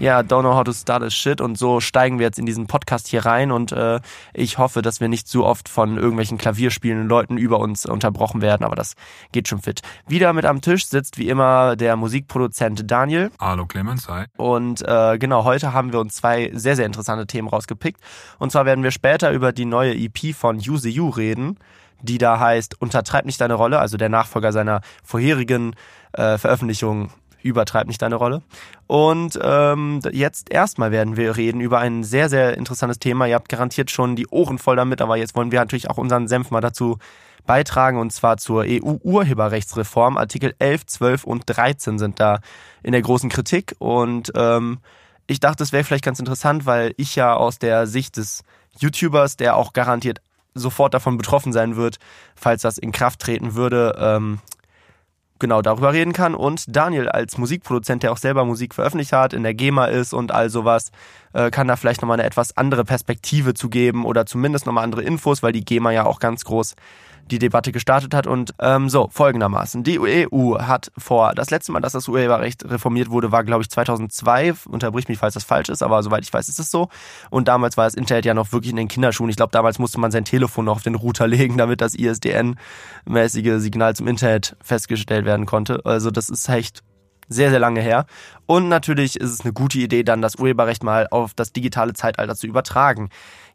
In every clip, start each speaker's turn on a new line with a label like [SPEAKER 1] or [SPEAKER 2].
[SPEAKER 1] ja, don't know how to start a shit und so steigen wir jetzt in diesen Podcast hier rein und äh, ich hoffe, dass wir nicht zu oft von irgendwelchen klavierspielenden Leuten über uns unterbrochen werden, aber das geht schon fit. Wieder mit am Tisch sitzt wie immer der Musikproduzent Daniel.
[SPEAKER 2] Hallo Clemens, hi.
[SPEAKER 1] Und äh, genau, heute haben wir uns zwei sehr, sehr interessante Themen rausgepickt. Und zwar werden wir später über die neue EP von Use You reden die da heißt Untertreib nicht deine Rolle, also der Nachfolger seiner vorherigen äh, Veröffentlichung übertreib nicht deine Rolle. Und ähm, jetzt erstmal werden wir reden über ein sehr, sehr interessantes Thema. Ihr habt garantiert schon die Ohren voll damit, aber jetzt wollen wir natürlich auch unseren Senf mal dazu beitragen und zwar zur EU-Urheberrechtsreform. Artikel 11, 12 und 13 sind da in der großen Kritik und ähm, ich dachte, es wäre vielleicht ganz interessant, weil ich ja aus der Sicht des YouTubers, der auch garantiert sofort davon betroffen sein wird, falls das in Kraft treten würde, ähm, genau darüber reden kann. Und Daniel als Musikproduzent, der auch selber Musik veröffentlicht hat, in der GEMA ist und all sowas, äh, kann da vielleicht nochmal eine etwas andere Perspektive zu geben oder zumindest nochmal andere Infos, weil die GEMA ja auch ganz groß die Debatte gestartet hat. Und ähm, so, folgendermaßen. Die EU hat vor, das letzte Mal, dass das Urheberrecht reformiert wurde, war, glaube ich, 2002. Unterbrich mich, falls das falsch ist, aber soweit ich weiß, ist es so. Und damals war das Internet ja noch wirklich in den Kinderschuhen. Ich glaube, damals musste man sein Telefon noch auf den Router legen, damit das ISDN-mäßige Signal zum Internet festgestellt werden konnte. Also das ist echt sehr, sehr lange her. Und natürlich ist es eine gute Idee, dann das Urheberrecht mal auf das digitale Zeitalter zu übertragen.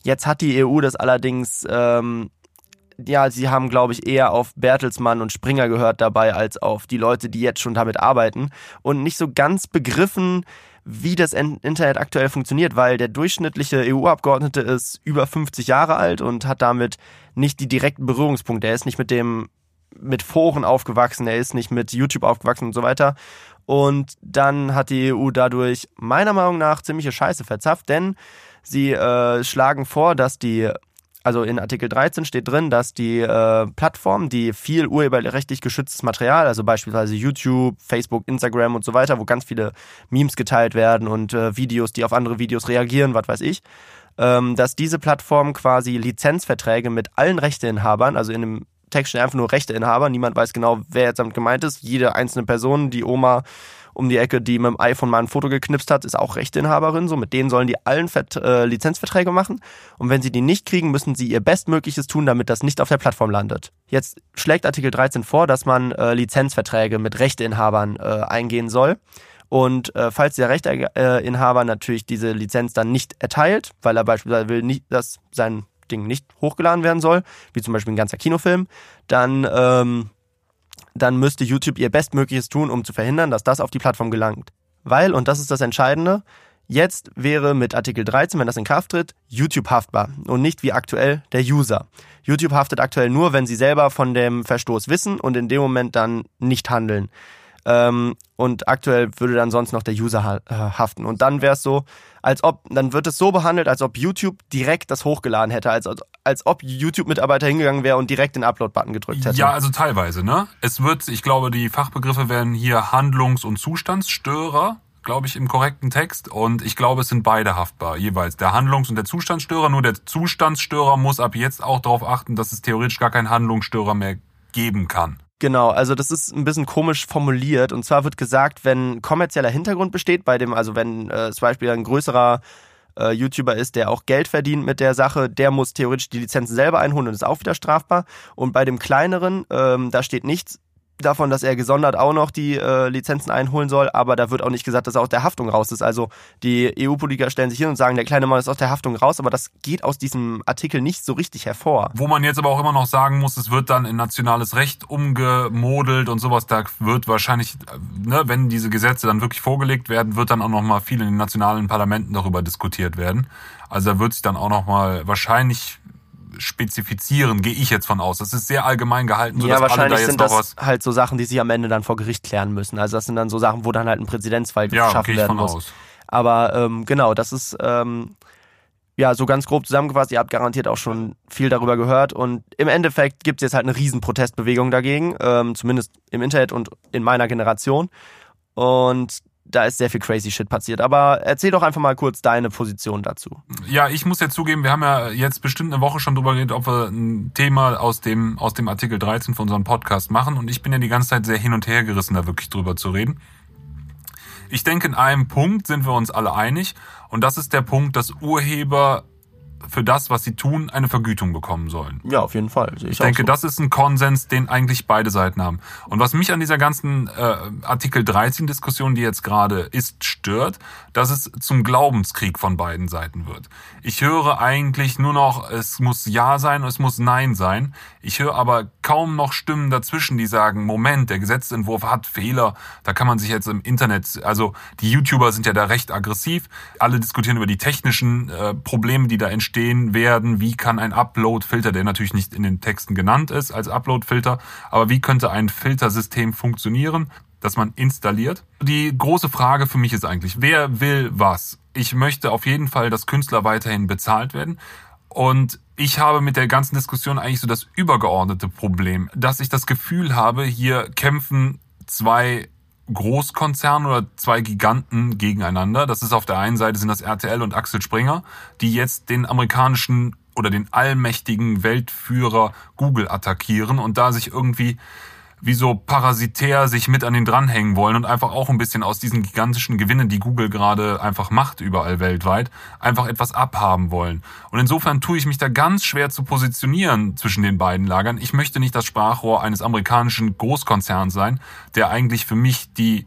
[SPEAKER 1] Jetzt hat die EU das allerdings ähm, ja, sie haben, glaube ich, eher auf Bertelsmann und Springer gehört dabei, als auf die Leute, die jetzt schon damit arbeiten und nicht so ganz begriffen, wie das Internet aktuell funktioniert, weil der durchschnittliche EU-Abgeordnete ist über 50 Jahre alt und hat damit nicht die direkten Berührungspunkte. Er ist nicht mit dem, mit Foren aufgewachsen, er ist nicht mit YouTube aufgewachsen und so weiter. Und dann hat die EU dadurch meiner Meinung nach ziemliche Scheiße verzapft, denn sie äh, schlagen vor, dass die also in Artikel 13 steht drin, dass die äh, Plattformen, die viel urheberrechtlich geschütztes Material, also beispielsweise YouTube, Facebook, Instagram und so weiter, wo ganz viele Memes geteilt werden und äh, Videos, die auf andere Videos reagieren, was weiß ich, ähm, dass diese Plattformen quasi Lizenzverträge mit allen Rechteinhabern, also in dem Text steht einfach nur Rechteinhaber, niemand weiß genau, wer jetzt damit gemeint ist, jede einzelne Person, die Oma um die Ecke, die mit dem iPhone mal ein Foto geknipst hat, ist auch Rechteinhaberin. So, mit denen sollen die allen Vert äh, Lizenzverträge machen. Und wenn sie die nicht kriegen, müssen sie ihr Bestmögliches tun, damit das nicht auf der Plattform landet. Jetzt schlägt Artikel 13 vor, dass man äh, Lizenzverträge mit Rechteinhabern äh, eingehen soll. Und äh, falls der Rechteinhaber natürlich diese Lizenz dann nicht erteilt, weil er beispielsweise will, nicht, dass sein Ding nicht hochgeladen werden soll, wie zum Beispiel ein ganzer Kinofilm, dann ähm, dann müsste YouTube ihr Bestmögliches tun, um zu verhindern, dass das auf die Plattform gelangt. Weil, und das ist das Entscheidende, jetzt wäre mit Artikel 13, wenn das in Kraft tritt, YouTube haftbar und nicht wie aktuell der User. YouTube haftet aktuell nur, wenn sie selber von dem Verstoß wissen und in dem Moment dann nicht handeln. Ähm, und aktuell würde dann sonst noch der User äh, haften. Und dann wäre es so, als ob, dann wird es so behandelt, als ob YouTube direkt das hochgeladen hätte, als, als ob YouTube-Mitarbeiter hingegangen wäre und direkt den Upload-Button gedrückt hätte.
[SPEAKER 2] Ja, also teilweise, ne? Es wird, ich glaube, die Fachbegriffe wären hier Handlungs- und Zustandsstörer glaube ich, im korrekten Text. Und ich glaube, es sind beide haftbar, jeweils. Der Handlungs- und der Zustandsstörer. Nur der Zustandsstörer muss ab jetzt auch darauf achten, dass es theoretisch gar keinen Handlungsstörer mehr geben kann.
[SPEAKER 1] Genau, also das ist ein bisschen komisch formuliert. Und zwar wird gesagt, wenn kommerzieller Hintergrund besteht, bei dem, also wenn äh, zum Beispiel ein größerer äh, YouTuber ist, der auch Geld verdient mit der Sache, der muss theoretisch die Lizenzen selber einholen und ist auch wieder strafbar. Und bei dem kleineren, ähm, da steht nichts davon, dass er gesondert auch noch die äh, Lizenzen einholen soll, aber da wird auch nicht gesagt, dass er aus der Haftung raus ist. Also die EU-Politiker stellen sich hin und sagen, der kleine Mann ist aus der Haftung raus, aber das geht aus diesem Artikel nicht so richtig hervor.
[SPEAKER 2] Wo man jetzt aber auch immer noch sagen muss, es wird dann in nationales Recht umgemodelt und sowas, da wird wahrscheinlich, ne, wenn diese Gesetze dann wirklich vorgelegt werden, wird dann auch noch mal viel in den nationalen Parlamenten darüber diskutiert werden. Also da wird sich dann auch noch mal wahrscheinlich spezifizieren, gehe ich jetzt von aus. Das ist sehr allgemein gehalten.
[SPEAKER 1] Ja, wahrscheinlich da sind das halt so Sachen, die sich am Ende dann vor Gericht klären müssen. Also das sind dann so Sachen, wo dann halt ein Präzedenzfall ja, geschaffen werden muss. Aus. Aber ähm, genau, das ist ähm, ja so ganz grob zusammengefasst. Ihr habt garantiert auch schon viel darüber gehört und im Endeffekt gibt es jetzt halt eine riesen Protestbewegung dagegen, ähm, zumindest im Internet und in meiner Generation. Und da ist sehr viel crazy Shit passiert. Aber erzähl doch einfach mal kurz deine Position dazu.
[SPEAKER 2] Ja, ich muss ja zugeben, wir haben ja jetzt bestimmt eine Woche schon drüber geredet, ob wir ein Thema aus dem, aus dem Artikel 13 von unserem Podcast machen. Und ich bin ja die ganze Zeit sehr hin und her gerissen, da wirklich drüber zu reden. Ich denke, in einem Punkt sind wir uns alle einig. Und das ist der Punkt, dass Urheber für das, was sie tun, eine Vergütung bekommen sollen.
[SPEAKER 1] Ja, auf jeden Fall.
[SPEAKER 2] Ich, ich denke, so. das ist ein Konsens, den eigentlich beide Seiten haben. Und was mich an dieser ganzen äh, Artikel 13-Diskussion, die jetzt gerade ist, stört, dass es zum Glaubenskrieg von beiden Seiten wird. Ich höre eigentlich nur noch, es muss Ja sein, es muss Nein sein. Ich höre aber kaum noch Stimmen dazwischen, die sagen, Moment, der Gesetzentwurf hat Fehler. Da kann man sich jetzt im Internet, also die YouTuber sind ja da recht aggressiv. Alle diskutieren über die technischen äh, Probleme, die da entstehen werden. Wie kann ein Upload-Filter, der natürlich nicht in den Texten genannt ist als Upload-Filter, aber wie könnte ein Filtersystem funktionieren? das man installiert. Die große Frage für mich ist eigentlich, wer will was? Ich möchte auf jeden Fall, dass Künstler weiterhin bezahlt werden. Und ich habe mit der ganzen Diskussion eigentlich so das übergeordnete Problem, dass ich das Gefühl habe, hier kämpfen zwei Großkonzerne oder zwei Giganten gegeneinander. Das ist auf der einen Seite sind das RTL und Axel Springer, die jetzt den amerikanischen oder den allmächtigen Weltführer Google attackieren und da sich irgendwie wie so parasitär sich mit an den dranhängen wollen und einfach auch ein bisschen aus diesen gigantischen Gewinnen, die Google gerade einfach macht überall weltweit, einfach etwas abhaben wollen. Und insofern tue ich mich da ganz schwer zu positionieren zwischen den beiden Lagern. Ich möchte nicht das Sprachrohr eines amerikanischen Großkonzerns sein, der eigentlich für mich die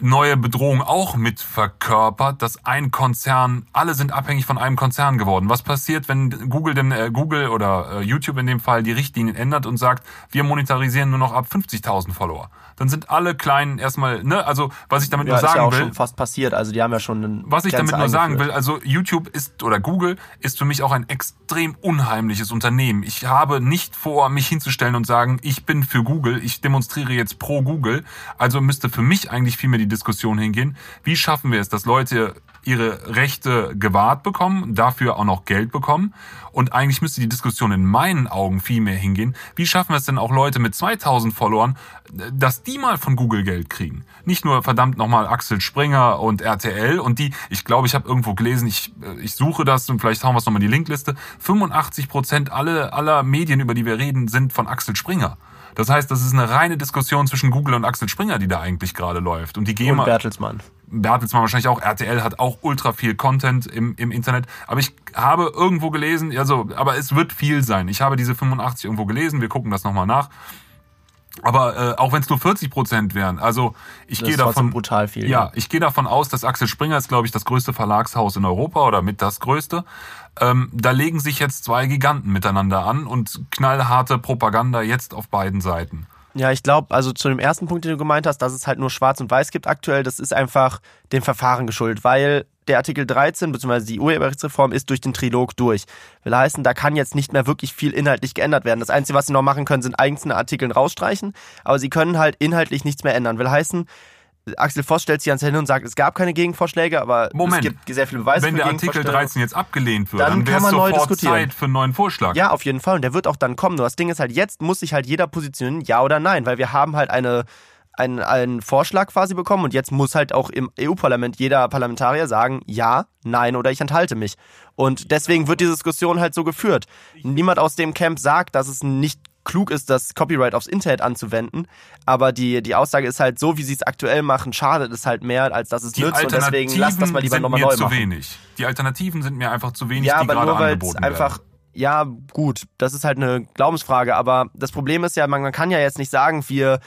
[SPEAKER 2] neue Bedrohung auch mit verkörpert, dass ein Konzern, alle sind abhängig von einem Konzern geworden. Was passiert, wenn Google denn äh, Google oder äh, YouTube in dem Fall die Richtlinien ändert und sagt, wir monetarisieren nur noch ab 50.000 Follower? Dann sind alle kleinen erstmal, ne, also was ich damit
[SPEAKER 1] ja,
[SPEAKER 2] nur sagen
[SPEAKER 1] ist ja auch
[SPEAKER 2] will,
[SPEAKER 1] schon fast passiert, also die haben ja schon einen
[SPEAKER 2] Was ich damit nur sagen will, also YouTube ist oder Google ist für mich auch ein extrem unheimliches Unternehmen. Ich habe nicht vor, mich hinzustellen und sagen, ich bin für Google, ich demonstriere jetzt pro Google, also müsste für mich eigentlich vielmehr die die Diskussion hingehen. Wie schaffen wir es, dass Leute ihre Rechte gewahrt bekommen, dafür auch noch Geld bekommen? Und eigentlich müsste die Diskussion in meinen Augen viel mehr hingehen. Wie schaffen wir es denn auch Leute mit 2000 Followern, dass die mal von Google Geld kriegen? Nicht nur verdammt nochmal Axel Springer und RTL und die, ich glaube, ich habe irgendwo gelesen, ich, ich suche das und vielleicht hauen wir es nochmal in die Linkliste. 85 Prozent aller, aller Medien, über die wir reden, sind von Axel Springer. Das heißt, das ist eine reine Diskussion zwischen Google und Axel Springer, die da eigentlich gerade läuft. Und die GEMA.
[SPEAKER 1] Und Bertelsmann.
[SPEAKER 2] Bertelsmann wahrscheinlich auch. RTL hat auch ultra viel Content im, im Internet. Aber ich habe irgendwo gelesen, also, aber es wird viel sein. Ich habe diese 85 irgendwo gelesen. Wir gucken das nochmal nach. Aber äh, auch wenn es nur 40 Prozent wären, also ich gehe davon
[SPEAKER 1] brutal viel.
[SPEAKER 2] Ja, ich gehe davon aus, dass Axel Springer ist, glaube ich, das größte Verlagshaus in Europa oder mit das größte. Ähm, da legen sich jetzt zwei Giganten miteinander an und knallharte Propaganda jetzt auf beiden Seiten.
[SPEAKER 1] Ja, ich glaube, also zu dem ersten Punkt, den du gemeint hast, dass es halt nur Schwarz und Weiß gibt aktuell, das ist einfach dem Verfahren geschuldet, weil der Artikel 13 bzw. die Urheberrechtsreform ist durch den Trilog durch. Will heißen, da kann jetzt nicht mehr wirklich viel inhaltlich geändert werden. Das Einzige, was sie noch machen können, sind einzelne Artikel rausstreichen, aber sie können halt inhaltlich nichts mehr ändern. Will heißen, Axel Voss stellt sich ans Ende und sagt, es gab keine Gegenvorschläge, aber
[SPEAKER 2] Moment,
[SPEAKER 1] es gibt sehr viele Beweise
[SPEAKER 2] Wenn der Artikel 13 jetzt abgelehnt wird,
[SPEAKER 1] dann, dann
[SPEAKER 2] wäre es sofort Zeit für einen neuen Vorschlag.
[SPEAKER 1] Ja, auf jeden Fall. Und der wird auch dann kommen. Nur das Ding ist halt, jetzt muss sich halt jeder positionieren, ja oder nein, weil wir haben halt eine, einen, einen Vorschlag quasi bekommen und jetzt muss halt auch im EU-Parlament jeder Parlamentarier sagen, ja, nein oder ich enthalte mich. Und deswegen wird die Diskussion halt so geführt. Niemand aus dem Camp sagt, dass es nicht klug ist, das Copyright aufs Internet anzuwenden. Aber die, die Aussage ist halt so, wie sie es aktuell machen, schadet es halt mehr, als dass es
[SPEAKER 2] die
[SPEAKER 1] nützt. Und deswegen lasst das mal lieber nochmal neu
[SPEAKER 2] zu
[SPEAKER 1] machen.
[SPEAKER 2] wenig. Die Alternativen sind mir einfach zu wenig,
[SPEAKER 1] ja,
[SPEAKER 2] die
[SPEAKER 1] aber
[SPEAKER 2] gerade
[SPEAKER 1] nur
[SPEAKER 2] angeboten
[SPEAKER 1] einfach
[SPEAKER 2] werden
[SPEAKER 1] ja, gut, das ist halt eine Glaubensfrage, aber das Problem ist ja, man, man kann ja jetzt nicht sagen, wir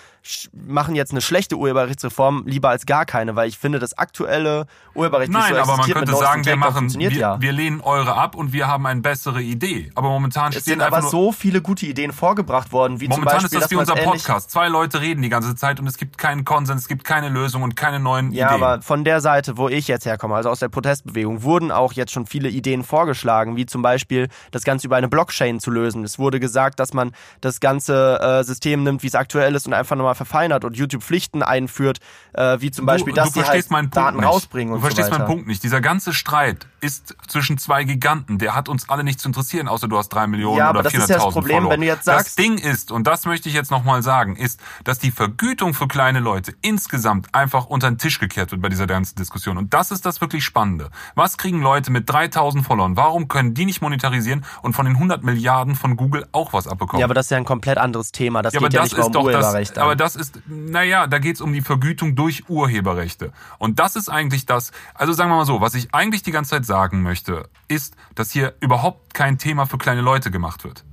[SPEAKER 1] machen jetzt eine schlechte Urheberrechtsreform lieber als gar keine, weil ich finde, das aktuelle Urheberrecht
[SPEAKER 2] Nein,
[SPEAKER 1] so
[SPEAKER 2] aber man könnte sagen, wir machen, wir,
[SPEAKER 1] ja.
[SPEAKER 2] wir lehnen eure ab und wir haben eine bessere Idee. Aber momentan
[SPEAKER 1] es sind aber so viele gute Ideen vorgebracht worden, wie
[SPEAKER 2] momentan
[SPEAKER 1] zum Beispiel,
[SPEAKER 2] ist das wie unser Podcast. Zwei Leute reden die ganze Zeit und es gibt keinen Konsens, es gibt keine Lösung und keine neuen
[SPEAKER 1] ja,
[SPEAKER 2] Ideen.
[SPEAKER 1] Ja, aber von der Seite, wo ich jetzt herkomme, also aus der Protestbewegung, wurden auch jetzt schon viele Ideen vorgeschlagen, wie zum Beispiel das Ganze über eine Blockchain zu lösen. Es wurde gesagt, dass man das ganze äh, System nimmt, wie es aktuell ist und einfach nochmal verfeinert und YouTube Pflichten einführt, äh, wie zum Beispiel,
[SPEAKER 2] du,
[SPEAKER 1] dass
[SPEAKER 2] du
[SPEAKER 1] sie halt Daten
[SPEAKER 2] nicht.
[SPEAKER 1] rausbringen und
[SPEAKER 2] Du verstehst
[SPEAKER 1] so
[SPEAKER 2] meinen Punkt nicht. Dieser ganze Streit ist zwischen zwei Giganten. Der hat uns alle nicht zu interessieren, außer du hast drei Millionen
[SPEAKER 1] ja,
[SPEAKER 2] oder 400.000
[SPEAKER 1] das ist ja das Problem,
[SPEAKER 2] Follower.
[SPEAKER 1] wenn du jetzt sagst,
[SPEAKER 2] das Ding ist, und das möchte ich jetzt nochmal sagen, ist, dass die Vergütung für kleine Leute insgesamt einfach unter den Tisch gekehrt wird bei dieser ganzen Diskussion. Und das ist das wirklich Spannende. Was kriegen Leute mit 3000 Followern? Warum können die nicht monetarisieren? Und und von den 100 Milliarden von Google auch was abbekommen.
[SPEAKER 1] Ja, aber das ist ja ein komplett anderes Thema. Das
[SPEAKER 2] Ja,
[SPEAKER 1] geht
[SPEAKER 2] aber
[SPEAKER 1] ja
[SPEAKER 2] das
[SPEAKER 1] nicht um
[SPEAKER 2] doch das,
[SPEAKER 1] Urheberrechte.
[SPEAKER 2] aber das ist, naja, da geht's um die Vergütung durch Urheberrechte. Und das ist eigentlich das, also sagen wir mal so, was ich eigentlich die ganze Zeit sagen möchte, ist, dass hier überhaupt kein Thema für kleine Leute gemacht wird.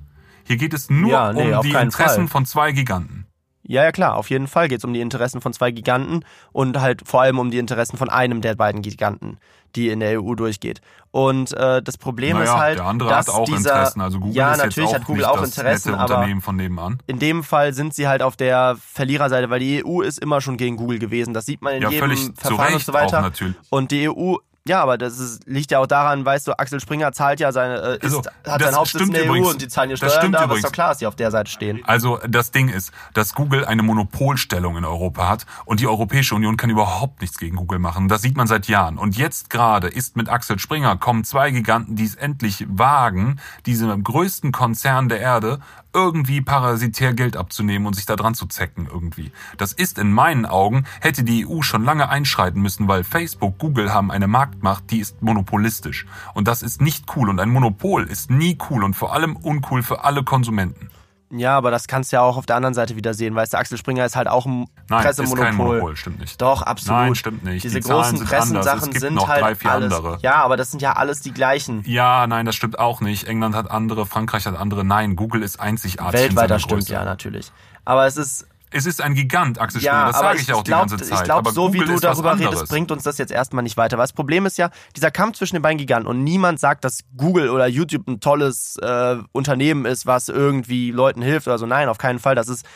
[SPEAKER 2] Hier geht es nur
[SPEAKER 1] Ja, nee,
[SPEAKER 2] um die Interessen
[SPEAKER 1] Fall.
[SPEAKER 2] von zwei Giganten.
[SPEAKER 1] Ja, ja klar, auf jeden Fall geht es um die Interessen von zwei Giganten und halt vor allem um die Interessen von einem der beiden Giganten, die in der EU durchgeht. Und äh, das Problem
[SPEAKER 2] Naja,
[SPEAKER 1] ist halt,
[SPEAKER 2] der andere
[SPEAKER 1] dass
[SPEAKER 2] hat auch
[SPEAKER 1] dieser,
[SPEAKER 2] Interessen. Also Google
[SPEAKER 1] ja,
[SPEAKER 2] ist
[SPEAKER 1] natürlich
[SPEAKER 2] jetzt auch
[SPEAKER 1] hat Google auch Interessen, aber
[SPEAKER 2] Unternehmen von nebenan.
[SPEAKER 1] in dem Fall sind sie halt auf der Verliererseite, weil die EU ist immer schon gegen Google gewesen. Das sieht man in
[SPEAKER 2] Ja,
[SPEAKER 1] jedem
[SPEAKER 2] völlig zu
[SPEAKER 1] Verfahren und so weiter. Und die EU, ja, aber das ist, liegt ja auch daran, weißt du, Axel Springer zahlt ja seine, äh, ist,
[SPEAKER 2] Also,
[SPEAKER 1] hat seinen Hauptsitz in der
[SPEAKER 2] übrigens.
[SPEAKER 1] EU und die zahlen ihr
[SPEAKER 2] Das
[SPEAKER 1] Steuern
[SPEAKER 2] stimmt
[SPEAKER 1] da,
[SPEAKER 2] übrigens.
[SPEAKER 1] doch klar, dass die auf der Seite stehen.
[SPEAKER 2] Also das Ding ist, dass Google eine Monopolstellung in Europa hat und die Europäische Union kann überhaupt nichts gegen Google machen. Das sieht man seit Jahren. Und jetzt gerade ist mit Axel Springer kommen zwei Giganten, die es endlich wagen, diesem größten Konzern der Erde irgendwie parasitär Geld abzunehmen und sich da dran zu zecken irgendwie. Das ist in meinen Augen, hätte die EU schon lange einschreiten müssen, weil Facebook, Google haben eine Marktmacht, die ist monopolistisch. Und das ist nicht cool. Und ein Monopol ist nie cool und vor allem uncool für alle Konsumenten.
[SPEAKER 1] Ja, aber das kannst du ja auch auf der anderen Seite wieder sehen, weißt du, Axel Springer ist halt auch ein
[SPEAKER 2] Nein, ist
[SPEAKER 1] Pressemonopol.
[SPEAKER 2] kein Monopol, stimmt nicht.
[SPEAKER 1] Doch, absolut.
[SPEAKER 2] Nein, stimmt nicht.
[SPEAKER 1] Diese
[SPEAKER 2] Die
[SPEAKER 1] großen
[SPEAKER 2] sind.
[SPEAKER 1] Pressensachen
[SPEAKER 2] Es gibt
[SPEAKER 1] sind
[SPEAKER 2] noch
[SPEAKER 1] halt
[SPEAKER 2] drei, vier
[SPEAKER 1] alles.
[SPEAKER 2] andere.
[SPEAKER 1] Ja, aber das sind ja alles die gleichen.
[SPEAKER 2] Ja, nein, das stimmt auch nicht. England hat andere, Frankreich hat andere. Nein, Google ist einzigartig. in
[SPEAKER 1] Weltweiter
[SPEAKER 2] seiner
[SPEAKER 1] stimmt ja natürlich. Aber es ist
[SPEAKER 2] Es ist ein Gigant, Axel Springer.
[SPEAKER 1] ja,
[SPEAKER 2] das sage ich ja auch die
[SPEAKER 1] glaub,
[SPEAKER 2] ganze Zeit.
[SPEAKER 1] Ich glaube, so wie du darüber redest, bringt uns das jetzt erstmal nicht weiter. Weil das Problem ist ja, dieser Kampf zwischen den beiden Giganten und niemand sagt, dass Google oder YouTube ein tolles äh, Unternehmen ist, was irgendwie Leuten hilft oder so. Nein, auf keinen Fall. Das ist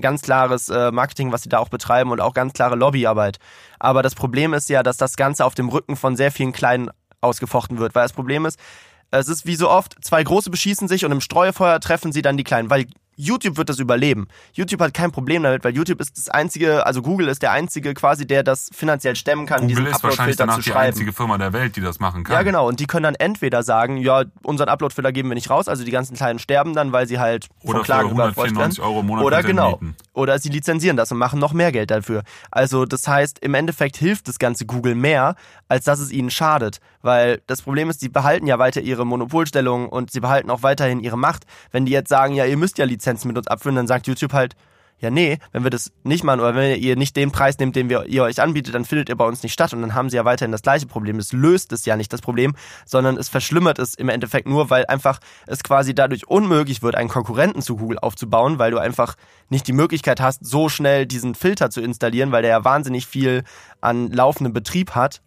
[SPEAKER 1] ganz klares äh, Marketing, was sie da auch betreiben und auch ganz klare Lobbyarbeit. Aber das Problem ist ja, dass das Ganze auf dem Rücken von sehr vielen Kleinen ausgefochten wird. Weil das Problem ist, es ist wie so oft, zwei große beschießen sich und im Streuefeuer treffen sie dann die Kleinen, weil YouTube wird das überleben. YouTube hat kein Problem damit, weil YouTube ist das einzige, also Google ist der einzige quasi, der das finanziell stemmen kann,
[SPEAKER 2] Google
[SPEAKER 1] diesen
[SPEAKER 2] ist wahrscheinlich
[SPEAKER 1] Upload-Filter
[SPEAKER 2] danach
[SPEAKER 1] zu
[SPEAKER 2] die
[SPEAKER 1] schreiben.
[SPEAKER 2] einzige Firma der Welt, die das machen kann.
[SPEAKER 1] Ja, genau. Und die können dann entweder sagen, ja, unseren Upload-Filter geben wir nicht raus, also die ganzen Kleinen sterben dann, weil sie halt
[SPEAKER 2] Oder
[SPEAKER 1] von Klagen
[SPEAKER 2] 194
[SPEAKER 1] werden.
[SPEAKER 2] Euro im Monat
[SPEAKER 1] Oder genau.
[SPEAKER 2] mieten.
[SPEAKER 1] Oder sie lizenzieren das und machen noch mehr Geld dafür. Also das heißt, im Endeffekt hilft das ganze Google mehr, als dass es ihnen schadet. Weil das Problem ist, sie behalten ja weiter ihre Monopolstellung und sie behalten auch weiterhin ihre Macht. Wenn die jetzt sagen, ja, ihr müsst ja Lizenzen mit uns abführen, dann sagt YouTube halt, ja, nee, wenn wir das nicht machen oder wenn ihr nicht den Preis nehmt, den wir, ihr euch anbietet, dann findet ihr bei uns nicht statt und dann haben sie ja weiterhin das gleiche Problem. Es löst es ja nicht das Problem, sondern es verschlimmert es im Endeffekt nur, weil einfach es quasi dadurch unmöglich wird, einen Konkurrenten zu Google aufzubauen, weil du einfach nicht die Möglichkeit hast, so schnell diesen Filter zu installieren, weil der ja wahnsinnig viel an laufendem Betrieb hat,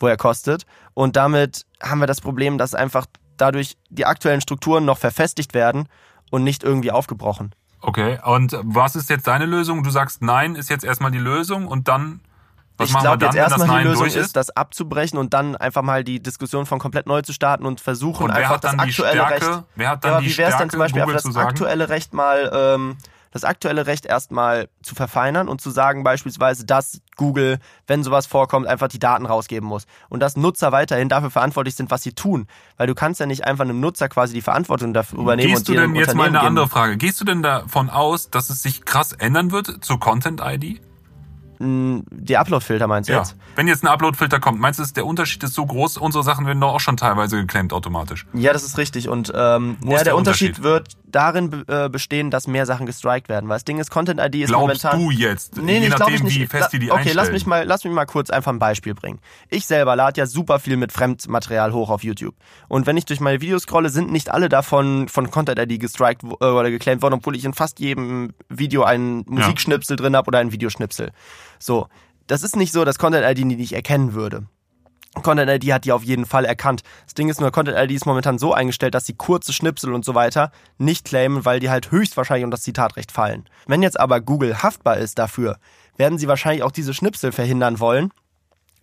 [SPEAKER 1] wo er kostet. Und damit haben wir das Problem, dass einfach dadurch die aktuellen Strukturen noch verfestigt werden und nicht irgendwie aufgebrochen.
[SPEAKER 2] Okay, und was ist jetzt deine Lösung? Du sagst, nein ist jetzt erstmal die Lösung und dann, was
[SPEAKER 1] ich
[SPEAKER 2] machen wir
[SPEAKER 1] glaube
[SPEAKER 2] dann,
[SPEAKER 1] jetzt erstmal die Lösung ist,
[SPEAKER 2] ist?
[SPEAKER 1] das abzubrechen und dann einfach mal die Diskussion von komplett neu zu starten und versuchen
[SPEAKER 2] Und
[SPEAKER 1] einfach
[SPEAKER 2] dann
[SPEAKER 1] das aktuelle
[SPEAKER 2] Stärke?
[SPEAKER 1] Recht.
[SPEAKER 2] Wer hat
[SPEAKER 1] Ja,
[SPEAKER 2] dann
[SPEAKER 1] aber
[SPEAKER 2] die
[SPEAKER 1] wie wäre es denn zum Beispiel
[SPEAKER 2] Google
[SPEAKER 1] einfach das aktuelle Recht mal, ähm, das aktuelle Recht erstmal zu verfeinern und zu sagen beispielsweise, dass Google, wenn sowas vorkommt, einfach die Daten rausgeben muss und dass Nutzer weiterhin dafür verantwortlich sind, was sie tun, weil du kannst ja nicht einfach einem Nutzer quasi die Verantwortung dafür übernehmen
[SPEAKER 2] Gehst du denn jetzt mal eine andere Frage? Gehst du denn davon aus, dass es sich krass ändern wird zur Content-ID?
[SPEAKER 1] Mm, Die Upload-Filter meinst du
[SPEAKER 2] Ja.
[SPEAKER 1] jetzt?
[SPEAKER 2] Wenn jetzt ein Upload-Filter kommt, meinst du, der Unterschied ist so groß? Unsere Sachen werden doch auch schon teilweise geclaimt automatisch.
[SPEAKER 1] Ja, das ist richtig. Und ähm, ja, der,
[SPEAKER 2] der
[SPEAKER 1] Unterschied,
[SPEAKER 2] Unterschied?
[SPEAKER 1] wird darin äh, bestehen, dass mehr Sachen gestrikt werden. Weil das Ding ist, Content ID ist
[SPEAKER 2] Glaubst
[SPEAKER 1] momentan.
[SPEAKER 2] du jetzt?
[SPEAKER 1] Nee, nee,
[SPEAKER 2] je
[SPEAKER 1] ich
[SPEAKER 2] nachdem,
[SPEAKER 1] nicht.
[SPEAKER 2] wie fest die die
[SPEAKER 1] okay,
[SPEAKER 2] einstellen.
[SPEAKER 1] lass mich mal, lass mich mal kurz einfach ein Beispiel bringen. Ich selber lade ja super viel mit Fremdmaterial hoch auf YouTube. Und wenn ich durch meine Videos scrolle, sind nicht alle davon von Content ID gestrikt äh, oder geclaimt worden, obwohl ich in fast jedem Video einen Musikschnipsel drin habe oder einen Videoschnipsel. So, das ist nicht so, dass Content ID die nicht erkennen würde. Content ID hat die auf jeden Fall erkannt. Das Ding ist nur, Content ID ist momentan so eingestellt, dass sie kurze Schnipsel und so weiter nicht claimen, weil die halt höchstwahrscheinlich unter das Zitatrecht fallen. Wenn jetzt aber Google haftbar ist dafür, werden sie wahrscheinlich auch diese Schnipsel verhindern wollen,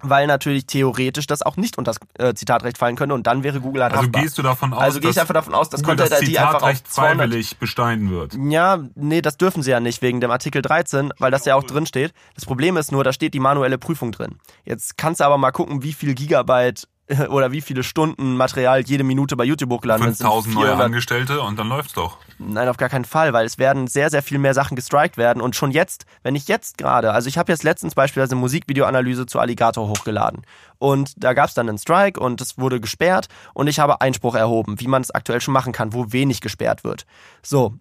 [SPEAKER 1] weil natürlich theoretisch das auch nicht unter das äh, Zitatrecht fallen könnte und dann wäre Google halt
[SPEAKER 2] Also
[SPEAKER 1] haftbar.
[SPEAKER 2] gehst du davon aus,
[SPEAKER 1] also gehe ich einfach davon aus, dass
[SPEAKER 2] Google das Zitatrecht
[SPEAKER 1] 200
[SPEAKER 2] freiwillig besteigen wird?
[SPEAKER 1] ja, nee, das dürfen sie ja nicht wegen dem Artikel 13, weil das ja auch drin steht. Das Problem ist nur, da steht die manuelle Prüfung drin. Jetzt kannst du aber mal gucken, wie viel Gigabyte oder wie viele Stunden Material jede Minute bei YouTube hochgeladen wird.
[SPEAKER 2] 5000 neue Angestellte und dann läuft's doch.
[SPEAKER 1] Nein, auf gar keinen Fall, weil es werden sehr, sehr viel mehr Sachen gestrikt werden und schon jetzt, wenn ich jetzt gerade, also ich habe jetzt letztens beispielsweise eine Musikvideoanalyse zu Alligator hochgeladen und da gab es dann einen Strike und es wurde gesperrt und ich habe Einspruch erhoben, wie man es aktuell schon machen kann, wo wenig gesperrt wird. So,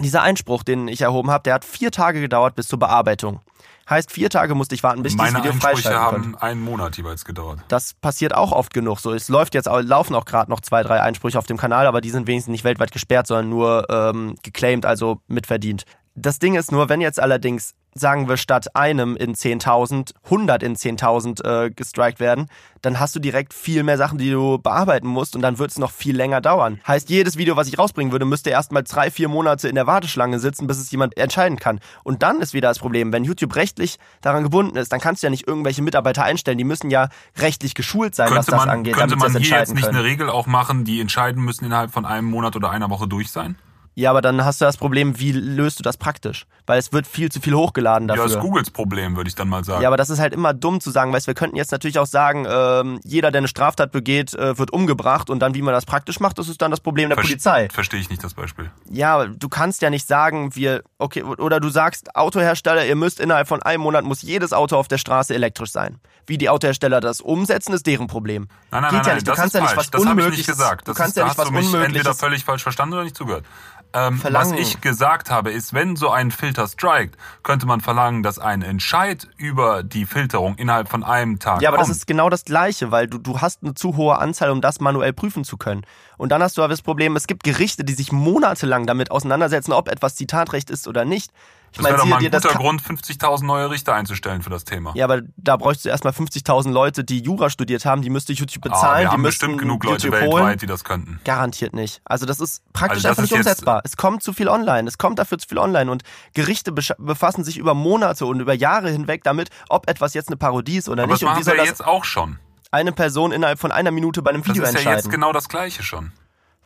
[SPEAKER 1] dieser Einspruch, den ich erhoben habe, der hat vier Tage gedauert bis zur Bearbeitung. Heißt, vier Tage musste ich warten, bis ich
[SPEAKER 2] Meine
[SPEAKER 1] dieses Video
[SPEAKER 2] Einsprüche
[SPEAKER 1] freischalten
[SPEAKER 2] haben
[SPEAKER 1] konnte.
[SPEAKER 2] einen Monat jeweils gedauert.
[SPEAKER 1] Das passiert auch oft genug. So, es läuft jetzt, au- laufen auch gerade noch zwei, drei Einsprüche auf dem Kanal, aber die sind wenigstens nicht weltweit gesperrt, sondern nur ähm, geclaimed, also mitverdient. Das Ding ist nur, wenn jetzt allerdings, sagen wir, statt einem in 10.000, 100 in 10.000 äh, gestrikt werden, dann hast du direkt viel mehr Sachen, die du bearbeiten musst und dann wird es noch viel länger dauern. Heißt, jedes Video, was ich rausbringen würde, müsste erstmal drei, vier Monate in der Warteschlange sitzen, bis es jemand entscheiden kann. Und dann ist wieder das Problem, wenn YouTube rechtlich daran gebunden ist, dann kannst du ja nicht irgendwelche Mitarbeiter einstellen, die müssen ja rechtlich geschult sein, was
[SPEAKER 2] Könnte
[SPEAKER 1] das
[SPEAKER 2] man,
[SPEAKER 1] angeht,
[SPEAKER 2] könnte
[SPEAKER 1] damit sie das
[SPEAKER 2] man hier jetzt nicht
[SPEAKER 1] können.
[SPEAKER 2] eine Regel auch machen, die entscheiden müssen innerhalb von einem Monat oder einer Woche durch sein?
[SPEAKER 1] Ja, aber dann hast du das Problem, wie löst du das praktisch? Weil es wird viel zu viel hochgeladen
[SPEAKER 2] Ja,
[SPEAKER 1] dafür.
[SPEAKER 2] das ist Googles Problem, würde ich dann mal sagen.
[SPEAKER 1] Ja, aber das ist halt immer dumm zu sagen, weißt, wir könnten jetzt natürlich auch sagen, ähm, jeder, der eine Straftat begeht, äh, wird umgebracht und dann, wie man das praktisch macht, das ist dann das Problem der
[SPEAKER 2] Verste-
[SPEAKER 1] Polizei.
[SPEAKER 2] Verstehe ich nicht das Beispiel.
[SPEAKER 1] Ja, du kannst ja nicht sagen, wir, okay, oder du sagst, Autohersteller, ihr müsst innerhalb von einem Monat muss jedes Auto auf der Straße elektrisch sein. Wie die Autohersteller das umsetzen, ist deren Problem.
[SPEAKER 2] Nein, nein,
[SPEAKER 1] Geht
[SPEAKER 2] nein,
[SPEAKER 1] ja
[SPEAKER 2] nein,
[SPEAKER 1] nicht. Du kannst ja nicht
[SPEAKER 2] falsch.
[SPEAKER 1] was
[SPEAKER 2] Das
[SPEAKER 1] Unmögliches
[SPEAKER 2] nicht gesagt.
[SPEAKER 1] Du
[SPEAKER 2] Das
[SPEAKER 1] kannst
[SPEAKER 2] ist,
[SPEAKER 1] ja nicht
[SPEAKER 2] hast
[SPEAKER 1] was
[SPEAKER 2] du mich entweder
[SPEAKER 1] Unmögliches.
[SPEAKER 2] völlig falsch verstanden oder nicht zugehört. Ähm, was ich gesagt habe, ist, wenn so ein Filter strikt, könnte man verlangen, dass ein Entscheid über die Filterung innerhalb von einem Tag
[SPEAKER 1] Ja, aber
[SPEAKER 2] kommt.
[SPEAKER 1] das ist genau das Gleiche, weil du, du hast eine zu hohe Anzahl, um das manuell prüfen zu können. Und dann hast du aber das Problem, es gibt Gerichte, die sich monatelang damit auseinandersetzen, ob etwas Zitatrecht ist oder nicht. Ich
[SPEAKER 2] das wäre doch mal ein
[SPEAKER 1] das
[SPEAKER 2] guter Grund, 50.000 neue Richter einzustellen für das Thema.
[SPEAKER 1] Ja, aber da bräuchst du erstmal 50.000 Leute, die Jura studiert haben, die müsste YouTube
[SPEAKER 2] Ah,
[SPEAKER 1] bezahlen,
[SPEAKER 2] wir
[SPEAKER 1] die
[SPEAKER 2] haben
[SPEAKER 1] müssten
[SPEAKER 2] bestimmt genug Leute
[SPEAKER 1] YouTube
[SPEAKER 2] weltweit,
[SPEAKER 1] holen.
[SPEAKER 2] die das könnten.
[SPEAKER 1] Garantiert nicht. Also das ist praktisch
[SPEAKER 2] Also das
[SPEAKER 1] einfach
[SPEAKER 2] ist
[SPEAKER 1] nicht umsetzbar. Es kommt zu viel online. Es kommt dafür zu viel online und Gerichte befassen sich über Monate und über Jahre hinweg damit, ob etwas jetzt eine Parodie ist oder
[SPEAKER 2] Aber
[SPEAKER 1] nicht.
[SPEAKER 2] das
[SPEAKER 1] Und wie soll
[SPEAKER 2] ja
[SPEAKER 1] das
[SPEAKER 2] jetzt auch schon.
[SPEAKER 1] eine Person innerhalb von einer Minute bei einem
[SPEAKER 2] Das
[SPEAKER 1] Video
[SPEAKER 2] ist ja
[SPEAKER 1] entscheiden?
[SPEAKER 2] jetzt genau das Gleiche schon.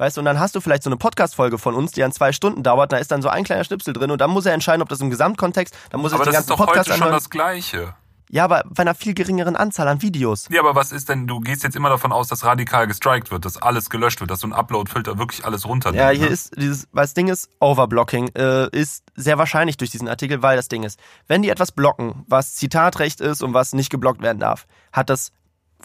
[SPEAKER 1] Weißt du, und dann hast du vielleicht so eine Podcast-Folge von uns, die an zwei Stunden dauert, da ist dann so ein kleiner Schnipsel drin und dann muss er entscheiden, ob das im Gesamtkontext, dann muss er
[SPEAKER 2] Aber
[SPEAKER 1] sich den
[SPEAKER 2] das ist
[SPEAKER 1] ganzen
[SPEAKER 2] doch
[SPEAKER 1] Podcast
[SPEAKER 2] heute schon das Gleiche.
[SPEAKER 1] Ja, aber bei einer viel geringeren Anzahl an Videos.
[SPEAKER 2] Ja, aber was ist denn, du gehst jetzt immer davon aus, dass radikal gestrikt wird, dass alles gelöscht wird, dass so ein Upload-Filter wirklich alles runter
[SPEAKER 1] Ja, hier
[SPEAKER 2] ne?
[SPEAKER 1] ist dieses, weil das Ding ist, Overblocking äh, ist sehr wahrscheinlich durch diesen Artikel, weil das Ding ist, wenn die etwas blocken, was Zitatrecht ist und was nicht geblockt werden darf, hat das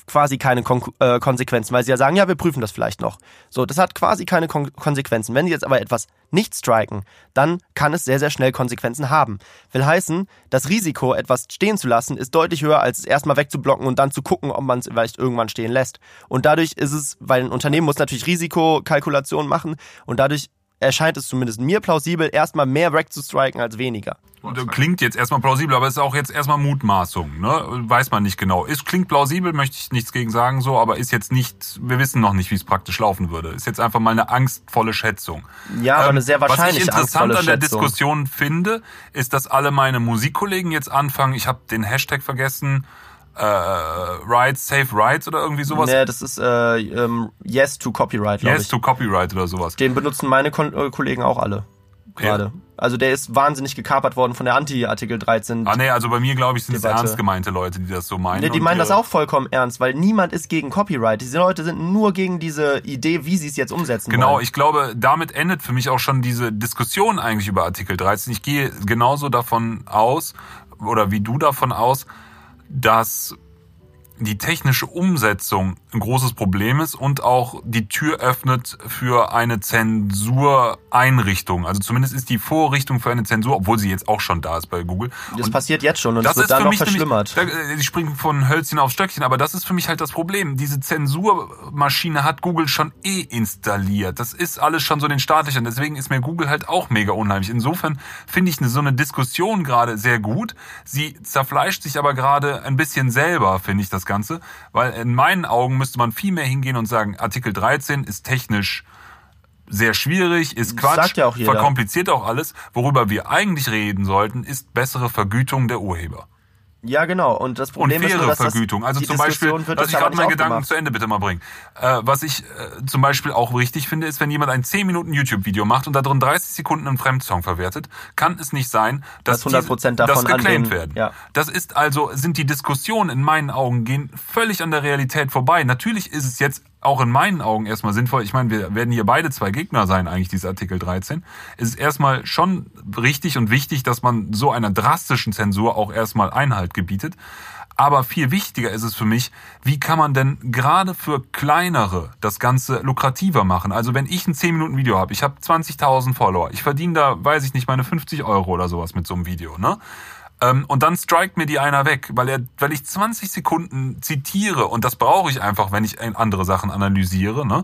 [SPEAKER 1] quasi keine Kon äh, Konsequenzen, weil sie ja sagen, ja, wir prüfen das vielleicht noch. So, das hat quasi keine Kon Konsequenzen. Wenn sie jetzt aber etwas nicht striken, dann kann es sehr, sehr schnell Konsequenzen haben. Will heißen, das Risiko, etwas stehen zu lassen, ist deutlich höher, als es erstmal wegzublocken und dann zu gucken, ob man es vielleicht irgendwann stehen lässt. Und dadurch ist es, weil ein Unternehmen muss natürlich Risikokalkulationen machen und dadurch erscheint es zumindest mir plausibel, erstmal mehr wegzustriken als weniger.
[SPEAKER 2] Klingt jetzt erstmal plausibel, aber es ist auch jetzt erstmal Mutmaßung, ne? Weiß man nicht genau. Es klingt plausibel, möchte ich nichts gegen sagen, so, aber ist jetzt nicht, wir wissen noch nicht, wie es praktisch laufen würde. Ist jetzt einfach mal eine angstvolle Schätzung.
[SPEAKER 1] Ja, aber eine sehr
[SPEAKER 2] Ähm, Was ich
[SPEAKER 1] wahrscheinlich
[SPEAKER 2] interessant an der. Diskussion finde, ist, dass alle meine Musikkollegen jetzt anfangen, ich habe den Hashtag vergessen, äh, Rights, Safe Rights oder irgendwie sowas.
[SPEAKER 1] Nee, das ist äh, ähm, Yes to Copyright, glaube
[SPEAKER 2] yes
[SPEAKER 1] ich.
[SPEAKER 2] to Copyright oder sowas.
[SPEAKER 1] Den benutzen meine Kon äh, Kollegen auch alle. Gerade. Also der ist wahnsinnig gekapert worden von der Anti-Artikel 13.
[SPEAKER 2] Ah nee, also bei mir glaube ich sind es ernst gemeinte Leute, die das so meinen.
[SPEAKER 1] Nee, die meinen das auch vollkommen ernst, weil niemand ist gegen Copyright. Diese Leute sind nur gegen diese Idee, wie sie es jetzt umsetzen
[SPEAKER 2] Genau,
[SPEAKER 1] wollen.
[SPEAKER 2] ich glaube, damit endet für mich auch schon diese Diskussion eigentlich über Artikel 13. Ich gehe genauso davon aus, oder wie du davon aus, dass die technische Umsetzung ein großes Problem ist und auch die Tür öffnet für eine Zensureinrichtung. Also zumindest ist die Vorrichtung für eine Zensur, obwohl sie jetzt auch schon da ist bei Google.
[SPEAKER 1] Das
[SPEAKER 2] Und
[SPEAKER 1] passiert jetzt schon und
[SPEAKER 2] das
[SPEAKER 1] wird
[SPEAKER 2] ist
[SPEAKER 1] dann noch verschlimmert.
[SPEAKER 2] Nämlich, da, äh, ich springe von Hölzchen auf Stöckchen, aber das ist für mich halt das Problem. Diese Zensurmaschine hat Google schon eh installiert. Das ist alles schon so in den Startlöchern. Deswegen ist mir Google halt auch mega unheimlich. Insofern finde ich eine, so eine Diskussion gerade sehr gut. Sie zerfleischt sich aber gerade ein bisschen selber, finde ich das Ganze. Weil in meinen Augen müsste man viel mehr hingehen und sagen, Artikel 13 ist technisch sehr schwierig, ist Quatsch,
[SPEAKER 1] ja auch
[SPEAKER 2] verkompliziert auch alles. Worüber wir eigentlich reden sollten, ist bessere Vergütung der Urheber.
[SPEAKER 1] Ja, genau. Und das Problem
[SPEAKER 2] und faire
[SPEAKER 1] ist nur, dass
[SPEAKER 2] Vergütung.
[SPEAKER 1] Das,
[SPEAKER 2] Also
[SPEAKER 1] die
[SPEAKER 2] zum Beispiel,
[SPEAKER 1] Diskussion wird
[SPEAKER 2] lass ich gerade meinen Gedanken zu Ende bitte mal bringen. Äh, was ich äh, zum Beispiel auch richtig finde, ist, wenn jemand ein 10 Minuten YouTube-Video macht und da drin 30 Sekunden einen Fremdsong verwertet, kann es nicht sein, dass
[SPEAKER 1] Dass 100%
[SPEAKER 2] diese-
[SPEAKER 1] davon
[SPEAKER 2] das geclaimed werden.
[SPEAKER 1] ja.
[SPEAKER 2] Das ist also, sind die Diskussionen in meinen Augen gehen völlig an der Realität vorbei. Natürlich ist es jetzt auch in meinen Augen erstmal sinnvoll. Ich meine, wir werden hier beide zwei Gegner sein, eigentlich, dieses Artikel 13. Es ist erstmal schon richtig und wichtig, dass man so einer drastischen Zensur auch erstmal Einhalt gebietet. Aber viel wichtiger ist es für mich, wie kann man denn gerade für kleinere das Ganze lukrativer machen? Also wenn ich ein 10-Minuten-Video habe, ich habe 20.000 Follower, ich verdiene da, weiß ich nicht, meine 50 Euro oder sowas mit so einem Video, ne? Ähm, und dann strikt mir die einer weg, weil er, weil ich 20 Sekunden zitiere und das brauche ich einfach, wenn ich andere Sachen analysiere, ne?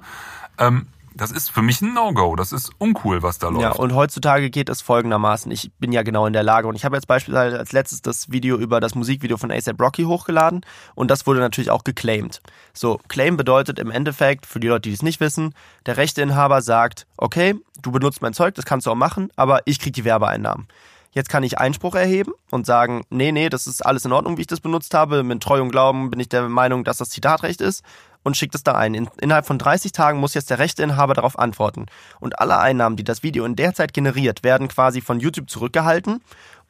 [SPEAKER 2] Ähm, das ist für mich ein No-Go. Das ist uncool, was da läuft.
[SPEAKER 1] Ja, und heutzutage geht es folgendermaßen. Ich bin ja genau in der Lage und ich habe jetzt beispielsweise als letztes das Video über das Musikvideo von ASAP Rocky hochgeladen und das wurde natürlich auch geclaimed. So, Claim bedeutet im Endeffekt, für die Leute, die es nicht wissen, der Rechteinhaber sagt, okay, du benutzt mein Zeug, das kannst du auch machen, aber ich krieg die Werbeeinnahmen. Jetzt kann ich Einspruch erheben und sagen, nee, nee, das ist alles in Ordnung, wie ich das benutzt habe. Mit Treu und Glauben bin ich der Meinung, dass das Zitatrecht ist und schickt es da ein. In, innerhalb von 30 Tagen muss jetzt der Rechteinhaber darauf antworten. Und alle Einnahmen, die das Video in der Zeit generiert, werden quasi von YouTube zurückgehalten.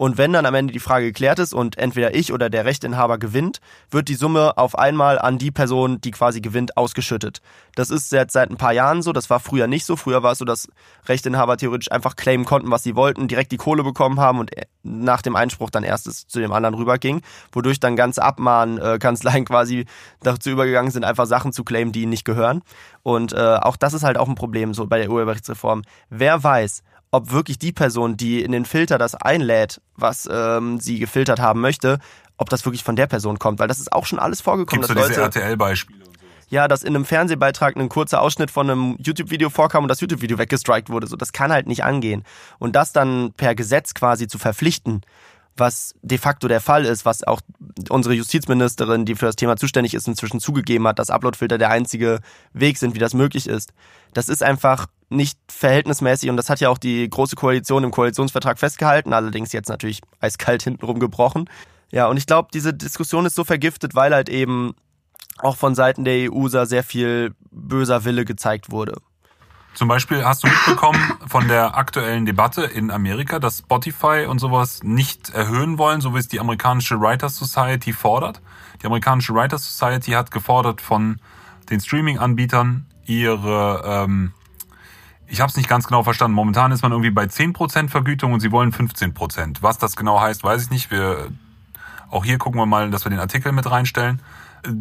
[SPEAKER 1] Und wenn dann am Ende die Frage geklärt ist und entweder ich oder der Rechteinhaber gewinnt, wird die Summe auf einmal an die Person, die quasi gewinnt, ausgeschüttet. Das ist jetzt seit ein paar Jahren so. Das war früher nicht so. Früher war es so, dass Rechteinhaber theoretisch einfach claimen konnten, was sie wollten, direkt die Kohle bekommen haben und nach dem Einspruch dann erst es zu dem anderen rüberging, wodurch dann ganz Abmahnkanzleien quasi dazu übergegangen sind, einfach Sachen zu claimen, die ihnen nicht gehören. Und äh, auch das ist halt auch ein Problem so bei der Urheberrechtsreform. Wer weiß, ob wirklich die Person, die in den Filter das einlädt, was ähm, sie gefiltert haben möchte, ob das wirklich von der Person kommt, weil das ist auch schon alles vorgekommen,
[SPEAKER 2] Gibt so
[SPEAKER 1] dass
[SPEAKER 2] diese RTL-Beispiele
[SPEAKER 1] ja, dass in einem Fernsehbeitrag ein kurzer Ausschnitt von einem YouTube-Video vorkam und das YouTube-Video weggestrikt wurde. So, das kann halt nicht angehen. Und das dann per Gesetz quasi zu verpflichten, was de facto der Fall ist, was auch unsere Justizministerin, die für das Thema zuständig ist, inzwischen zugegeben hat, dass Uploadfilter der einzige Weg sind, wie das möglich ist. Das ist einfach nicht verhältnismäßig und das hat ja auch die Große Koalition im Koalitionsvertrag festgehalten, allerdings jetzt natürlich eiskalt hintenrum gebrochen. Ja, und ich glaube, diese Diskussion ist so vergiftet, weil halt eben auch von Seiten der EU sehr viel böser Wille gezeigt wurde.
[SPEAKER 2] Zum Beispiel hast du mitbekommen von der aktuellen Debatte in Amerika, dass Spotify und sowas nicht erhöhen wollen, so wie es die amerikanische Writers Society fordert. Die amerikanische Writers Society hat gefordert von den Streaming-Anbietern ihre, ähm, ich habe es nicht ganz genau verstanden. Momentan ist man irgendwie bei 10% Vergütung und sie wollen 15%. Was das genau heißt, weiß ich nicht. Wir auch hier gucken wir mal, dass wir den Artikel mit reinstellen.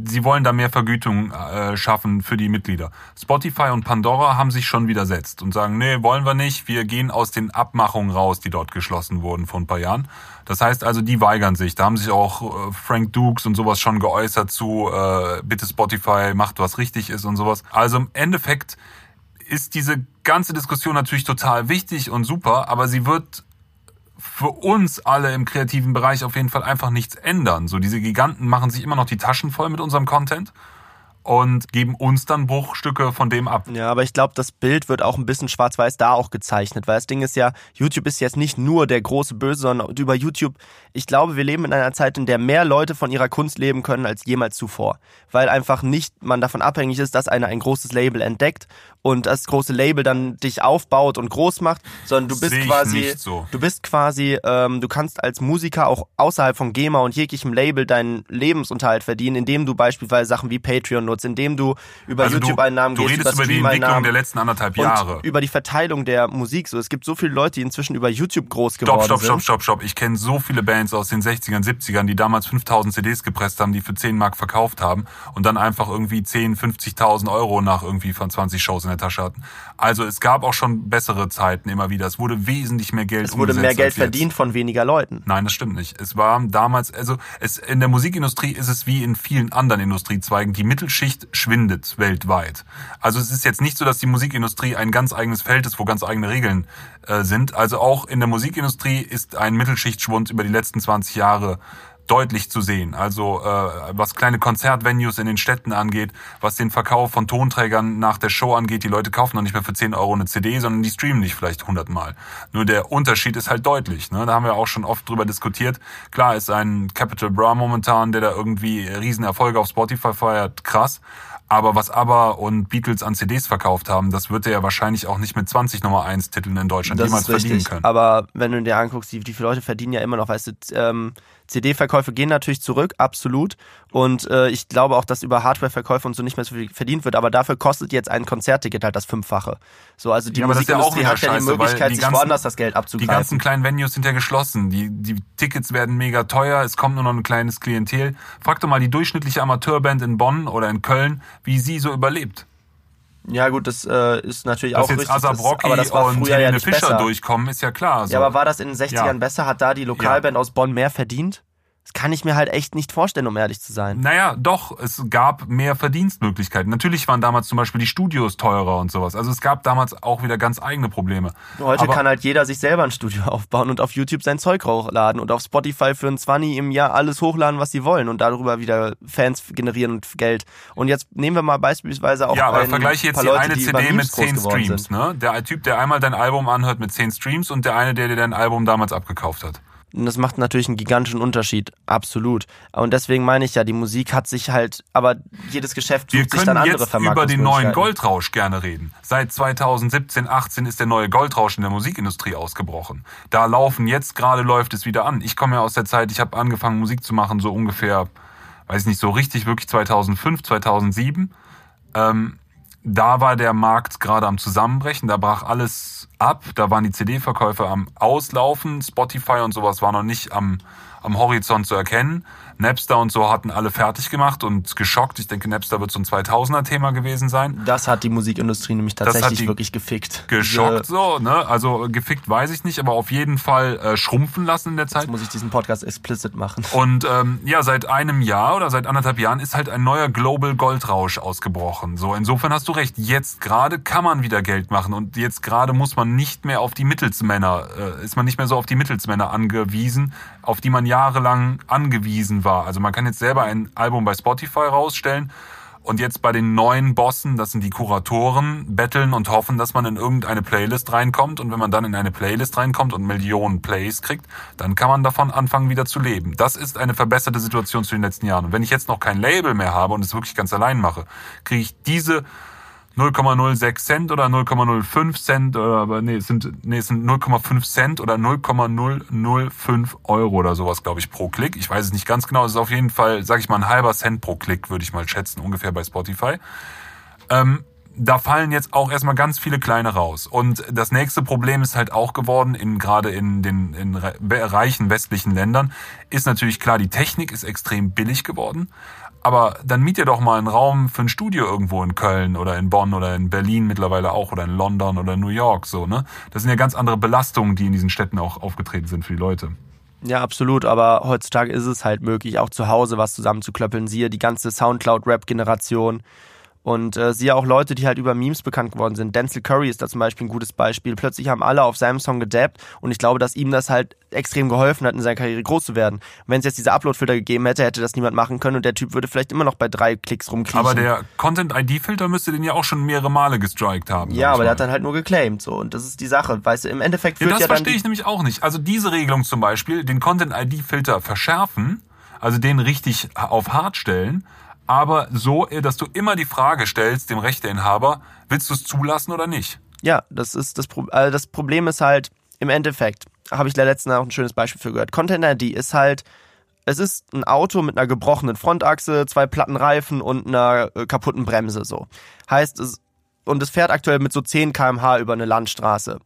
[SPEAKER 2] Sie wollen da mehr Vergütung äh, schaffen für die Mitglieder. Spotify und Pandora haben sich schon widersetzt und sagen, nee, wollen wir nicht. Wir gehen aus den Abmachungen raus, die dort geschlossen wurden vor ein paar Jahren. Das heißt also, die weigern sich. Da haben sich auch äh, Frank Dukes und sowas schon geäußert zu, äh, bitte Spotify macht, was richtig ist und sowas. Also im Endeffekt ist diese ganze Diskussion natürlich total wichtig und super, aber sie wird für uns alle im kreativen Bereich auf jeden Fall einfach nichts ändern. So diese Giganten machen sich immer noch die Taschen voll mit unserem Content und geben uns dann Bruchstücke von dem ab.
[SPEAKER 1] Ja, aber ich glaube, das Bild wird auch ein bisschen schwarz-weiß da auch gezeichnet, weil das Ding ist ja, YouTube ist jetzt nicht nur der große Böse, sondern über YouTube, ich glaube, wir leben in einer Zeit, in der mehr Leute von ihrer Kunst leben können als jemals zuvor, weil einfach nicht man davon abhängig ist, dass einer ein großes Label entdeckt und das große Label dann dich aufbaut und groß macht, sondern du bist quasi,
[SPEAKER 2] so.
[SPEAKER 1] du bist quasi, ähm, du kannst als Musiker auch außerhalb von GEMA und jeglichem Label deinen Lebensunterhalt verdienen, indem du beispielsweise Sachen wie Patreon nutzt, indem du über
[SPEAKER 2] Also
[SPEAKER 1] YouTube-Einnahmen
[SPEAKER 2] du
[SPEAKER 1] gehst,
[SPEAKER 2] redest über die Entwicklung der letzten anderthalb
[SPEAKER 1] und
[SPEAKER 2] Jahre.
[SPEAKER 1] über die Verteilung der Musik. So, es gibt so viele Leute, die inzwischen über YouTube groß
[SPEAKER 2] Stopp,
[SPEAKER 1] geworden
[SPEAKER 2] stopp, stopp,
[SPEAKER 1] sind.
[SPEAKER 2] stopp, stopp. Ich kenne so viele Bands aus den 60ern, 70ern, die damals 5000 CDs gepresst haben, die für 10 Mark verkauft haben und dann einfach irgendwie 10, 50.000 Euro nach irgendwie von 20 Shows in der Tasche hatten. Also es gab auch schon bessere Zeiten immer wieder. Es wurde wesentlich mehr Geld
[SPEAKER 1] Es wurde mehr Geld verdient von weniger Leuten.
[SPEAKER 2] Nein, das stimmt nicht. Es war damals, also es, in der Musikindustrie ist es wie in vielen anderen Industriezweigen, die Mittelschicht schwindet weltweit. Also es ist jetzt nicht so, dass die Musikindustrie ein ganz eigenes Feld ist, wo ganz eigene Regeln äh, sind. Also auch in der Musikindustrie ist ein Mittelschichtschwund über die letzten 20 Jahre deutlich zu sehen. Also äh, was kleine Konzertvenues in den Städten angeht, was den Verkauf von Tonträgern nach der Show angeht. Die Leute kaufen noch nicht mehr für 10 Euro eine CD, sondern die streamen nicht vielleicht 100 Mal. Nur der Unterschied ist halt deutlich. Ne? Da haben wir auch schon oft drüber diskutiert. Klar ist ein Capital Bra momentan, der da irgendwie Riesenerfolge auf Spotify feiert, krass. Aber was ABBA und Beatles an CDs verkauft haben, das wird er ja wahrscheinlich auch nicht mit 20 Nummer 1 Titeln in Deutschland
[SPEAKER 1] Das
[SPEAKER 2] jemals verdienen können.
[SPEAKER 1] Aber wenn du dir anguckst, die, die viele Leute verdienen ja immer noch, weißt du, ähm, CD-Verkäufe gehen natürlich zurück, absolut. Und äh, ich glaube auch, dass über Hardware-Verkäufe und so nicht mehr so viel verdient wird. Aber dafür kostet jetzt ein Konzertticket halt das Fünffache. So, also die
[SPEAKER 2] Ja, ja
[SPEAKER 1] Musikindustrie
[SPEAKER 2] wieder
[SPEAKER 1] hat ja die Möglichkeit,
[SPEAKER 2] die
[SPEAKER 1] sich
[SPEAKER 2] ganzen-
[SPEAKER 1] woanders das Geld
[SPEAKER 2] Die
[SPEAKER 1] abzugreifen.
[SPEAKER 2] ganzen kleinen Venues sind ja geschlossen. Die, die Tickets werden mega teuer. Es kommt nur noch ein kleines Klientel. Frag doch mal die durchschnittliche Amateurband in Bonn oder in Köln, wie sie so überlebt.
[SPEAKER 1] Ja gut, das äh, ist natürlich
[SPEAKER 2] Dass
[SPEAKER 1] auch
[SPEAKER 2] jetzt
[SPEAKER 1] richtig.
[SPEAKER 2] Asa Brocki
[SPEAKER 1] aber das war
[SPEAKER 2] und
[SPEAKER 1] früher ja
[SPEAKER 2] Helene
[SPEAKER 1] nicht
[SPEAKER 2] Fischer
[SPEAKER 1] besser.
[SPEAKER 2] durchkommen, ist ja klar. So.
[SPEAKER 1] Ja, aber war das in den 60ern
[SPEAKER 2] Ja.
[SPEAKER 1] besser? Hat da die Lokalband aus Bonn mehr verdient? Das kann ich mir halt echt nicht vorstellen, um ehrlich zu sein.
[SPEAKER 2] Naja, doch, es gab mehr Verdienstmöglichkeiten. Natürlich waren damals zum Beispiel die Studios teurer und sowas. Also es gab damals auch wieder ganz eigene Probleme.
[SPEAKER 1] Heute
[SPEAKER 2] Aber-
[SPEAKER 1] kann halt jeder sich selber ein Studio aufbauen und auf YouTube sein Zeug hochladen und auf Spotify für ein 20 im Jahr alles hochladen, was sie wollen und darüber wieder Fans generieren und Geld. Und jetzt nehmen wir mal beispielsweise auch
[SPEAKER 2] Ja, aber vergleiche jetzt
[SPEAKER 1] paar
[SPEAKER 2] die
[SPEAKER 1] Leute,
[SPEAKER 2] eine
[SPEAKER 1] die
[SPEAKER 2] CD mit
[SPEAKER 1] Memes groß
[SPEAKER 2] 10
[SPEAKER 1] geworden
[SPEAKER 2] Streams,
[SPEAKER 1] sind.
[SPEAKER 2] ne? Der Typ, der einmal dein Album anhört mit 10 Streams und der eine, der dir dein Album damals abgekauft hat.
[SPEAKER 1] Und das macht natürlich einen gigantischen Unterschied, absolut. Und deswegen meine ich ja, die Musik hat sich halt, aber jedes Geschäft
[SPEAKER 2] Wir
[SPEAKER 1] sucht sich dann
[SPEAKER 2] können
[SPEAKER 1] andere
[SPEAKER 2] jetzt über den
[SPEAKER 1] Vermarktungsmöglichkeiten.
[SPEAKER 2] neuen Goldrausch gerne reden. Seit 2017, 18 ist der neue Goldrausch in der Musikindustrie ausgebrochen. Da laufen jetzt gerade läuft es wieder an. Ich komme ja aus der Zeit, ich habe angefangen Musik zu machen so ungefähr, weiß nicht so richtig, wirklich 2005, 2007. Ähm, da war der Markt gerade am Zusammenbrechen, da brach alles ab, da waren die CD-Verkäufe am Auslaufen, Spotify und sowas war noch nicht am, am Horizont zu erkennen. Napster und so hatten alle fertig gemacht und geschockt. Ich denke, Napster wird so ein 2000er-Thema gewesen sein.
[SPEAKER 1] Das hat die Musikindustrie nämlich
[SPEAKER 2] hat
[SPEAKER 1] tatsächlich wirklich gefickt.
[SPEAKER 2] Geschockt so, ne? Also gefickt weiß ich nicht, aber auf jeden Fall äh, schrumpfen lassen in der Zeit.
[SPEAKER 1] jetzt muss ich diesen Podcast explicit machen.
[SPEAKER 2] Und ähm, ja, seit einem Jahr oder seit anderthalb Jahren ist halt ein neuer Global Goldrausch ausgebrochen. So, insofern hast du recht. Jetzt gerade kann man wieder Geld machen und jetzt gerade muss man nicht mehr auf die Mittelsmänner, äh, ist man nicht mehr so auf die Mittelsmänner angewiesen, auf die man jahrelang angewiesen war. Also man kann jetzt selber ein Album bei Spotify rausstellen und jetzt bei den neuen Bossen, das sind die Kuratoren, betteln und hoffen, dass man in irgendeine Playlist reinkommt. Und wenn man dann in eine Playlist reinkommt und Millionen Plays kriegt, dann kann man davon anfangen, wieder zu leben. Das ist eine verbesserte Situation zu den letzten Jahren. Und wenn ich jetzt noch kein Label mehr habe und es wirklich ganz allein mache, kriege ich diese 0,06 Cent oder 0,05 Cent oder aber nee, es sind nee, es sind 0,5 Cent oder 0,005 Euro oder sowas, glaube ich, pro Klick. Ich weiß es nicht ganz genau. Es ist auf jeden Fall, sage ich mal, ein halber Cent pro Klick, würde ich mal schätzen, ungefähr bei Spotify. Ähm, da fallen jetzt auch erstmal ganz viele kleine raus. Und das nächste Problem ist halt auch geworden, in, gerade in den in re- reichen westlichen Ländern, ist natürlich klar, die Technik ist extrem billig geworden. Aber dann miet ihr doch mal einen Raum für ein Studio irgendwo in Köln oder in Bonn oder in Berlin mittlerweile auch oder in London oder New York so, ne? Das sind ja ganz andere Belastungen, die in diesen Städten auch aufgetreten sind für die Leute.
[SPEAKER 1] Ja, absolut, aber heutzutage ist es halt möglich, auch zu Hause was zusammenzuklöppeln. Siehe die ganze Soundcloud-Rap-Generation. Und äh, siehe auch Leute, die halt über Memes bekannt geworden sind. Denzel Curry ist da zum Beispiel ein gutes Beispiel. Plötzlich haben alle auf seinem Song gedabbt und ich glaube, dass ihm das halt extrem geholfen hat, in seiner Karriere groß zu werden. Wenn es jetzt diese Upload-Filter gegeben hätte, hätte das niemand machen können und der Typ würde vielleicht immer noch bei drei Klicks rumkriechen.
[SPEAKER 2] Aber der Content-ID-Filter müsste den ja auch schon mehrere Male gestrikt haben.
[SPEAKER 1] ja, aber der hat dann halt nur geclaimed so und das ist die Sache. Weißt du, im Endeffekt
[SPEAKER 2] Ja,
[SPEAKER 1] führt
[SPEAKER 2] das
[SPEAKER 1] ja,
[SPEAKER 2] verstehe ich nämlich auch nicht. Also diese Regelung zum Beispiel, den Content-ID-Filter verschärfen, also den richtig auf hart stellen, aber so, dass du immer die Frage stellst, dem Rechteinhaber, willst du es zulassen oder nicht?
[SPEAKER 1] Ja, das ist das Problem. Also das Problem ist halt, im Endeffekt, habe ich letztens auch ein schönes Beispiel für gehört. Content ID ist halt, es ist ein Auto mit einer gebrochenen Frontachse, zwei platten Reifen und einer äh, kaputten Bremse so. Heißt es, und es fährt aktuell mit so 10 km/h über eine Landstraße.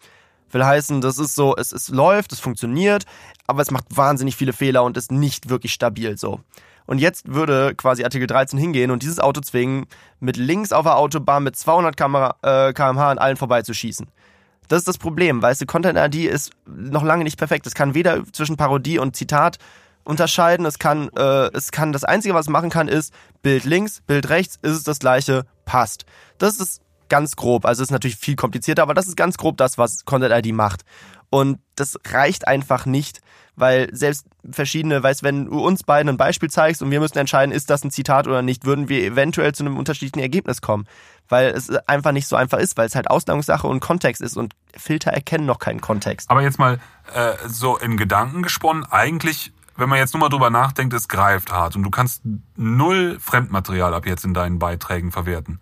[SPEAKER 1] Will heißen, das ist so, es, es läuft, es funktioniert, aber es macht wahnsinnig viele Fehler und ist nicht wirklich stabil so. Und jetzt würde quasi Artikel 13 hingehen und dieses Auto zwingen, mit links auf der Autobahn mit 200 km/h äh, an allen vorbeizuschießen. Das ist das Problem, weißt du, Content ID ist noch lange nicht perfekt. Es kann weder zwischen Parodie und Zitat unterscheiden. Es kann, äh, es kann, das Einzige, was es machen kann, ist Bild links, Bild rechts, ist es das gleiche, passt. Das ist ganz grob. Also es ist natürlich viel komplizierter, aber das ist ganz grob das, was Content ID macht. Und das reicht einfach nicht, weil selbst verschiedene, weißt, wenn du uns beiden ein Beispiel zeigst und wir müssen entscheiden, ist das ein Zitat oder nicht, würden wir eventuell zu einem unterschiedlichen Ergebnis kommen, weil es einfach nicht so einfach ist, weil es halt Auslegungssache und Kontext ist und Filter erkennen noch keinen Kontext.
[SPEAKER 2] Aber jetzt mal äh, so in Gedanken gesponnen, eigentlich wenn man jetzt nur mal drüber nachdenkt, es greift hart und du kannst null Fremdmaterial ab jetzt in deinen Beiträgen verwerten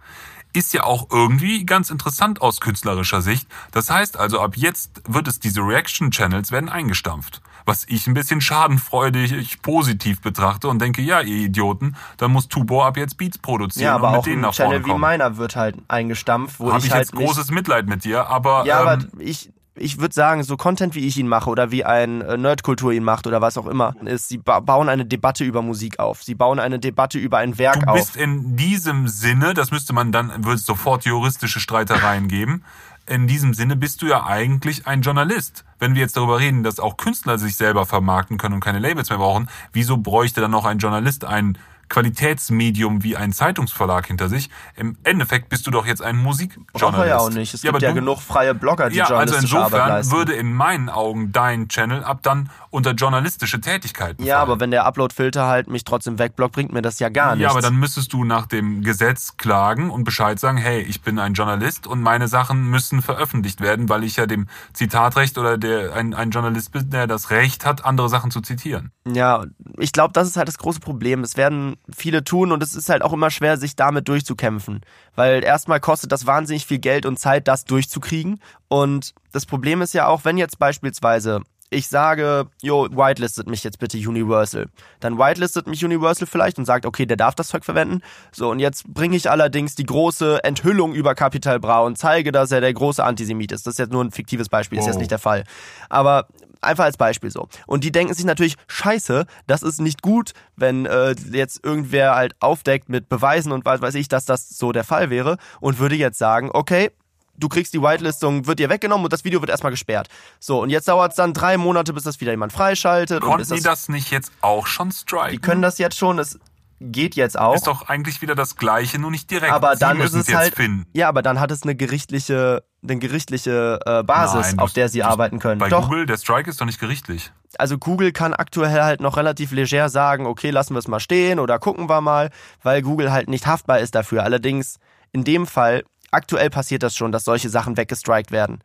[SPEAKER 2] ist ja auch irgendwie ganz interessant aus künstlerischer Sicht. Das heißt also, ab jetzt wird es diese Reaction-Channels werden eingestampft. Was ich ein bisschen schadenfreudig positiv betrachte und denke, ja, ihr Idioten, dann muss Tubo ab jetzt Beats produzieren
[SPEAKER 1] ja, aber
[SPEAKER 2] und mit
[SPEAKER 1] auch
[SPEAKER 2] denen
[SPEAKER 1] ein
[SPEAKER 2] nach vorne
[SPEAKER 1] Channel wie
[SPEAKER 2] kommen.
[SPEAKER 1] meiner wird halt eingestampft, wo
[SPEAKER 2] Habe
[SPEAKER 1] ich,
[SPEAKER 2] ich
[SPEAKER 1] halt
[SPEAKER 2] jetzt großes Mitleid mit dir, aber,
[SPEAKER 1] Ja, aber
[SPEAKER 2] ähm,
[SPEAKER 1] ich, ich würde sagen, so Content, wie ich ihn mache oder wie ein äh, Nerdkultur ihn macht oder was auch immer, ist, sie ba bauen eine Debatte über Musik auf. Sie bauen eine Debatte über ein Werk
[SPEAKER 2] Du
[SPEAKER 1] auf.
[SPEAKER 2] bist in diesem Sinne, das müsste man dann, würde es sofort juristische Streitereien geben. In diesem Sinne bist du ja eigentlich ein Journalist. Wenn wir jetzt darüber reden, dass auch Künstler sich selber vermarkten können und keine Labels mehr brauchen, wieso bräuchte dann noch ein Journalist ein Qualitätsmedium wie ein Zeitungsverlag hinter sich? Im Endeffekt bist du doch jetzt ein
[SPEAKER 1] Braucht
[SPEAKER 2] Musikjournalist.
[SPEAKER 1] er ja auch nicht. Es
[SPEAKER 2] Ja,
[SPEAKER 1] gibt
[SPEAKER 2] aber
[SPEAKER 1] ja
[SPEAKER 2] du-
[SPEAKER 1] genug freie Blogger, die
[SPEAKER 2] ja, also insofern würde in meinen Augen dein Channel ab dann unter journalistische Tätigkeiten
[SPEAKER 1] ja,
[SPEAKER 2] fallen.
[SPEAKER 1] aber wenn der Upload-Filter halt mich trotzdem wegblockt, bringt mir das ja gar nichts.
[SPEAKER 2] Ja, aber dann müsstest du nach dem Gesetz klagen und Bescheid sagen, hey, ich bin ein Journalist und meine Sachen müssen veröffentlicht werden, weil ich ja dem Zitatrecht oder der ein, ein Journalist bin, der das Recht hat, andere Sachen zu zitieren.
[SPEAKER 1] Ja, ich glaube, das ist halt das große Problem. Es werden viele tun und es ist halt auch immer schwer, sich damit durchzukämpfen. Weil erstmal kostet das wahnsinnig viel Geld und Zeit, das durchzukriegen. Und das Problem ist ja auch, wenn jetzt beispielsweise ich sage, jo, whitelistet mich jetzt bitte Universal. Dann whitelistet mich Universal vielleicht und sagt, okay, der darf das Zeug verwenden. So, und jetzt bringe ich allerdings die große Enthüllung über Capital Bra und zeige, dass er der große Antisemit ist. Das ist jetzt nur ein fiktives Beispiel, ist
[SPEAKER 2] Wow.
[SPEAKER 1] jetzt nicht der Fall. Aber einfach als Beispiel so. Und die denken sich natürlich, scheiße, das ist nicht gut, wenn äh, jetzt irgendwer halt aufdeckt mit Beweisen und was weiß ich, dass das so der Fall wäre und würde jetzt sagen, okay, du kriegst die Whitelistung, wird dir weggenommen und das Video wird erstmal gesperrt. So, und jetzt dauert es dann drei Monate, bis das wieder jemand freischaltet. und
[SPEAKER 2] Konnten
[SPEAKER 1] bis
[SPEAKER 2] die das nicht jetzt auch schon striken?
[SPEAKER 1] die können das jetzt schon, es geht jetzt auch.
[SPEAKER 2] ist doch eigentlich wieder das Gleiche, nur nicht direkt.
[SPEAKER 1] aber
[SPEAKER 2] Sie
[SPEAKER 1] dann ist
[SPEAKER 2] müssen
[SPEAKER 1] es
[SPEAKER 2] jetzt
[SPEAKER 1] halt,
[SPEAKER 2] finden.
[SPEAKER 1] ja, aber dann hat es eine gerichtliche, eine gerichtliche äh, Basis,
[SPEAKER 2] Nein,
[SPEAKER 1] auf der sie arbeiten können.
[SPEAKER 2] Bei
[SPEAKER 1] Doch,
[SPEAKER 2] Google, der Strike ist doch nicht gerichtlich.
[SPEAKER 1] also Google kann aktuell halt noch relativ leger sagen, okay, lassen wir es mal stehen oder gucken wir mal, weil Google halt nicht haftbar ist dafür. Allerdings in dem Fall, aktuell passiert das schon, dass solche Sachen weggestrikt werden.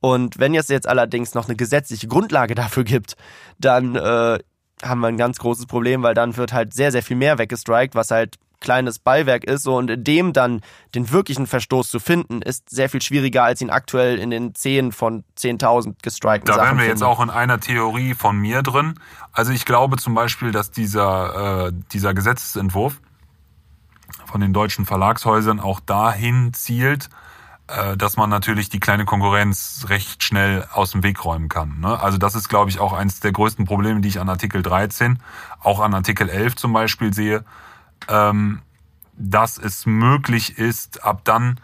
[SPEAKER 1] Und wenn es jetzt allerdings noch eine gesetzliche Grundlage dafür gibt, dann äh, haben wir ein ganz großes Problem, weil dann wird halt sehr, sehr viel mehr weggestrikt, was halt kleines Beiwerk ist so, und in dem dann den wirklichen Verstoß zu finden, ist sehr viel schwieriger, als ihn aktuell in den 10 von 10.000 gestrikten
[SPEAKER 2] Da
[SPEAKER 1] Sachen
[SPEAKER 2] wären wir jetzt
[SPEAKER 1] findet.
[SPEAKER 2] auch in einer Theorie von mir drin. Also ich glaube zum Beispiel, dass dieser, äh, dieser Gesetzesentwurf von den deutschen Verlagshäusern auch dahin zielt, dass man natürlich die kleine Konkurrenz recht schnell aus dem Weg räumen kann. Ne? Also das ist, glaube ich, auch eines der größten Probleme, die ich an Artikel 13, auch an Artikel 11 zum Beispiel sehe, ähm, dass es möglich ist, ab dann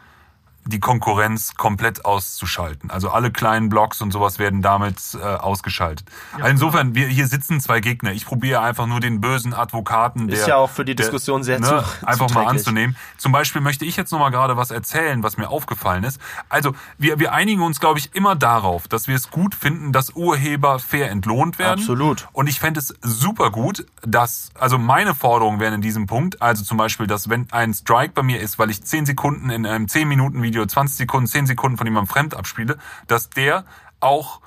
[SPEAKER 2] die Konkurrenz komplett auszuschalten. Also alle kleinen Blogs und sowas werden damit äh, ausgeschaltet. also insofern, wir hier sitzen zwei Gegner. Ich probiere einfach nur den bösen Advokaten, der
[SPEAKER 1] Ist ja auch für die
[SPEAKER 2] der,
[SPEAKER 1] Diskussion sehr
[SPEAKER 2] ne,
[SPEAKER 1] zu-
[SPEAKER 2] einfach mal
[SPEAKER 1] zuträglich.
[SPEAKER 2] anzunehmen. Zum Beispiel möchte ich jetzt noch mal gerade was erzählen, was mir aufgefallen ist. Also wir, wir einigen uns, glaube ich, immer darauf, dass wir es gut finden, dass Urheber fair entlohnt werden.
[SPEAKER 1] Absolut.
[SPEAKER 2] Und ich fände es super gut, dass, also meine Forderungen wären in diesem Punkt, also zum Beispiel, dass wenn ein Strike bei mir ist, weil ich 10 Sekunden in einem 10 Minuten Video, 20 Sekunden, 10 Sekunden von jemandem fremd abspiele, dass der auch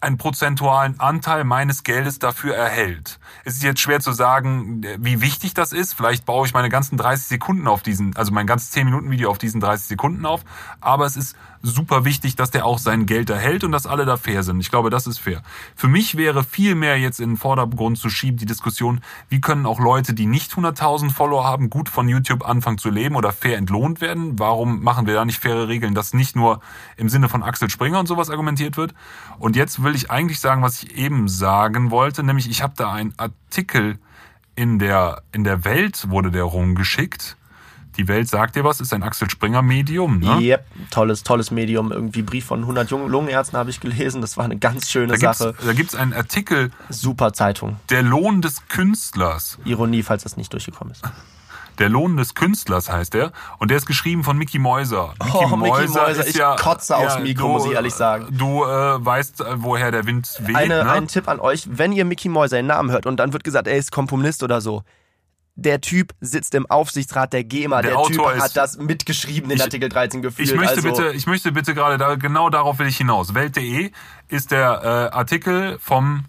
[SPEAKER 2] einen prozentualen Anteil meines Geldes dafür erhält. Es ist jetzt schwer zu sagen, wie wichtig das ist. Vielleicht baue ich meine ganzen 30 Sekunden auf diesen, also mein ganzes 10 Minuten Video auf diesen 30 Sekunden auf. Aber es ist super wichtig, dass der auch sein Geld erhält und dass alle da fair sind. Ich glaube, das ist fair. Für mich wäre viel mehr jetzt in den Vordergrund zu schieben die Diskussion, wie können auch Leute, die nicht 100.000 Follower haben, gut von YouTube anfangen zu leben oder fair entlohnt werden? Warum machen wir da nicht faire Regeln, dass nicht nur im Sinne von Axel Springer und sowas argumentiert wird? Und jetzt will ich eigentlich sagen, was ich eben sagen wollte, nämlich ich habe da einen Artikel in der, in der Welt wurde der rumgeschickt. Die Welt sagt dir was, ist ein Axel Springer Medium, ne?
[SPEAKER 1] Yep, tolles, tolles Medium. Irgendwie Brief von 100 Jungen Lungenärzten habe ich gelesen. Das war eine ganz schöne
[SPEAKER 2] Da gibt's,
[SPEAKER 1] Sache.
[SPEAKER 2] da gibt's einen Artikel,
[SPEAKER 1] Super Zeitung.
[SPEAKER 2] der Lohn des Künstlers.
[SPEAKER 1] Ironie, falls das nicht durchgekommen ist.
[SPEAKER 2] Der Lohn des Künstlers heißt der. Und der ist geschrieben von Mickey Mäuser. Mickey
[SPEAKER 1] Oh, Mickey Mäuser, ich kotze aufs Mikro, muss ich ehrlich sagen.
[SPEAKER 2] Du äh, weißt, äh, woher der Wind weht.
[SPEAKER 1] Eine,
[SPEAKER 2] ne?
[SPEAKER 1] Ein Tipp an euch, wenn ihr Mickey Mäuser den Namen hört und dann wird gesagt, er ist Komponist oder so. Der Typ sitzt im Aufsichtsrat der GEMA.
[SPEAKER 2] Der
[SPEAKER 1] Der, Typ
[SPEAKER 2] ist-
[SPEAKER 1] hat das mitgeschrieben in
[SPEAKER 2] Ich-
[SPEAKER 1] Artikel 13 gefühlt.
[SPEAKER 2] Ich möchte
[SPEAKER 1] also,
[SPEAKER 2] bitte, ich möchte bitte gerade da, genau darauf will ich hinaus. Welt.de ist der äh, Artikel vom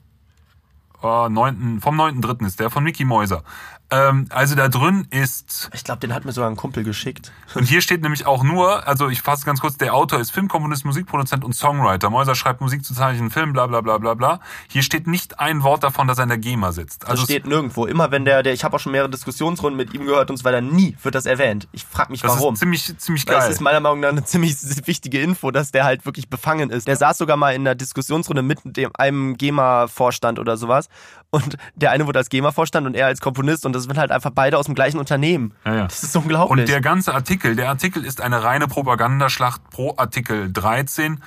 [SPEAKER 2] äh, 9., vom 9.3. ist der von Mickey Mäuser. Ähm, also da drin ist
[SPEAKER 1] Ich glaube, den hat mir sogar ein Kumpel geschickt.
[SPEAKER 2] und hier steht nämlich auch nur, also ich fasse ganz kurz, der Autor ist Filmkomponist, Musikproduzent und Songwriter. Mäuser schreibt Musik zu zahlreichen Filmen, bla bla bla bla bla. Hier steht nicht ein Wort davon, dass er in der GEMA sitzt.
[SPEAKER 1] Das
[SPEAKER 2] Also es-
[SPEAKER 1] steht nirgendwo. Immer wenn der, der ich habe auch schon mehrere Diskussionsrunden mit ihm gehört und so weiter, nie wird das erwähnt. Ich frage mich
[SPEAKER 2] das
[SPEAKER 1] warum.
[SPEAKER 2] ist ziemlich, ziemlich geil.
[SPEAKER 1] ist meiner Meinung nach eine ziemlich wichtige Info, dass der halt wirklich befangen ist. Der saß sogar mal in einer Diskussionsrunde mit dem, einem GEMA-Vorstand oder sowas. Und der eine wurde als GEMA-Vorstand und er als Komponist und das sind halt einfach beide aus dem gleichen Unternehmen.
[SPEAKER 2] Ja, ja.
[SPEAKER 1] Das ist unglaublich.
[SPEAKER 2] Und der ganze Artikel, der Artikel ist eine reine Propagandaschlacht pro Artikel 13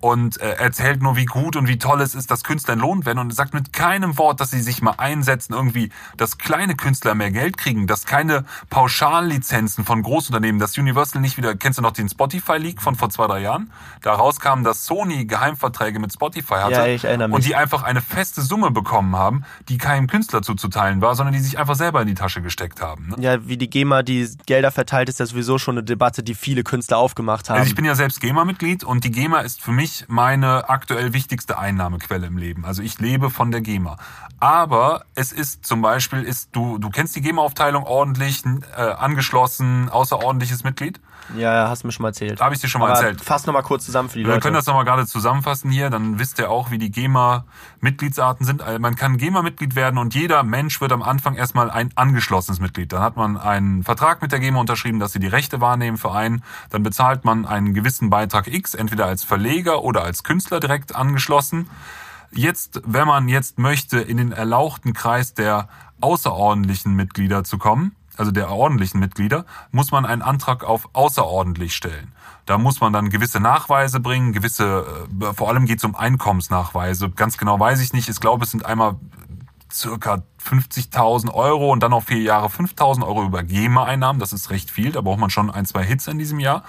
[SPEAKER 2] und äh, erzählt nur, wie gut und wie toll es ist, dass Künstler entlohnt werden und sagt mit keinem Wort, dass sie sich mal einsetzen, irgendwie, dass kleine Künstler mehr Geld kriegen, dass keine Pauschallizenzen von Großunternehmen, dass Universal nicht wieder, kennst du noch den Spotify-Leak von vor zwei, drei Jahren? Da rauskam, dass Sony Geheimverträge mit Spotify hatte
[SPEAKER 1] Ja, ich erinnere mich.
[SPEAKER 2] und die einfach eine feste Summe bekommen haben, die keinem Künstler zuzuteilen war, sondern die sich einfach selber in die Tasche gesteckt haben. Ne?
[SPEAKER 1] ja, wie die GEMA die Gelder verteilt, ist ja sowieso schon eine Debatte, die viele Künstler aufgemacht haben.
[SPEAKER 2] Also ich bin ja selbst GEMA-Mitglied und die GEMA ist für mich meine aktuell wichtigste Einnahmequelle im Leben. Also ich lebe von der GEMA. Aber es ist zum Beispiel, ist du, du kennst die GEMA-Aufteilung ordentlich, äh, angeschlossen, außerordentliches Mitglied.
[SPEAKER 1] Ja, hast du mir schon mal erzählt.
[SPEAKER 2] Habe ich dir schon mal
[SPEAKER 1] Aber
[SPEAKER 2] erzählt.
[SPEAKER 1] Fass nochmal kurz zusammen für die
[SPEAKER 2] Wir
[SPEAKER 1] Leute.
[SPEAKER 2] können das nochmal gerade zusammenfassen hier, dann wisst ihr auch, wie die GEMA-Mitgliedsarten sind. Also man kann GEMA-Mitglied werden und jeder Mensch wird am Anfang erstmal ein angeschlossenes Mitglied. Dann hat man einen Vertrag mit der GEMA unterschrieben, dass sie die Rechte wahrnehmen für einen. Dann bezahlt man einen gewissen Beitrag X, entweder als Verleger oder als Künstler direkt angeschlossen. Jetzt, wenn man jetzt möchte, in den erlauchten Kreis der außerordentlichen Mitglieder zu kommen, also der ordentlichen Mitglieder, muss man einen Antrag auf außerordentlich stellen. Da muss man dann gewisse Nachweise bringen, gewisse, äh, vor allem geht es um Einkommensnachweise. Ganz genau weiß ich nicht. Ich glaube, es sind einmal circa 50.000 Euro und dann auf vier Jahre 5.000 Euro über GEMA-Einnahmen. Das ist recht viel. Da braucht man schon ein, zwei Hits in diesem Jahr.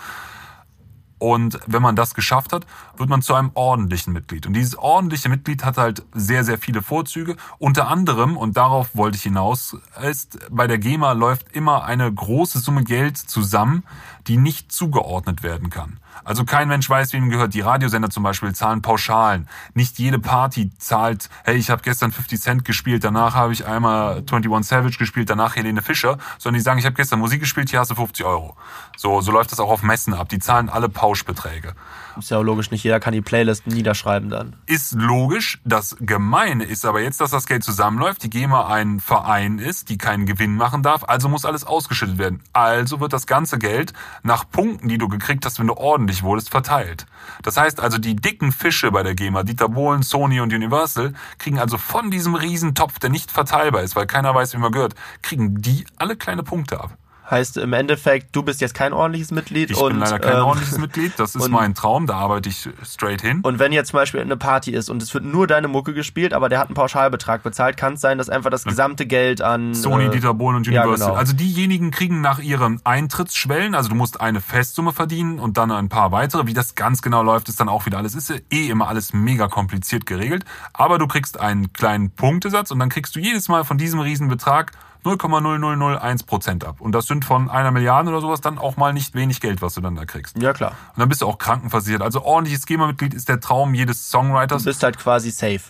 [SPEAKER 2] Und wenn man das geschafft hat, wird man zu einem ordentlichen Mitglied. Und dieses ordentliche Mitglied hat halt sehr, sehr viele Vorzüge. Unter anderem, und darauf wollte ich hinaus, ist, bei der GEMA läuft immer eine große Summe Geld zusammen, die nicht zugeordnet werden kann. Also kein Mensch weiß, wem gehört. Die Radiosender zum Beispiel zahlen Pauschalen. Nicht jede Party zahlt, hey, ich habe gestern 50 Cent gespielt, danach habe ich einmal 21 Savage gespielt, danach Helene Fischer. Sondern die sagen, ich habe gestern Musik gespielt, hier hast du 50 Euro. So, so läuft das auch auf Messen ab. Die zahlen alle Pauschbeträge.
[SPEAKER 1] Ist ja auch logisch, nicht jeder kann die Playlist niederschreiben dann.
[SPEAKER 2] Ist logisch. Das Gemeine ist aber jetzt, dass das Geld zusammenläuft, die GEMA ein Verein ist, die keinen Gewinn machen darf, also muss alles ausgeschüttet werden. Also wird das ganze Geld nach Punkten, die du gekriegt hast, wenn du ordentlich wurdest, verteilt. Das heißt also, die dicken Fische bei der GEMA, Dieter Bohlen, Sony und Universal, kriegen also von diesem Riesentopf, der nicht verteilbar ist, weil keiner weiß, wem er gehört, kriegen die alle kleine Punkte ab.
[SPEAKER 1] Heißt im Endeffekt, du bist jetzt kein ordentliches Mitglied
[SPEAKER 2] Ich
[SPEAKER 1] und
[SPEAKER 2] bin leider kein
[SPEAKER 1] ähm,
[SPEAKER 2] ordentliches Mitglied, das ist
[SPEAKER 1] und-
[SPEAKER 2] mein Traum, da arbeite ich straight hin.
[SPEAKER 1] Und wenn jetzt zum Beispiel eine Party ist und es wird nur deine Mucke gespielt, aber der hat einen Pauschalbetrag bezahlt, kann es sein, dass einfach das gesamte Geld an
[SPEAKER 2] Sony,
[SPEAKER 1] äh,
[SPEAKER 2] Dieter Bohlen und
[SPEAKER 1] ja,
[SPEAKER 2] Universal.
[SPEAKER 1] genau.
[SPEAKER 2] Also diejenigen kriegen nach ihren Eintrittsschwellen, also du musst eine Festsumme verdienen und dann ein paar weitere. Wie das ganz genau läuft, ist dann auch wieder alles. Ist ja eh immer alles mega kompliziert geregelt. Aber du kriegst einen kleinen Punktesatz und dann kriegst du jedes Mal von diesem Riesenbetrag 0,0001 Prozent ab. Und das sind von einer Milliarde oder sowas dann auch mal nicht wenig Geld, was du dann da kriegst.
[SPEAKER 1] ja klar.
[SPEAKER 2] Und dann bist du auch krankenversichert. Also ordentliches GEMA-Mitglied ist der Traum jedes Songwriters.
[SPEAKER 1] Du bist halt quasi safe.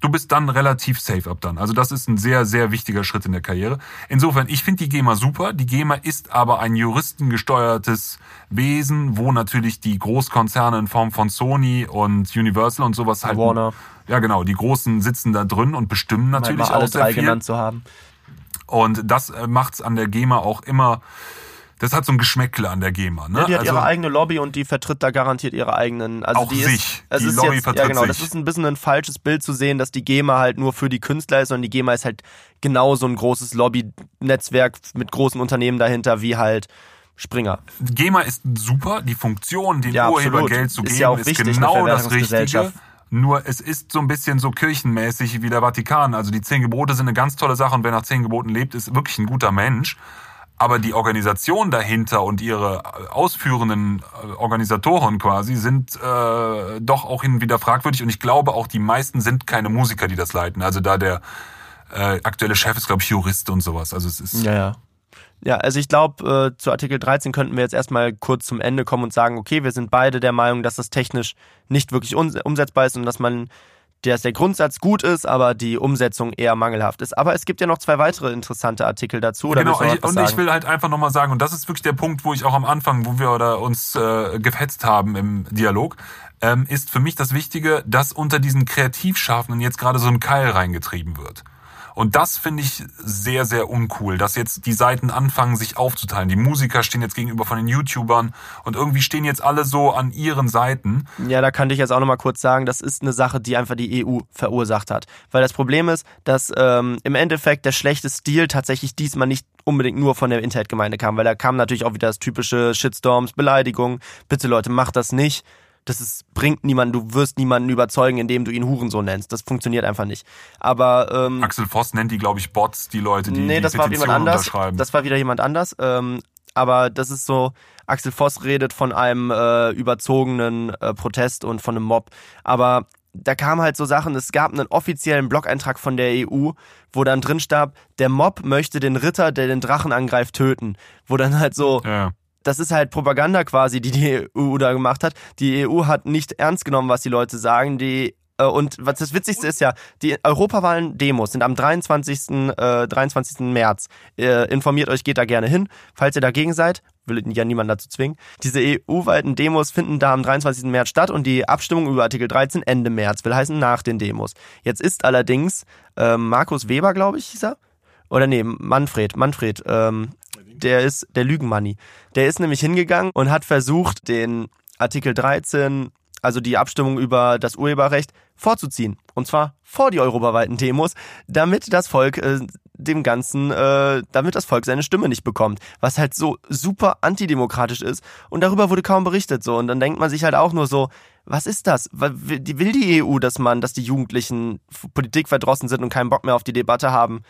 [SPEAKER 2] du bist dann relativ safe ab dann. Also das ist ein sehr, sehr wichtiger Schritt in der Karriere. Insofern, ich finde die GEMA super. Die GEMA ist aber ein juristengesteuertes Wesen, wo natürlich die Großkonzerne in Form von Sony und Universal und sowas halt...
[SPEAKER 1] Warner.
[SPEAKER 2] Ja, genau. Die Großen sitzen da drin und bestimmen
[SPEAKER 1] Halt
[SPEAKER 2] natürlich auch sehr viel.
[SPEAKER 1] genannt zu haben.
[SPEAKER 2] Und das äh, macht's an der GEMA auch immer... Das hat so ein Geschmäckle an der GEMA. Ne?
[SPEAKER 1] Ja, die hat
[SPEAKER 2] also,
[SPEAKER 1] ihre eigene Lobby und die vertritt da garantiert ihre eigenen. Also
[SPEAKER 2] Auch
[SPEAKER 1] die
[SPEAKER 2] sich.
[SPEAKER 1] Ist, es
[SPEAKER 2] Die
[SPEAKER 1] ist
[SPEAKER 2] Lobby
[SPEAKER 1] jetzt, ja
[SPEAKER 2] vertritt
[SPEAKER 1] genau, das
[SPEAKER 2] sich.
[SPEAKER 1] ist ein bisschen ein falsches Bild zu sehen, dass die GEMA halt nur für die Künstler ist, sondern die GEMA ist halt genau so ein großes Lobby-Netzwerk mit großen Unternehmen dahinter wie halt Springer.
[SPEAKER 2] GEMA ist super, die Funktion, den
[SPEAKER 1] Ja,
[SPEAKER 2] Urheber
[SPEAKER 1] absolut.
[SPEAKER 2] Geld zu
[SPEAKER 1] Ist
[SPEAKER 2] geben,
[SPEAKER 1] ja auch
[SPEAKER 2] ist genau das Richtige. Nur es ist so ein bisschen so kirchenmäßig wie der Vatikan. Also die zehn Gebote sind eine ganz tolle Sache und wer nach zehn Geboten lebt, ist wirklich ein guter Mensch. Aber die Organisation dahinter und ihre ausführenden äh, Organisatoren quasi sind äh, doch auch hin und wieder fragwürdig. Und ich glaube auch, die meisten sind keine Musiker, die das leiten. Also da der äh, aktuelle Chef ist, glaube ich, Jurist und sowas. Also es ist.
[SPEAKER 1] Ja, ja. Ja, also ich glaube, äh, zu Artikel 13 könnten wir jetzt erstmal kurz zum Ende kommen und sagen, okay, wir sind beide der Meinung, dass das technisch nicht wirklich umsetzbar ist und dass man dass der Grundsatz gut ist, aber die Umsetzung eher mangelhaft ist. Aber es gibt ja noch zwei weitere interessante Artikel dazu.
[SPEAKER 2] Genau, ich, und ich will halt einfach nochmal sagen, und das ist wirklich der Punkt, wo ich auch am Anfang, wo wir oder uns äh, gefetzt haben im Dialog, ähm, ist für mich das Wichtige, dass unter diesen Kreativschaffenden jetzt gerade so ein Keil reingetrieben wird. Und das finde ich sehr, sehr uncool, dass jetzt die Seiten anfangen, sich aufzuteilen. Die Musiker stehen jetzt gegenüber von den YouTubern und irgendwie stehen jetzt alle so an ihren Seiten.
[SPEAKER 1] Ja, da kann ich jetzt auch nochmal kurz sagen, das ist eine Sache, die einfach die EU verursacht hat. Weil das Problem ist, dass ähm, im Endeffekt der schlechte Stil tatsächlich diesmal nicht unbedingt nur von der Internetgemeinde kam, weil da kam natürlich auch wieder das typische Shitstorms, Beleidigung, bitte Leute, macht das nicht das ist, bringt niemanden, du wirst niemanden überzeugen, indem du ihn Hurensohn nennst. Das funktioniert einfach nicht. Aber ähm,
[SPEAKER 2] Axel Voss nennt die, glaube ich, Bots, die Leute, die
[SPEAKER 1] nee,
[SPEAKER 2] die
[SPEAKER 1] das war jemand anders. Das war wieder jemand anders. Ähm, aber das ist so, Axel Voss redet von einem äh, überzogenen äh, Protest und von einem Mob. Aber da kamen halt so Sachen, es gab einen offiziellen Blog-Eintrag von der EU, wo dann drin starb, der Mob möchte den Ritter, der den Drachen angreift, töten. Wo dann halt so, ja das ist halt Propaganda quasi, die die EU da gemacht hat. Die EU hat nicht ernst genommen, was die Leute sagen. Die äh, und was das Witzigste ist ja, die Europawahlen-Demos sind am 23. Äh, 23. März. Äh, informiert euch, geht da gerne hin. Falls ihr dagegen seid, will ja niemand dazu zwingen. Diese EU-weiten Demos finden da am 23. März statt und die Abstimmung über Artikel 13 Ende März, will heißen nach den Demos. Jetzt ist allerdings äh, Markus Weber, glaube ich, hieß er. Oder nee, Manfred, Manfred, ähm, der ist der Lügenmanni. Der ist nämlich hingegangen und hat versucht, den Artikel 13, also die Abstimmung über das Urheberrecht, vorzuziehen. Und zwar vor die europaweiten Demos, damit das Volk äh, dem Ganzen, äh, damit das Volk seine Stimme nicht bekommt. Was halt so super antidemokratisch ist. Und darüber wurde kaum berichtet so. Und dann denkt man sich halt auch nur so, was ist das? Will die EU, dass man, dass die Jugendlichen Politik verdrossen sind und keinen Bock mehr auf die Debatte haben?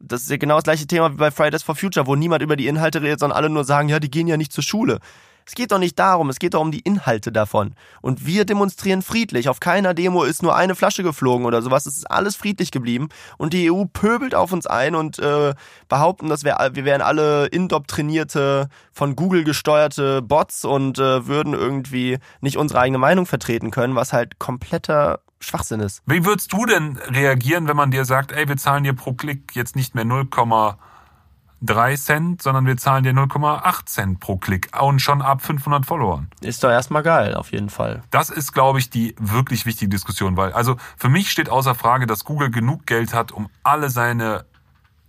[SPEAKER 1] Das ist ja genau das gleiche Thema wie bei Fridays for Future, wo niemand über die Inhalte redet, sondern alle nur sagen, ja, die gehen ja nicht zur Schule. Es geht doch nicht darum, es geht doch um die Inhalte davon. Und wir demonstrieren friedlich. Auf keiner Demo ist nur eine Flasche geflogen oder sowas. Es ist alles friedlich geblieben. Und die EU pöbelt auf uns ein und äh, behaupten, dass wir, wir wären alle indoktrinierte, von Google gesteuerte Bots und äh, würden irgendwie nicht unsere eigene Meinung vertreten können, was halt kompletter Schwachsinn ist.
[SPEAKER 2] Wie würdest du denn reagieren, wenn man dir sagt, ey, wir zahlen dir pro Klick jetzt nicht mehr 0,3 Cent, sondern wir zahlen dir 0,8 Cent pro Klick und schon ab 500 Followern?
[SPEAKER 1] Ist doch erstmal geil, auf jeden Fall.
[SPEAKER 2] Das ist, glaube ich, die wirklich wichtige Diskussion, weil, also für mich steht außer Frage, dass Google genug Geld hat, um alle seine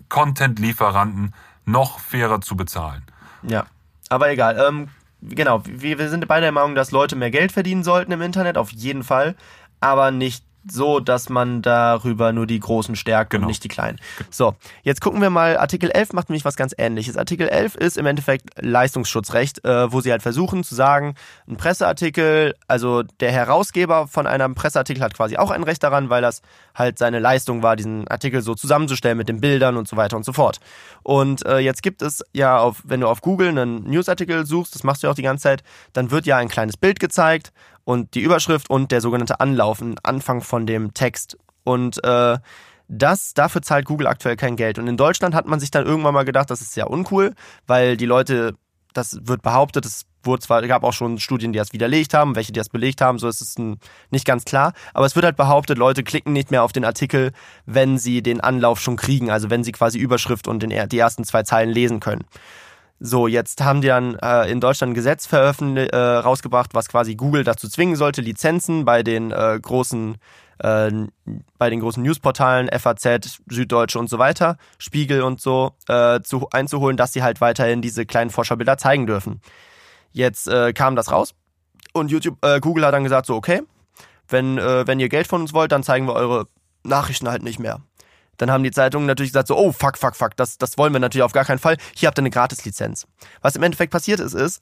[SPEAKER 2] Content-Lieferanten noch fairer zu bezahlen.
[SPEAKER 1] Ja, aber egal. Ähm, genau, wir, wir sind beide der Meinung, dass Leute mehr Geld verdienen sollten im Internet, auf jeden Fall aber nicht so, dass man darüber nur die Großen stärkt genau. und nicht die Kleinen. So, jetzt gucken wir mal, Artikel 11 macht nämlich was ganz ähnliches. Artikel 11 ist im Endeffekt Leistungsschutzrecht, äh, wo sie halt versuchen zu sagen, ein Presseartikel, also der Herausgeber von einem Presseartikel hat quasi auch ein Recht daran, weil das halt seine Leistung war, diesen Artikel so zusammenzustellen mit den Bildern und so weiter und so fort. Und äh, jetzt gibt es ja, auf, wenn du auf Google einen Newsartikel suchst, das machst du ja auch die ganze Zeit, dann wird ja ein kleines Bild gezeigt und die Überschrift und der sogenannte Anlauf, ein Anfang von dem Text. Und äh, das, dafür zahlt Google aktuell kein Geld. Und in Deutschland hat man sich dann irgendwann mal gedacht, das ist sehr uncool, weil die Leute, das wird behauptet, es wurde zwar, gab auch schon Studien, die das widerlegt haben, welche die das belegt haben, so ist es nicht ganz klar. Aber es wird halt behauptet, Leute klicken nicht mehr auf den Artikel, wenn sie den Anlauf schon kriegen, also wenn sie quasi Überschrift und den, die ersten zwei Zeilen lesen können. So, jetzt haben die dann äh, in Deutschland ein Gesetz veröffentlicht, äh, rausgebracht, was quasi Google dazu zwingen sollte, Lizenzen bei den äh, großen äh, bei den großen Newsportalen, FAZ, Süddeutsche und so weiter, Spiegel und so, äh, zu, einzuholen, dass sie halt weiterhin diese kleinen Forscherbilder zeigen dürfen. Jetzt äh, kam das raus und YouTube, äh, Google hat dann gesagt so, okay, wenn, äh, wenn ihr Geld von uns wollt, dann zeigen wir eure Nachrichten halt nicht mehr. Dann haben die Zeitungen natürlich gesagt so, oh fuck, fuck, fuck, das, das wollen wir natürlich auf gar keinen Fall. Hier habt ihr eine Gratislizenz. Was im Endeffekt passiert ist, ist,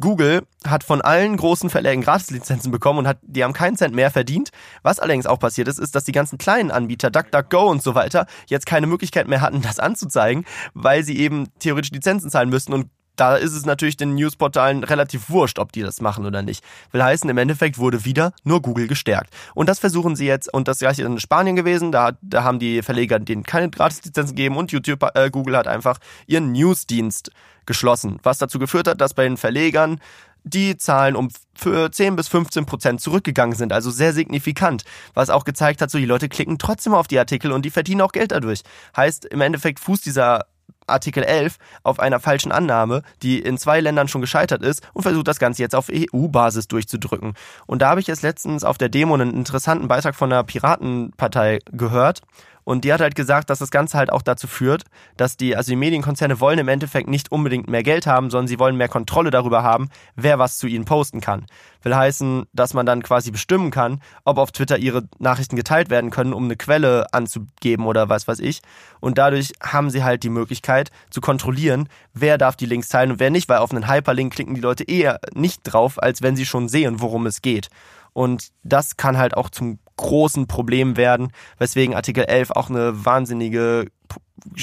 [SPEAKER 1] Google hat von allen großen Verlägen Gratislizenzen bekommen und hat, die haben keinen Cent mehr verdient. Was allerdings auch passiert ist, ist, dass die ganzen kleinen Anbieter, DuckDuckGo und so weiter, jetzt keine Möglichkeit mehr hatten, das anzuzeigen, weil sie eben theoretisch Lizenzen zahlen müssten und da ist es natürlich den Newsportalen relativ wurscht, ob die das machen oder nicht. Will heißen, im Endeffekt wurde wieder nur Google gestärkt. Und das versuchen sie jetzt, und das gleiche in Spanien gewesen, da, da haben die Verleger denen keine Gratislizenzen gegeben und YouTube, äh, Google hat einfach ihren Newsdienst geschlossen, was dazu geführt hat, dass bei den Verlegern die Zahlen um für 10 bis 15 Prozent zurückgegangen sind, also sehr signifikant, was auch gezeigt hat, so die Leute klicken trotzdem auf die Artikel und die verdienen auch Geld dadurch. Heißt, im Endeffekt fußt dieser Artikel 11 auf einer falschen Annahme, die in zwei Ländern schon gescheitert ist und versucht das Ganze jetzt auf EU-Basis durchzudrücken. Und da habe ich jetzt letztens auf der Demo einen interessanten Beitrag von der Piratenpartei gehört und die hat halt gesagt, dass das Ganze halt auch dazu führt, dass die, also die Medienkonzerne wollen im Endeffekt nicht unbedingt mehr Geld haben, sondern sie wollen mehr Kontrolle darüber haben, wer was zu ihnen posten kann. Will heißen, dass man dann quasi bestimmen kann, ob auf Twitter ihre Nachrichten geteilt werden können, um eine Quelle anzugeben oder was weiß ich. Und dadurch haben sie halt die Möglichkeit zu kontrollieren, wer darf die Links teilen und wer nicht, weil auf einen Hyperlink klicken die Leute eher nicht drauf, als wenn sie schon sehen, worum es geht. Und das kann halt auch zum großen Problem werden, weswegen Artikel 11 auch eine wahnsinnige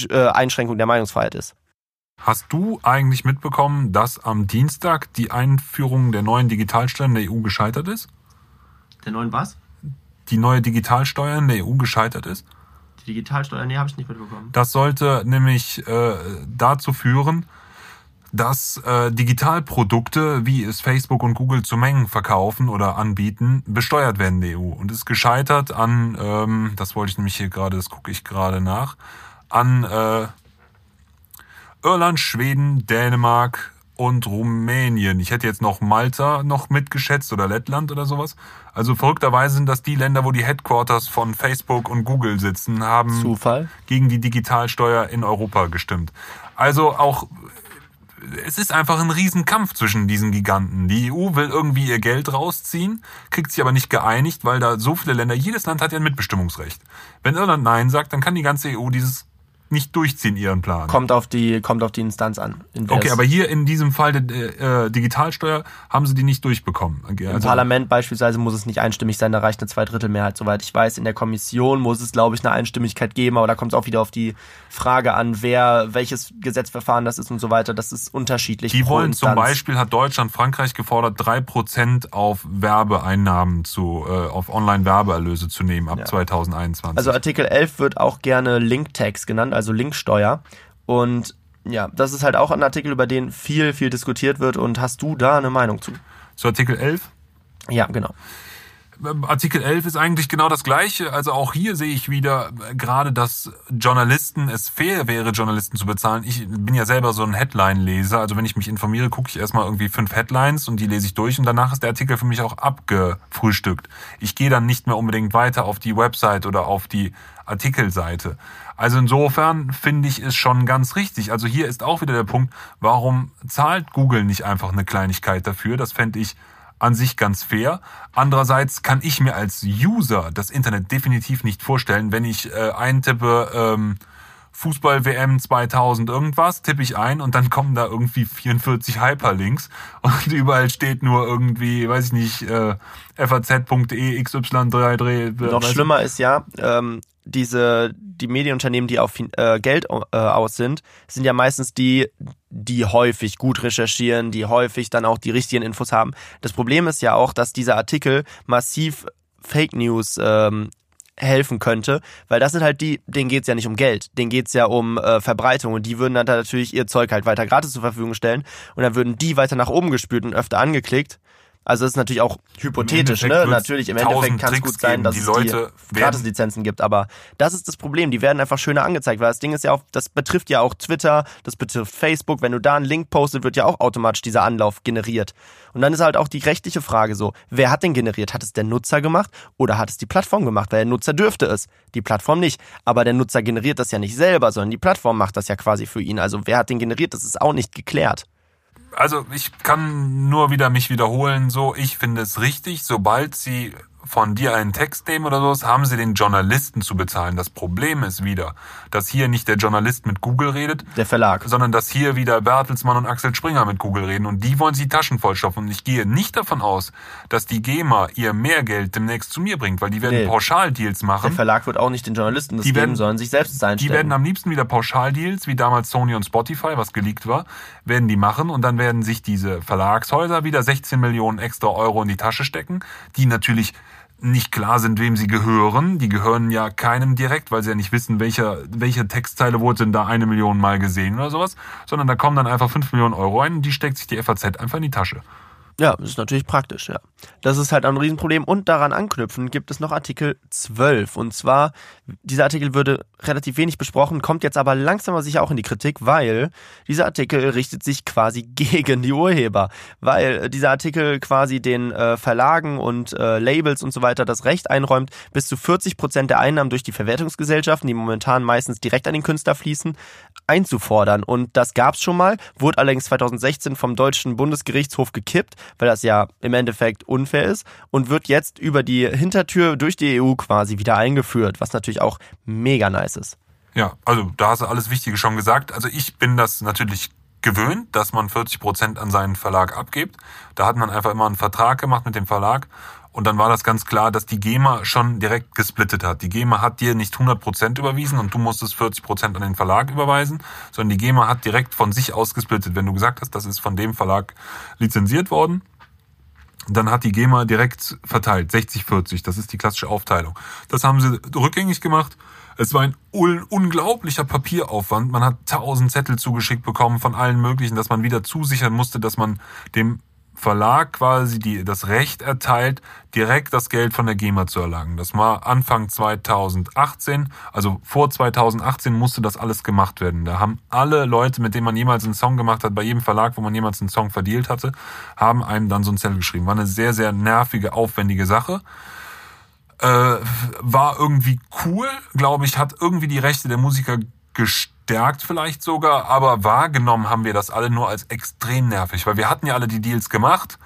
[SPEAKER 1] äh, Einschränkung der Meinungsfreiheit ist.
[SPEAKER 2] Hast du eigentlich mitbekommen, dass am Dienstag die Einführung der neuen Digitalsteuer in der EU gescheitert ist?
[SPEAKER 1] Der neuen was?
[SPEAKER 2] Die neue Digitalsteuer in der EU gescheitert ist?
[SPEAKER 1] Die Digitalsteuer, nee, habe ich nicht mitbekommen.
[SPEAKER 2] Das sollte nämlich äh, dazu führen, dass äh, Digitalprodukte, wie es Facebook und Google zu Mengen verkaufen oder anbieten, besteuert werden in der EU. Und ist gescheitert an, ähm, das wollte ich nämlich hier gerade, das gucke ich gerade nach, an äh, Irland, Schweden, Dänemark und Rumänien. Ich hätte jetzt noch Malta noch mitgeschätzt oder Lettland oder sowas. Also verrückterweise sind das die Länder, wo die Headquarters von Facebook und Google sitzen, haben
[SPEAKER 1] Zufall.
[SPEAKER 2] gegen die Digitalsteuer in Europa gestimmt. Also auch es ist einfach ein Riesenkampf zwischen diesen Giganten. Die EU will irgendwie ihr Geld rausziehen, kriegt sich aber nicht geeinigt, weil da so viele Länder, jedes Land hat ja ein Mitbestimmungsrecht. Wenn Irland Nein sagt, dann kann die ganze EU dieses nicht durchziehen, ihren Plan.
[SPEAKER 1] Kommt auf die, kommt auf die Instanz an.
[SPEAKER 2] Okay, aber hier in diesem Fall der äh, Digitalsteuer haben sie die nicht durchbekommen.
[SPEAKER 1] Also Im Parlament beispielsweise muss es nicht einstimmig sein, da reicht eine Zweidrittelmehrheit, soweit ich weiß. In der Kommission muss es, glaube ich, eine Einstimmigkeit geben, aber da kommt es auch wieder auf die Frage an, wer, welches Gesetzverfahren das ist und so weiter. Das ist unterschiedlich.
[SPEAKER 2] Die wollen Instanz. zum Beispiel, hat Deutschland, Frankreich gefordert, drei Prozent auf Werbeeinnahmen zu, äh, auf Online-Werbeerlöse zu nehmen ab ja. 2021.
[SPEAKER 1] Also Artikel 11 wird auch gerne Linktext genannt, also Linksteuer. Und ja, das ist halt auch ein Artikel, über den viel, viel diskutiert wird. Und hast du da eine Meinung zu?
[SPEAKER 2] Zu Artikel 11?
[SPEAKER 1] Ja, genau.
[SPEAKER 2] Artikel 11 ist eigentlich genau das Gleiche. Also auch hier sehe ich wieder gerade, dass Journalisten, es fair wäre, Journalisten zu bezahlen. Ich bin ja selber so ein Headline-Leser. Also wenn ich mich informiere, gucke ich erstmal irgendwie fünf Headlines und die lese ich durch und danach ist der Artikel für mich auch abgefrühstückt. Ich gehe dann nicht mehr unbedingt weiter auf die Website oder auf die Artikelseite. Also insofern finde ich es schon ganz richtig. Also hier ist auch wieder der Punkt, warum zahlt Google nicht einfach eine Kleinigkeit dafür? Das fände ich an sich ganz fair. Andererseits kann ich mir als User das Internet definitiv nicht vorstellen, wenn ich äh, eintippe ähm, Fußball-WM 2000 irgendwas, tippe ich ein und dann kommen da irgendwie 44 Hyperlinks und überall steht nur irgendwie, weiß ich nicht, äh, faz.de xy3
[SPEAKER 1] Noch schlimmer ist ja, ähm, diese, die Medienunternehmen, die auf äh, Geld äh, aus sind, sind ja meistens die, die häufig gut recherchieren, die häufig dann auch die richtigen Infos haben. Das Problem ist ja auch, dass dieser Artikel massiv Fake News ähm, helfen könnte, weil das sind halt die, denen geht's ja nicht um Geld, denen geht's ja um äh, Verbreitung und die würden dann natürlich ihr Zeug halt weiter gratis zur Verfügung stellen und dann würden die weiter nach oben gespült und öfter angeklickt also das ist natürlich auch hypothetisch, ne? Natürlich, im Endeffekt kann es gut sein, dass die es die Gratis-Lizenzen gibt, aber das ist das Problem. Die werden einfach schöner angezeigt, weil das Ding ist ja auch, das betrifft ja auch Twitter, das betrifft Facebook. Wenn du da einen Link postet, wird ja auch automatisch dieser Anlauf generiert. Und dann ist halt auch die rechtliche Frage so, wer hat den generiert? Hat es der Nutzer gemacht oder hat es die Plattform gemacht? Weil der Nutzer dürfte es, die Plattform nicht. Aber der Nutzer generiert das ja nicht selber, sondern die Plattform macht das ja quasi für ihn. Also wer hat den generiert? Das ist auch nicht geklärt
[SPEAKER 2] also ich kann nur wieder mich wiederholen, so ich finde es richtig, sobald sie von dir einen Text nehmen oder sowas, haben sie den Journalisten zu bezahlen. Das Problem ist wieder, dass hier nicht der Journalist mit Google redet,
[SPEAKER 1] Der Verlag.
[SPEAKER 2] sondern dass hier wieder Bertelsmann und Axel Springer mit Google reden und die wollen sich die Taschen vollstopfen. Und ich gehe nicht davon aus, dass die GEMA ihr mehr Geld demnächst zu mir bringt, weil die werden
[SPEAKER 1] Nee.
[SPEAKER 2] Pauschaldeals
[SPEAKER 1] Der
[SPEAKER 2] machen.
[SPEAKER 1] Verlag wird auch nicht den Journalisten das
[SPEAKER 2] Die werden-
[SPEAKER 1] geben, sondern sich selbst
[SPEAKER 2] Die
[SPEAKER 1] einstellen.
[SPEAKER 2] werden am liebsten wieder Pauschaldeals, wie damals Sony und Spotify, was geleakt war, werden die machen und dann werden sich diese Verlagshäuser wieder 16 Millionen extra Euro in die Tasche stecken, die natürlich nicht klar sind, wem sie gehören. Die gehören ja keinem direkt, weil sie ja nicht wissen, welcher, welche Textzeile wurde denn da eine Million Mal gesehen oder sowas, sondern da kommen dann einfach 5 Millionen Euro ein und die steckt sich die FAZ einfach in die Tasche.
[SPEAKER 1] Ja, das ist natürlich praktisch, ja. Das ist halt ein Riesenproblem. Und daran anknüpfen gibt es noch Artikel 12. Und zwar, dieser Artikel würde relativ wenig besprochen, kommt jetzt aber langsam aber sicher auch in die Kritik, weil dieser Artikel richtet sich quasi gegen die Urheber. Weil dieser Artikel quasi den äh, Verlagen und äh, Labels und so weiter das Recht einräumt, bis zu 40 Prozent der Einnahmen durch die Verwertungsgesellschaften, die momentan meistens direkt an den Künstler fließen, einzufordern. Und das gab's schon mal, wurde allerdings 2016 vom deutschen Bundesgerichtshof gekippt, weil das ja im Endeffekt unfair ist und wird jetzt über die Hintertür durch die EU quasi wieder eingeführt, was natürlich auch mega nice ist.
[SPEAKER 2] Ja, also da hast du alles Wichtige schon gesagt. Also ich bin das natürlich gewöhnt, dass man 40 Prozent an seinen Verlag abgibt. Da hat man einfach immer einen Vertrag gemacht mit dem Verlag. Und dann war das ganz klar, dass die GEMA schon direkt gesplittet hat. Die GEMA hat dir nicht 100 Prozent überwiesen und du musstest 40 Prozent an den Verlag überweisen, sondern die GEMA hat direkt von sich aus gesplittet. Wenn du gesagt hast, das ist von dem Verlag lizenziert worden, dann hat die GEMA direkt verteilt, 60-40, das ist die klassische Aufteilung. Das haben sie rückgängig gemacht. Es war ein un unglaublicher Papieraufwand. Man hat tausend Zettel zugeschickt bekommen von allen möglichen, dass man wieder zusichern musste, dass man dem Verlag quasi die, das Recht erteilt, direkt das Geld von der GEMA zu erlangen. Das war Anfang 2018, also vor 2018 musste das alles gemacht werden. Da haben alle Leute, mit denen man jemals einen Song gemacht hat, bei jedem Verlag, wo man jemals einen Song verdealt hatte, haben einem dann so einen Zettel geschrieben. War eine sehr, sehr nervige, aufwendige Sache. Äh, war irgendwie cool, glaube ich, hat irgendwie die Rechte der Musiker gestärkt vielleicht sogar, aber wahrgenommen haben wir das alle nur als extrem nervig, weil wir hatten ja alle die Deals gemacht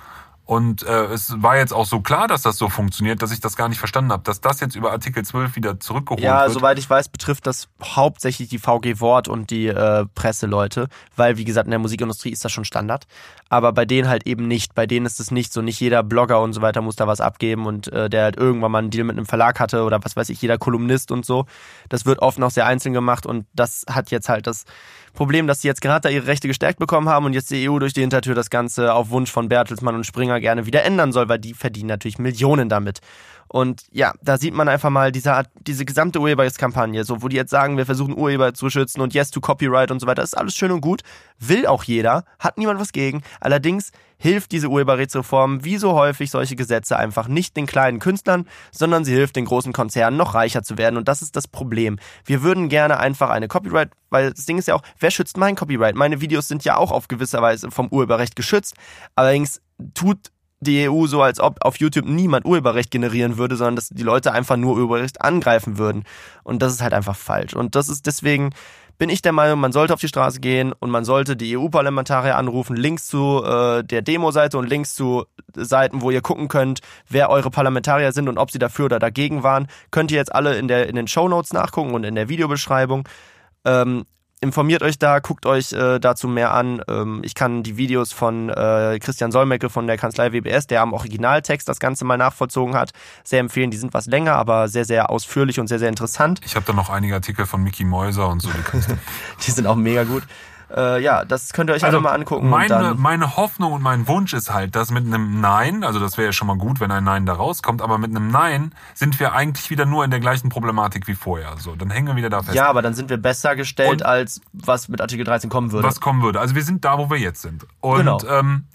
[SPEAKER 2] und äh, es war jetzt auch so klar, dass das so funktioniert, dass ich das gar nicht verstanden habe, dass das jetzt über Artikel 12 wieder zurückgeholt
[SPEAKER 1] Ja,
[SPEAKER 2] wird.
[SPEAKER 1] soweit ich weiß, betrifft das hauptsächlich die VG Wort und die äh, Presseleute, weil wie gesagt in der Musikindustrie ist das schon Standard, aber bei denen halt eben nicht. Bei denen ist es nicht so. Nicht jeder Blogger und so weiter muss da was abgeben und äh, der halt irgendwann mal einen Deal mit einem Verlag hatte oder was weiß ich, jeder Kolumnist und so. Das wird oft noch sehr einzeln gemacht und das hat jetzt halt das Problem, dass sie jetzt gerade da ihre Rechte gestärkt bekommen haben und jetzt die EU durch die Hintertür das Ganze auf Wunsch von Bertelsmann und Springer gerne wieder ändern soll, weil die verdienen natürlich Millionen damit. Und ja, da sieht man einfach mal diese, diese gesamte Urheberrechtskampagne, so wo die jetzt sagen, wir versuchen Urheber zu schützen und Yes to Copyright und so weiter, ist alles schön und gut, will auch jeder, hat niemand was gegen. Allerdings hilft diese Urheberrechtsreform wie so häufig solche Gesetze einfach nicht den kleinen Künstlern, sondern sie hilft den großen Konzernen noch reicher zu werden und das ist das Problem. Wir würden gerne einfach eine Copyright, weil das Ding ist ja auch, wer schützt mein Copyright? Meine Videos sind ja auch auf gewisser Weise vom Urheberrecht geschützt, allerdings tut die EU so, als ob auf YouTube niemand Urheberrecht generieren würde, sondern dass die Leute einfach nur Urheberrecht angreifen würden. Und das ist halt einfach falsch. Und das ist deswegen bin ich der Meinung, man sollte auf die Straße gehen und man sollte die EU-Parlamentarier anrufen, Links zu äh, der Demo-Seite und Links zu Seiten, wo ihr gucken könnt, wer eure Parlamentarier sind und ob sie dafür oder dagegen waren, könnt ihr jetzt alle in der in den Show Notes nachgucken und in der Videobeschreibung. Ähm, informiert euch da, guckt euch äh, dazu mehr an. Ähm, ich kann die Videos von äh, Christian Solmecke von der Kanzlei WBS, der am Originaltext das Ganze mal nachvollzogen hat, sehr empfehlen. Die sind was länger, aber sehr, sehr ausführlich und sehr, sehr interessant.
[SPEAKER 2] ich habe da noch einige Artikel von Mickey Mäuser und so. Die
[SPEAKER 1] Die sind auch mega gut. Äh, ja, das könnt ihr euch einfach mal angucken.
[SPEAKER 2] Also Meine, meine Hoffnung und mein Wunsch ist halt, dass mit einem Nein, also das wäre ja schon mal gut, wenn ein Nein da rauskommt, aber mit einem Nein sind wir eigentlich wieder nur in der gleichen Problematik wie vorher. So, dann hängen wir wieder da fest.
[SPEAKER 1] ja, aber dann sind wir besser gestellt,
[SPEAKER 2] Und-
[SPEAKER 1] als was mit Artikel 13 kommen würde.
[SPEAKER 2] was kommen würde. Also wir sind da, wo wir jetzt sind. Und
[SPEAKER 1] Genau.
[SPEAKER 2] ähm,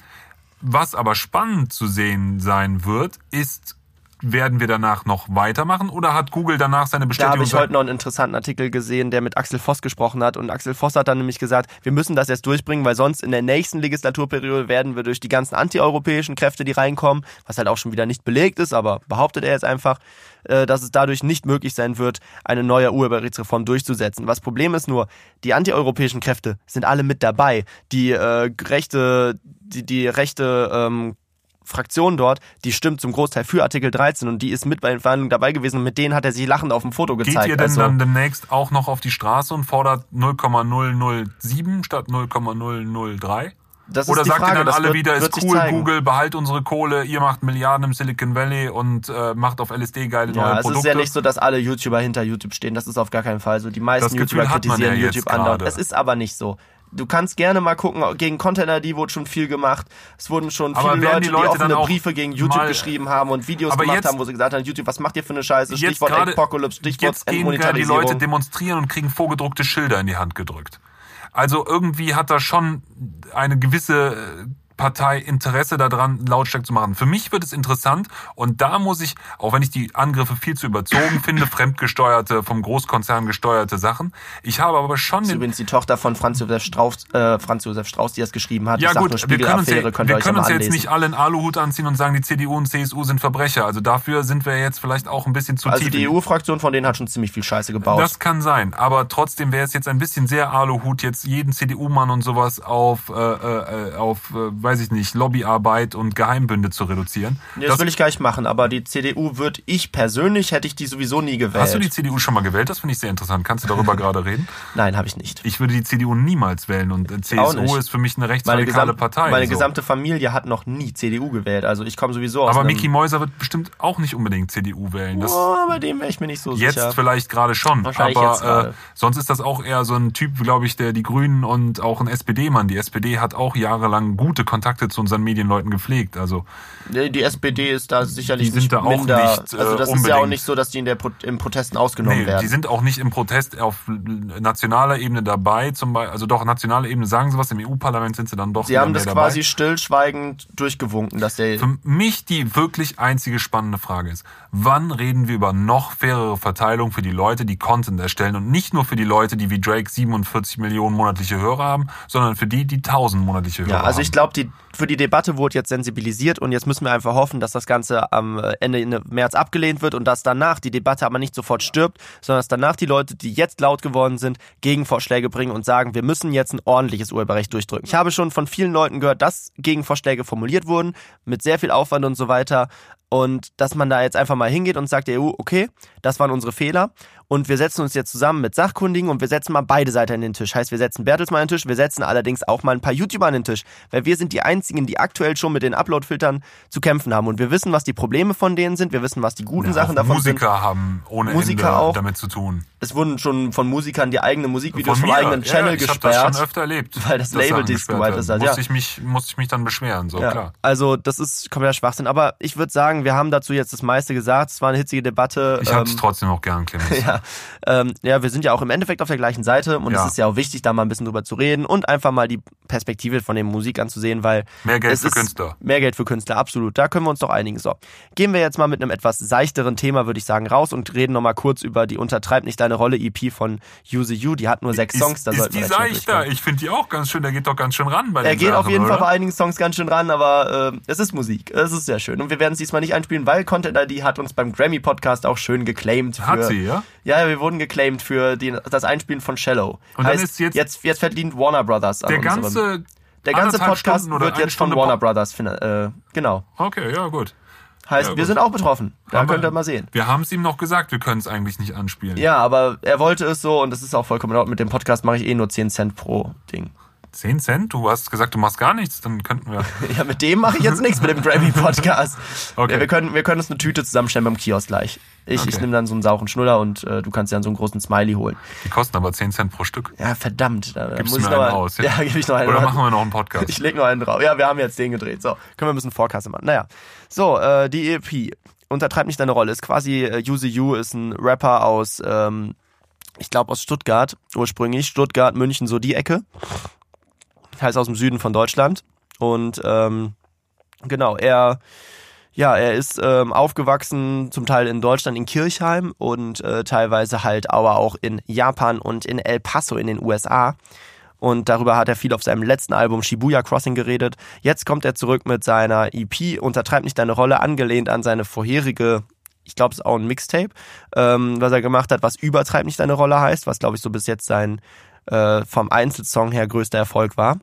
[SPEAKER 2] was aber spannend zu sehen sein wird, ist, werden wir danach noch weitermachen oder hat Google danach seine
[SPEAKER 1] Da
[SPEAKER 2] Bestätigung
[SPEAKER 1] habe ich heute noch einen interessanten Artikel gesehen, der mit Axel Voss gesprochen hat. Und Axel Voss hat dann nämlich gesagt, wir müssen das jetzt durchbringen, weil sonst in der nächsten Legislaturperiode werden wir durch die ganzen antieuropäischen Kräfte, die reinkommen, was halt auch schon wieder nicht belegt ist, aber behauptet er jetzt einfach, äh, dass es dadurch nicht möglich sein wird, eine neue Urheberrechtsreform durchzusetzen. Was Problem ist nur, die antieuropäischen Kräfte sind alle mit dabei. Die äh, Rechte, die, die Rechte, ähm, Fraktion dort, die stimmt zum Großteil für Artikel 13 und die ist mit bei den Verhandlungen dabei gewesen und mit denen hat er sich lachend auf dem Foto gezeigt.
[SPEAKER 2] Geht ihr denn
[SPEAKER 1] also,
[SPEAKER 2] dann demnächst auch noch auf die Straße und fordert 0,007 statt 0,003?
[SPEAKER 1] das
[SPEAKER 2] Oder sagt
[SPEAKER 1] Frage,
[SPEAKER 2] ihr dann
[SPEAKER 1] das
[SPEAKER 2] alle
[SPEAKER 1] wird,
[SPEAKER 2] wieder, ist cool,
[SPEAKER 1] zeigen.
[SPEAKER 2] Google, behalt unsere Kohle, ihr macht Milliarden im Silicon Valley und äh, macht auf LSD geile
[SPEAKER 1] Ja,
[SPEAKER 2] neue
[SPEAKER 1] es
[SPEAKER 2] Produkte?
[SPEAKER 1] ist ja nicht so, dass alle YouTuber hinter YouTube stehen. Das ist auf gar keinen Fall so. Die meisten YouTuber kritisieren
[SPEAKER 2] ja
[SPEAKER 1] YouTube andauernd.
[SPEAKER 2] gerade.
[SPEAKER 1] Es ist aber nicht so. Du kannst gerne mal gucken, gegen Content ID wurde schon viel gemacht. Es wurden schon
[SPEAKER 2] Aber
[SPEAKER 1] viele Leute,
[SPEAKER 2] die
[SPEAKER 1] die,
[SPEAKER 2] Leute
[SPEAKER 1] offene
[SPEAKER 2] dann auch
[SPEAKER 1] Briefe gegen YouTube geschrieben haben und Videos gemacht
[SPEAKER 2] jetzt-
[SPEAKER 1] haben, wo sie gesagt haben, YouTube, was macht ihr für eine Scheiße? Stichwort
[SPEAKER 2] gerade,
[SPEAKER 1] Apocalypse, Stichwort
[SPEAKER 2] jetzt gehen die Leute demonstrieren und kriegen vorgedruckte Schilder in die Hand gedrückt. Also irgendwie hat da schon eine gewisse äh, Partei Interesse daran, lautstark zu machen. Für mich wird es interessant und da muss ich, auch wenn ich die Angriffe viel zu überzogen finde, fremdgesteuerte, vom Großkonzern gesteuerte Sachen, ich habe aber schon
[SPEAKER 1] Das ist übrigens die Tochter von Franz Josef Strauß, äh, Franz Josef Strauß, die das geschrieben hat.
[SPEAKER 2] Ja
[SPEAKER 1] ich
[SPEAKER 2] gut, wir können uns, ja, wir können uns jetzt nicht alle einen Aluhut anziehen und sagen, die CDU und CSU sind Verbrecher. Also dafür sind wir jetzt vielleicht auch ein bisschen zu
[SPEAKER 1] Also
[SPEAKER 2] tief.
[SPEAKER 1] die
[SPEAKER 2] in-
[SPEAKER 1] EU-Fraktion von denen hat schon ziemlich viel Scheiße gebaut.
[SPEAKER 2] Das kann sein, aber trotzdem wäre es jetzt ein bisschen sehr Aluhut, jetzt jeden CDU-Mann und sowas auf, äh, äh, auf, äh, weiß ich nicht, Lobbyarbeit und Geheimbünde zu reduzieren.
[SPEAKER 1] Nee, das, will ich gar nicht machen, aber die CDU würde ich persönlich, hätte ich die sowieso nie gewählt.
[SPEAKER 2] hast du die CDU schon mal gewählt? Das finde ich sehr interessant. Kannst du darüber gerade reden?
[SPEAKER 1] Nein, habe ich nicht.
[SPEAKER 2] Ich würde die CDU niemals wählen und äh, CSU ist für mich eine rechtsradikale Partei.
[SPEAKER 1] meine
[SPEAKER 2] so.
[SPEAKER 1] gesamte Familie hat noch nie CDU gewählt. Also ich komme sowieso aus
[SPEAKER 2] aber. Mickey Mäuser wird bestimmt auch nicht unbedingt CDU wählen. Das,
[SPEAKER 1] oh, bei dem wäre ich mir nicht so
[SPEAKER 2] Jetzt
[SPEAKER 1] sicher.
[SPEAKER 2] vielleicht gerade schon, aber
[SPEAKER 1] jetzt
[SPEAKER 2] äh, sonst ist das auch eher so ein Typ, glaube ich, der die Grünen und auch ein SPD-Mann. Die SPD hat auch jahrelang gute Kontakte zu unseren Medienleuten gepflegt. Also
[SPEAKER 1] Die SPD ist da sicherlich nicht
[SPEAKER 2] da auch
[SPEAKER 1] minder.
[SPEAKER 2] nicht, äh,
[SPEAKER 1] also das ist ja auch
[SPEAKER 2] unbedingt.
[SPEAKER 1] nicht so, dass die in der Pro im Protesten ausgenommen
[SPEAKER 2] nee,
[SPEAKER 1] werden.
[SPEAKER 2] die sind auch nicht im Protest auf nationaler Ebene dabei. Zum Beispiel, also doch nationaler Ebene sagen sie was. Im EU-Parlament sind sie dann doch
[SPEAKER 1] Sie haben das quasi
[SPEAKER 2] dabei.
[SPEAKER 1] stillschweigend durchgewunken, dass der
[SPEAKER 2] Für mich die wirklich einzige spannende Frage ist, wann reden wir über noch fairere Verteilung für die Leute, die Content erstellen und nicht nur für die Leute, die wie Drake 47 Millionen monatliche Hörer haben, sondern für die, die 1000 monatliche Hörer
[SPEAKER 1] Ja, also
[SPEAKER 2] haben.
[SPEAKER 1] ich glaube, die, für die Debatte wurde jetzt sensibilisiert und jetzt müssen wir einfach hoffen, dass das Ganze am Ende März abgelehnt wird und dass danach die Debatte aber nicht sofort stirbt, sondern dass danach die Leute, die jetzt laut geworden sind, Gegenvorschläge bringen und sagen, wir müssen jetzt ein ordentliches Urheberrecht durchdrücken. Ich habe schon von vielen Leuten gehört, dass Gegenvorschläge formuliert wurden, mit sehr viel Aufwand und so weiter. Und dass man da jetzt einfach mal hingeht und sagt EU, okay, das waren unsere Fehler und wir setzen uns jetzt zusammen mit Sachkundigen und wir setzen mal beide Seiten an den Tisch. Heißt, wir setzen Bertelsmann an den Tisch, wir setzen allerdings auch mal ein paar YouTuber an den Tisch, weil wir sind die einzigen, die aktuell schon mit den Upload-Filtern zu kämpfen haben und wir wissen, was die Probleme von denen sind, wir wissen, was die guten
[SPEAKER 2] Ja,
[SPEAKER 1] Sachen davon
[SPEAKER 2] Musiker
[SPEAKER 1] sind.
[SPEAKER 2] haben ohne
[SPEAKER 1] Musiker
[SPEAKER 2] Ende
[SPEAKER 1] auch.
[SPEAKER 2] damit zu tun.
[SPEAKER 1] Es wurden schon von Musikern die eigenen Musikvideos vom eigenen
[SPEAKER 2] ja,
[SPEAKER 1] Channel
[SPEAKER 2] ich habe
[SPEAKER 1] gesperrt.
[SPEAKER 2] das schon öfter erlebt.
[SPEAKER 1] weil das Label
[SPEAKER 2] gesperrt werden.
[SPEAKER 1] ist, halt,
[SPEAKER 2] musste
[SPEAKER 1] ja.
[SPEAKER 2] ich mich musste ich mich dann beschweren, so
[SPEAKER 1] Ja,
[SPEAKER 2] klar.
[SPEAKER 1] also das ist kompletter Schwachsinn. Aber ich würde sagen, wir haben dazu jetzt das meiste gesagt. Es war eine hitzige Debatte.
[SPEAKER 2] Ich hab's
[SPEAKER 1] Ähm,
[SPEAKER 2] trotzdem auch gern, Clemens.
[SPEAKER 1] Ja, ähm, ja, wir sind ja auch im Endeffekt auf der gleichen Seite und
[SPEAKER 2] Ja.
[SPEAKER 1] es ist ja auch wichtig, da mal ein bisschen drüber zu reden und einfach mal die Perspektive von der Musik anzusehen, weil
[SPEAKER 2] Mehr Geld
[SPEAKER 1] es
[SPEAKER 2] für Künstler.
[SPEAKER 1] Mehr Geld für Künstler, absolut. Da können wir uns doch einigen. So, gehen wir jetzt mal mit einem etwas seichteren Thema, würde ich sagen, raus und reden nochmal kurz über die Untertreib nicht deine Rolle EP von Use You. Die hat nur sechs Songs,
[SPEAKER 2] ist,
[SPEAKER 1] da
[SPEAKER 2] ist die seichter? Ich finde die auch ganz schön. Der geht doch ganz schön ran bei
[SPEAKER 1] Er geht
[SPEAKER 2] Sachen,
[SPEAKER 1] auf jeden
[SPEAKER 2] oder?
[SPEAKER 1] Fall bei einigen Songs ganz schön ran, aber äh, es ist Musik. Es ist sehr schön. Und wir werden es diesmal nicht einspielen, weil Content ID hat uns beim Grammy-Podcast auch schön geclaimed. Für,
[SPEAKER 2] Hat sie, ja?
[SPEAKER 1] Ja, wir wurden geclaimed für die, das Einspielen von Shallow.
[SPEAKER 2] Und dann
[SPEAKER 1] heißt,
[SPEAKER 2] ist jetzt-
[SPEAKER 1] jetzt, jetzt verdient Warner Brothers
[SPEAKER 2] Der ganze
[SPEAKER 1] der ganze Podcast
[SPEAKER 2] Stunden
[SPEAKER 1] wird jetzt von
[SPEAKER 2] Stunde
[SPEAKER 1] Warner
[SPEAKER 2] Pop-
[SPEAKER 1] Brothers, äh, genau.
[SPEAKER 2] Okay, ja gut.
[SPEAKER 1] Heißt,
[SPEAKER 2] Ja,
[SPEAKER 1] wir sind auch betroffen. Da
[SPEAKER 2] Haben
[SPEAKER 1] könnt ihr mal sehen.
[SPEAKER 2] Wir haben es ihm noch gesagt, wir können es eigentlich nicht anspielen.
[SPEAKER 1] Ja, aber er wollte es so und das ist auch vollkommen in Ordnung. Mit dem Podcast mache ich eh nur 10 Cent pro Ding.
[SPEAKER 2] 10 Cent? Du hast gesagt, du machst gar nichts, dann könnten wir.
[SPEAKER 1] Ja, mit dem mache ich jetzt nichts mit dem Grammy-Podcast.
[SPEAKER 2] Okay.
[SPEAKER 1] Ja, wir, können, wir können uns eine Tüte zusammenstellen beim Kiosk gleich. Ich, ich
[SPEAKER 2] Okay.
[SPEAKER 1] nehme dann so einen sauren Schnuller und äh, du kannst dir dann so einen großen Smiley holen.
[SPEAKER 2] Die kosten aber 10 Cent pro Stück.
[SPEAKER 1] Ja, verdammt. Da
[SPEAKER 2] Gibst
[SPEAKER 1] muss ich noch
[SPEAKER 2] einen
[SPEAKER 1] mal-
[SPEAKER 2] aus?
[SPEAKER 1] Ja, gebe ich noch einen
[SPEAKER 2] Oder
[SPEAKER 1] raus.
[SPEAKER 2] machen wir noch einen Podcast?
[SPEAKER 1] Ich leg noch einen drauf. Ja, wir haben jetzt den gedreht. So, können wir ein bisschen Vorkasse machen. Naja. So, äh, die EP. Untertreib nicht deine Rolle. Ist quasi, äh, Use You ist ein Rapper aus, ähm, ich glaube aus Stuttgart ursprünglich. Stuttgart, München, so die Ecke. Heißt aus dem Süden von Deutschland. Und ähm, genau, er ja, er ist ähm, aufgewachsen, zum Teil in Deutschland, in Kirchheim und äh, teilweise halt aber auch in Japan und in El Paso in den USA. Und darüber hat er viel auf seinem letzten Album Shibuya Crossing geredet. Jetzt kommt er zurück mit seiner EP Untertreib nicht deine Rolle, angelehnt an seine vorherige, ich glaube, es ist auch ein Mixtape, ähm, was er gemacht hat, was Übertreib nicht deine Rolle heißt, was glaube ich so bis jetzt sein äh, vom Einzelsong her größter Erfolg war.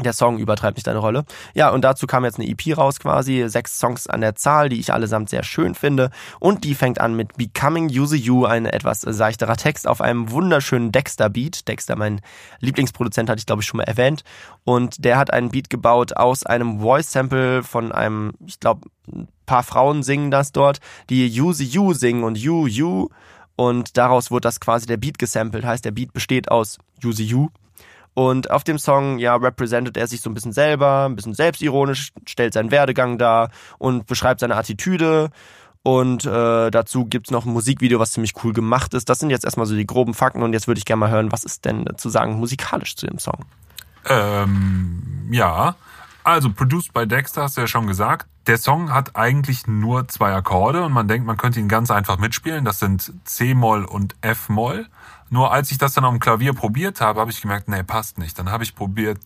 [SPEAKER 1] Der Song übertreibt nicht deine Rolle. Ja, und dazu kam jetzt eine EP raus quasi, sechs Songs an der Zahl, die ich allesamt sehr schön finde. Und die fängt an mit Becoming Use You, ein etwas seichterer Text auf einem wunderschönen Dexter-Beat. Dexter, mein Lieblingsproduzent, hatte ich glaube ich schon mal erwähnt. Und der hat einen Beat gebaut aus einem Voice-Sample von einem, ich glaube, ein paar Frauen singen das dort, die Use You singen und You, You. Und daraus wurde das quasi der Beat gesampelt. Heißt, der Beat besteht aus Use You und auf dem Song, ja, representet er sich so ein bisschen selber, ein bisschen selbstironisch, stellt seinen Werdegang dar und beschreibt seine Attitüde. Und äh, dazu gibt's noch ein Musikvideo, was ziemlich cool gemacht ist. Das sind jetzt erstmal so die groben Fakten und jetzt würde ich gerne mal hören, was ist denn zu sagen musikalisch zu dem Song?
[SPEAKER 2] Ähm, ja, also produced by Dexter, hast du ja schon gesagt. Der Song hat eigentlich nur zwei Akkorde und man denkt, man könnte ihn ganz einfach mitspielen. Das sind C-Moll und F-Moll. Nur als ich das dann auf dem Klavier probiert habe, habe ich gemerkt, nee, passt nicht. Dann habe ich probiert,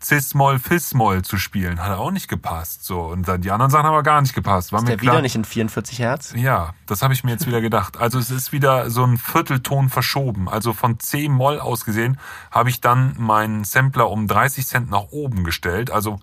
[SPEAKER 2] Cis-Moll, Fis-Moll zu spielen. Hat auch nicht gepasst. So. Und dann die anderen Sachen haben aber gar nicht gepasst.
[SPEAKER 1] War ist mir der klar, wieder nicht in 44 Hertz?
[SPEAKER 2] Ja, das habe ich mir jetzt wieder gedacht. Also es ist wieder so ein Viertelton verschoben. Also von C-Moll aus gesehen habe ich dann meinen Sampler um 30 Cent nach oben gestellt. Also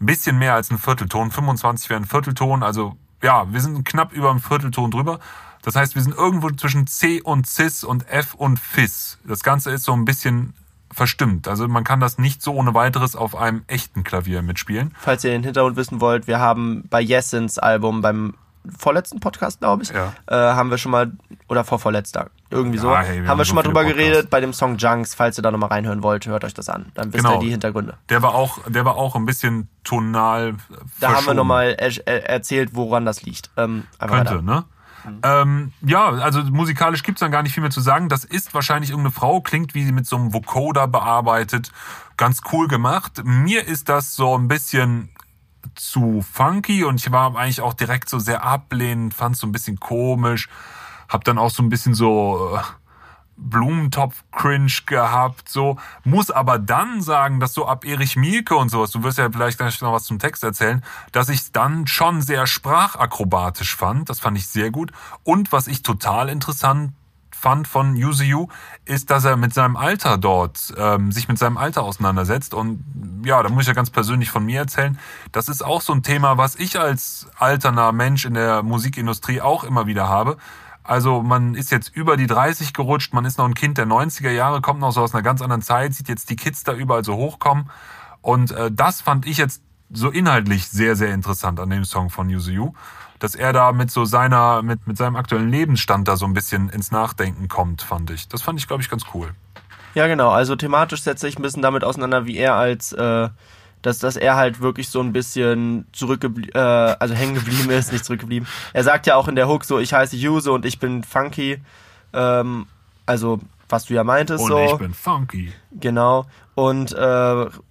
[SPEAKER 2] ein bisschen mehr als ein Viertelton. 25 wäre ein Viertelton. Also ja, wir sind knapp über einem Viertelton drüber. Das heißt, wir sind irgendwo zwischen C und Cis und F und Fis. Das Ganze ist so ein bisschen verstimmt. Also man kann das nicht so ohne weiteres auf einem echten Klavier mitspielen.
[SPEAKER 1] Falls ihr den Hintergrund wissen wollt, wir haben bei Jessens Album beim vorletzten Podcast, glaube ich, ja. äh, haben wir schon mal, oder vorvorletzter, irgendwie ja, so, hey, wir haben wir schon so mal drüber Podcasts. geredet bei dem Song Junks, falls ihr da nochmal reinhören wollt, hört euch das an. Dann wisst genau. ihr die Hintergründe.
[SPEAKER 2] Der war auch, der war auch ein bisschen tonal
[SPEAKER 1] Da haben wir nochmal er erzählt, woran das liegt. Ähm,
[SPEAKER 2] Könnte, weiter. ne? Mhm. Ähm, ja, also musikalisch gibt's dann gar nicht viel mehr zu sagen. Das ist wahrscheinlich irgendeine Frau, klingt wie sie mit so einem Vocoder bearbeitet. Ganz cool gemacht. Mir ist das so ein bisschen zu funky und ich war eigentlich auch direkt so sehr ablehnend, fand so ein bisschen komisch. Hab dann auch so ein bisschen so... Äh, Blumentopf-Cringe gehabt, so. Muss aber dann sagen, dass so ab Erich Mielke und sowas, du wirst ja vielleicht gleich noch was zum Text erzählen, dass ich es dann schon sehr sprachakrobatisch fand. Das fand ich sehr gut. Und was ich total interessant fand von Yuzu ist, dass er mit seinem Alter dort, ähm, sich mit seinem Alter auseinandersetzt. Und ja, da muss ich ja ganz persönlich von mir erzählen. Das ist auch so ein Thema, was ich als alterner Mensch in der Musikindustrie auch immer wieder habe also man ist jetzt über die 30 gerutscht, man ist noch ein Kind der 90er Jahre, kommt noch so aus einer ganz anderen Zeit, sieht jetzt die Kids da überall so hochkommen. Und äh, das fand ich jetzt so inhaltlich sehr, sehr interessant an dem Song von Yuzu Yu, dass er da mit so seiner, mit, mit seinem aktuellen Lebensstand da so ein bisschen ins Nachdenken kommt, fand ich. Das fand ich, glaube ich, ganz cool.
[SPEAKER 1] Ja, genau. Also thematisch setze ich ein bisschen damit auseinander, wie er als äh, dass, dass er halt wirklich so ein bisschen zurückgeblieben, äh, also hängen geblieben ist, nicht zurückgeblieben. Er sagt ja auch in der Hook so, ich heiße Yuse und ich bin funky. Ähm, also, was du ja meintest
[SPEAKER 2] und
[SPEAKER 1] so.
[SPEAKER 2] ich bin funky.
[SPEAKER 1] Genau. Und äh,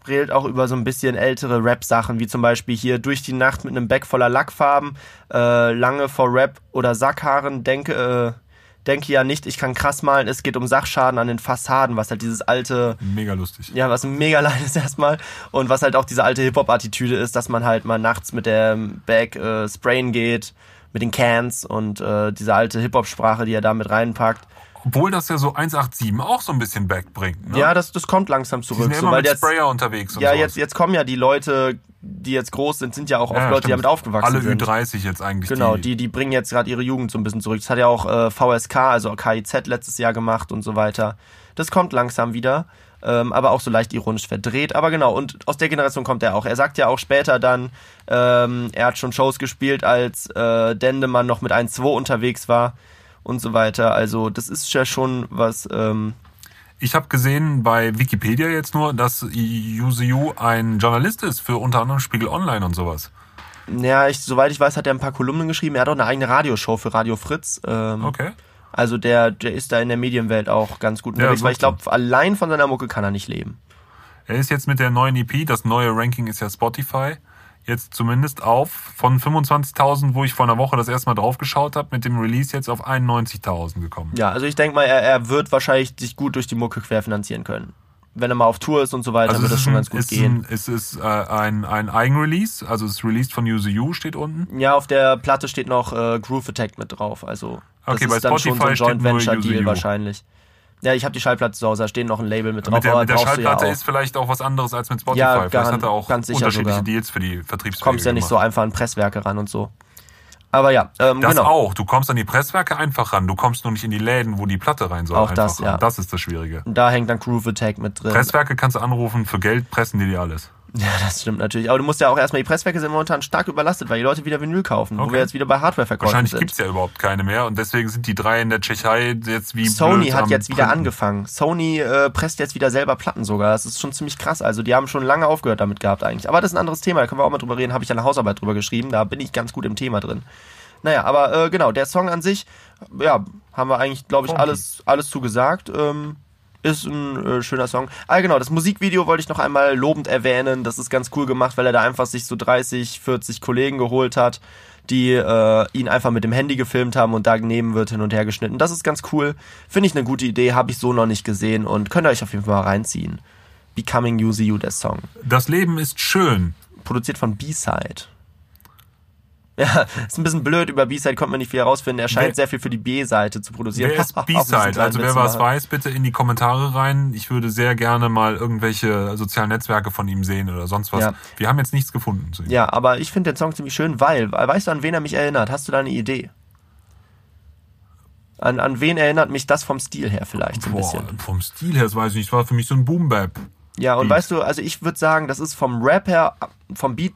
[SPEAKER 1] redet auch über so ein bisschen ältere Rap-Sachen, wie zum Beispiel hier durch die Nacht mit einem Back voller Lackfarben, äh, lange vor Rap oder Sackhaaren, denke, äh, denke ja nicht, ich kann krass malen, es geht um Sachschaden an den Fassaden, was halt dieses alte...
[SPEAKER 2] Mega lustig.
[SPEAKER 1] Ja, was mega leid ist erstmal. Und was halt auch diese alte Hip-Hop-Attitüde ist, dass man halt mal nachts mit der Bag äh, sprayen geht, mit den Cans und äh, diese alte Hip-Hop-Sprache, die er da mit reinpackt.
[SPEAKER 2] Obwohl das ja so 187 auch so ein bisschen backbringt. Ne?
[SPEAKER 1] Ja, das, das kommt langsam zurück. Die
[SPEAKER 2] sind ja immer
[SPEAKER 1] so,
[SPEAKER 2] mit jetzt, Sprayer unterwegs.
[SPEAKER 1] Und ja, sowas. jetzt, jetzt kommen ja die Leute die jetzt groß sind, sind ja auch oft ja, Leute, stimmt. die damit aufgewachsen
[SPEAKER 2] Alle
[SPEAKER 1] sind.
[SPEAKER 2] Alle Ü30 jetzt eigentlich.
[SPEAKER 1] Genau, die, die bringen jetzt gerade ihre Jugend so ein bisschen zurück. Das hat ja auch äh, VSK, also KIZ letztes Jahr gemacht und so weiter. Das kommt langsam wieder, ähm, aber auch so leicht ironisch verdreht. Aber genau, und aus der Generation kommt er auch. Er sagt ja auch später dann, ähm, er hat schon Shows gespielt, als äh, Dendemann noch mit 1-2 unterwegs war und so weiter. Also das ist ja schon was... Ähm,
[SPEAKER 2] ich habe gesehen bei Wikipedia jetzt nur, dass Yuzu ein Journalist ist für unter anderem Spiegel Online und sowas.
[SPEAKER 1] Ja, ich, soweit ich weiß, hat er ein paar Kolumnen geschrieben. Er hat auch eine eigene Radioshow für Radio Fritz.
[SPEAKER 2] Ähm, okay.
[SPEAKER 1] Also der, der ist da in der Medienwelt auch ganz gut unterwegs, ja, weil ich glaube, allein von seiner Mucke kann er nicht leben.
[SPEAKER 2] Er ist jetzt mit der neuen EP, das neue Ranking ist ja Spotify jetzt zumindest auf von 25.000, wo ich vor einer Woche das erste Mal drauf geschaut habe, mit dem Release jetzt auf 91.000 gekommen.
[SPEAKER 1] Ja, also ich denke mal, er, er wird wahrscheinlich sich gut durch die Mucke querfinanzieren können. Wenn er mal auf Tour ist und so weiter, also wird das schon ein, ganz gut
[SPEAKER 2] ist
[SPEAKER 1] gehen.
[SPEAKER 2] Ein, es ist äh, ein, ein Eigenrelease, also es ist released von Use You, steht unten.
[SPEAKER 1] Ja, auf der Platte steht noch äh, Groove Attack mit drauf, also
[SPEAKER 2] das okay,
[SPEAKER 1] ist
[SPEAKER 2] bei
[SPEAKER 1] dann
[SPEAKER 2] Spotify
[SPEAKER 1] schon so ein Joint Venture Deal wahrscheinlich. Ja, ich habe die Schallplatte zu Hause, da stehen noch ein Label mit drauf.
[SPEAKER 2] Mit der, mit der
[SPEAKER 1] ja
[SPEAKER 2] Schallplatte
[SPEAKER 1] auch.
[SPEAKER 2] ist vielleicht auch was anderes als mit Spotify.
[SPEAKER 1] Ja,
[SPEAKER 2] vielleicht
[SPEAKER 1] garan-
[SPEAKER 2] hat er auch
[SPEAKER 1] ganz sicher
[SPEAKER 2] unterschiedliche
[SPEAKER 1] sogar.
[SPEAKER 2] Deals für die Vertriebswege
[SPEAKER 1] kommst ja nicht so
[SPEAKER 2] gemacht.
[SPEAKER 1] einfach an Presswerke ran und so. Aber ja, ähm,
[SPEAKER 2] Das
[SPEAKER 1] genau.
[SPEAKER 2] auch. Du kommst an die Presswerke einfach ran. Du kommst nur nicht in die Läden, wo die Platte rein soll.
[SPEAKER 1] Auch das,
[SPEAKER 2] ran.
[SPEAKER 1] ja.
[SPEAKER 2] Das ist das Schwierige.
[SPEAKER 1] Da hängt dann Groove Attack mit drin.
[SPEAKER 2] Presswerke kannst du anrufen, für Geld pressen die dir alles.
[SPEAKER 1] Ja, das stimmt natürlich. Aber du musst ja auch erstmal, die Presswerke sind momentan stark überlastet, weil die Leute wieder Vinyl kaufen, wo
[SPEAKER 2] Okay.
[SPEAKER 1] wir jetzt wieder bei Hardware-Verkäufen
[SPEAKER 2] Wahrscheinlich
[SPEAKER 1] sind.
[SPEAKER 2] gibt's ja überhaupt keine mehr und deswegen sind die drei in der Tschechei jetzt wie
[SPEAKER 1] Sony hat jetzt wieder
[SPEAKER 2] Printen.
[SPEAKER 1] angefangen. Sony äh, presst jetzt wieder selber Platten sogar. Das ist schon ziemlich krass. Also die haben schon lange aufgehört damit gehabt eigentlich. Aber das ist ein anderes Thema, da können wir auch mal drüber reden. Habe ich eine Hausarbeit drüber geschrieben. Da bin ich ganz gut im Thema drin. Naja, aber äh, genau, der Song an sich, ja, haben wir eigentlich, glaube ich, alles, alles zugesagt. Ähm, ist ein äh, schöner Song. Ah, genau, das Musikvideo wollte ich noch einmal lobend erwähnen. Das ist ganz cool gemacht, weil er da einfach sich so 30, 40 Kollegen geholt hat, die äh, ihn einfach mit dem Handy gefilmt haben und daneben wird hin und her geschnitten. Das ist ganz cool. Finde ich eine gute Idee, habe ich so noch nicht gesehen und könnt ihr euch auf jeden Fall mal reinziehen. Becoming You See You, der Song.
[SPEAKER 2] Das Leben ist schön.
[SPEAKER 1] Produziert von B-Side. Ja, ist ein bisschen blöd, über B-Side kommt man nicht viel herausfinden. Er scheint
[SPEAKER 2] Wer-
[SPEAKER 1] sehr viel für die B-Seite zu produzieren.
[SPEAKER 2] Wer ist B-Side? Also wer was weiß, bitte in die Kommentare rein. Ich würde sehr gerne mal irgendwelche sozialen Netzwerke von ihm sehen oder sonst was.
[SPEAKER 1] Ja.
[SPEAKER 2] Wir haben jetzt nichts gefunden zu ihm.
[SPEAKER 1] Ja, aber ich finde den Song ziemlich schön, weil, weißt du, an wen er mich erinnert? Hast du da eine Idee? An, an wen erinnert mich das vom Stil her vielleicht so ein
[SPEAKER 2] Boah,
[SPEAKER 1] bisschen?
[SPEAKER 2] vom Stil her, das weiß ich nicht. Das war für mich so ein Boom-Bap.
[SPEAKER 1] Ja, und
[SPEAKER 2] Beat.
[SPEAKER 1] weißt du, also ich würde sagen, das ist vom Rap her, vom Beat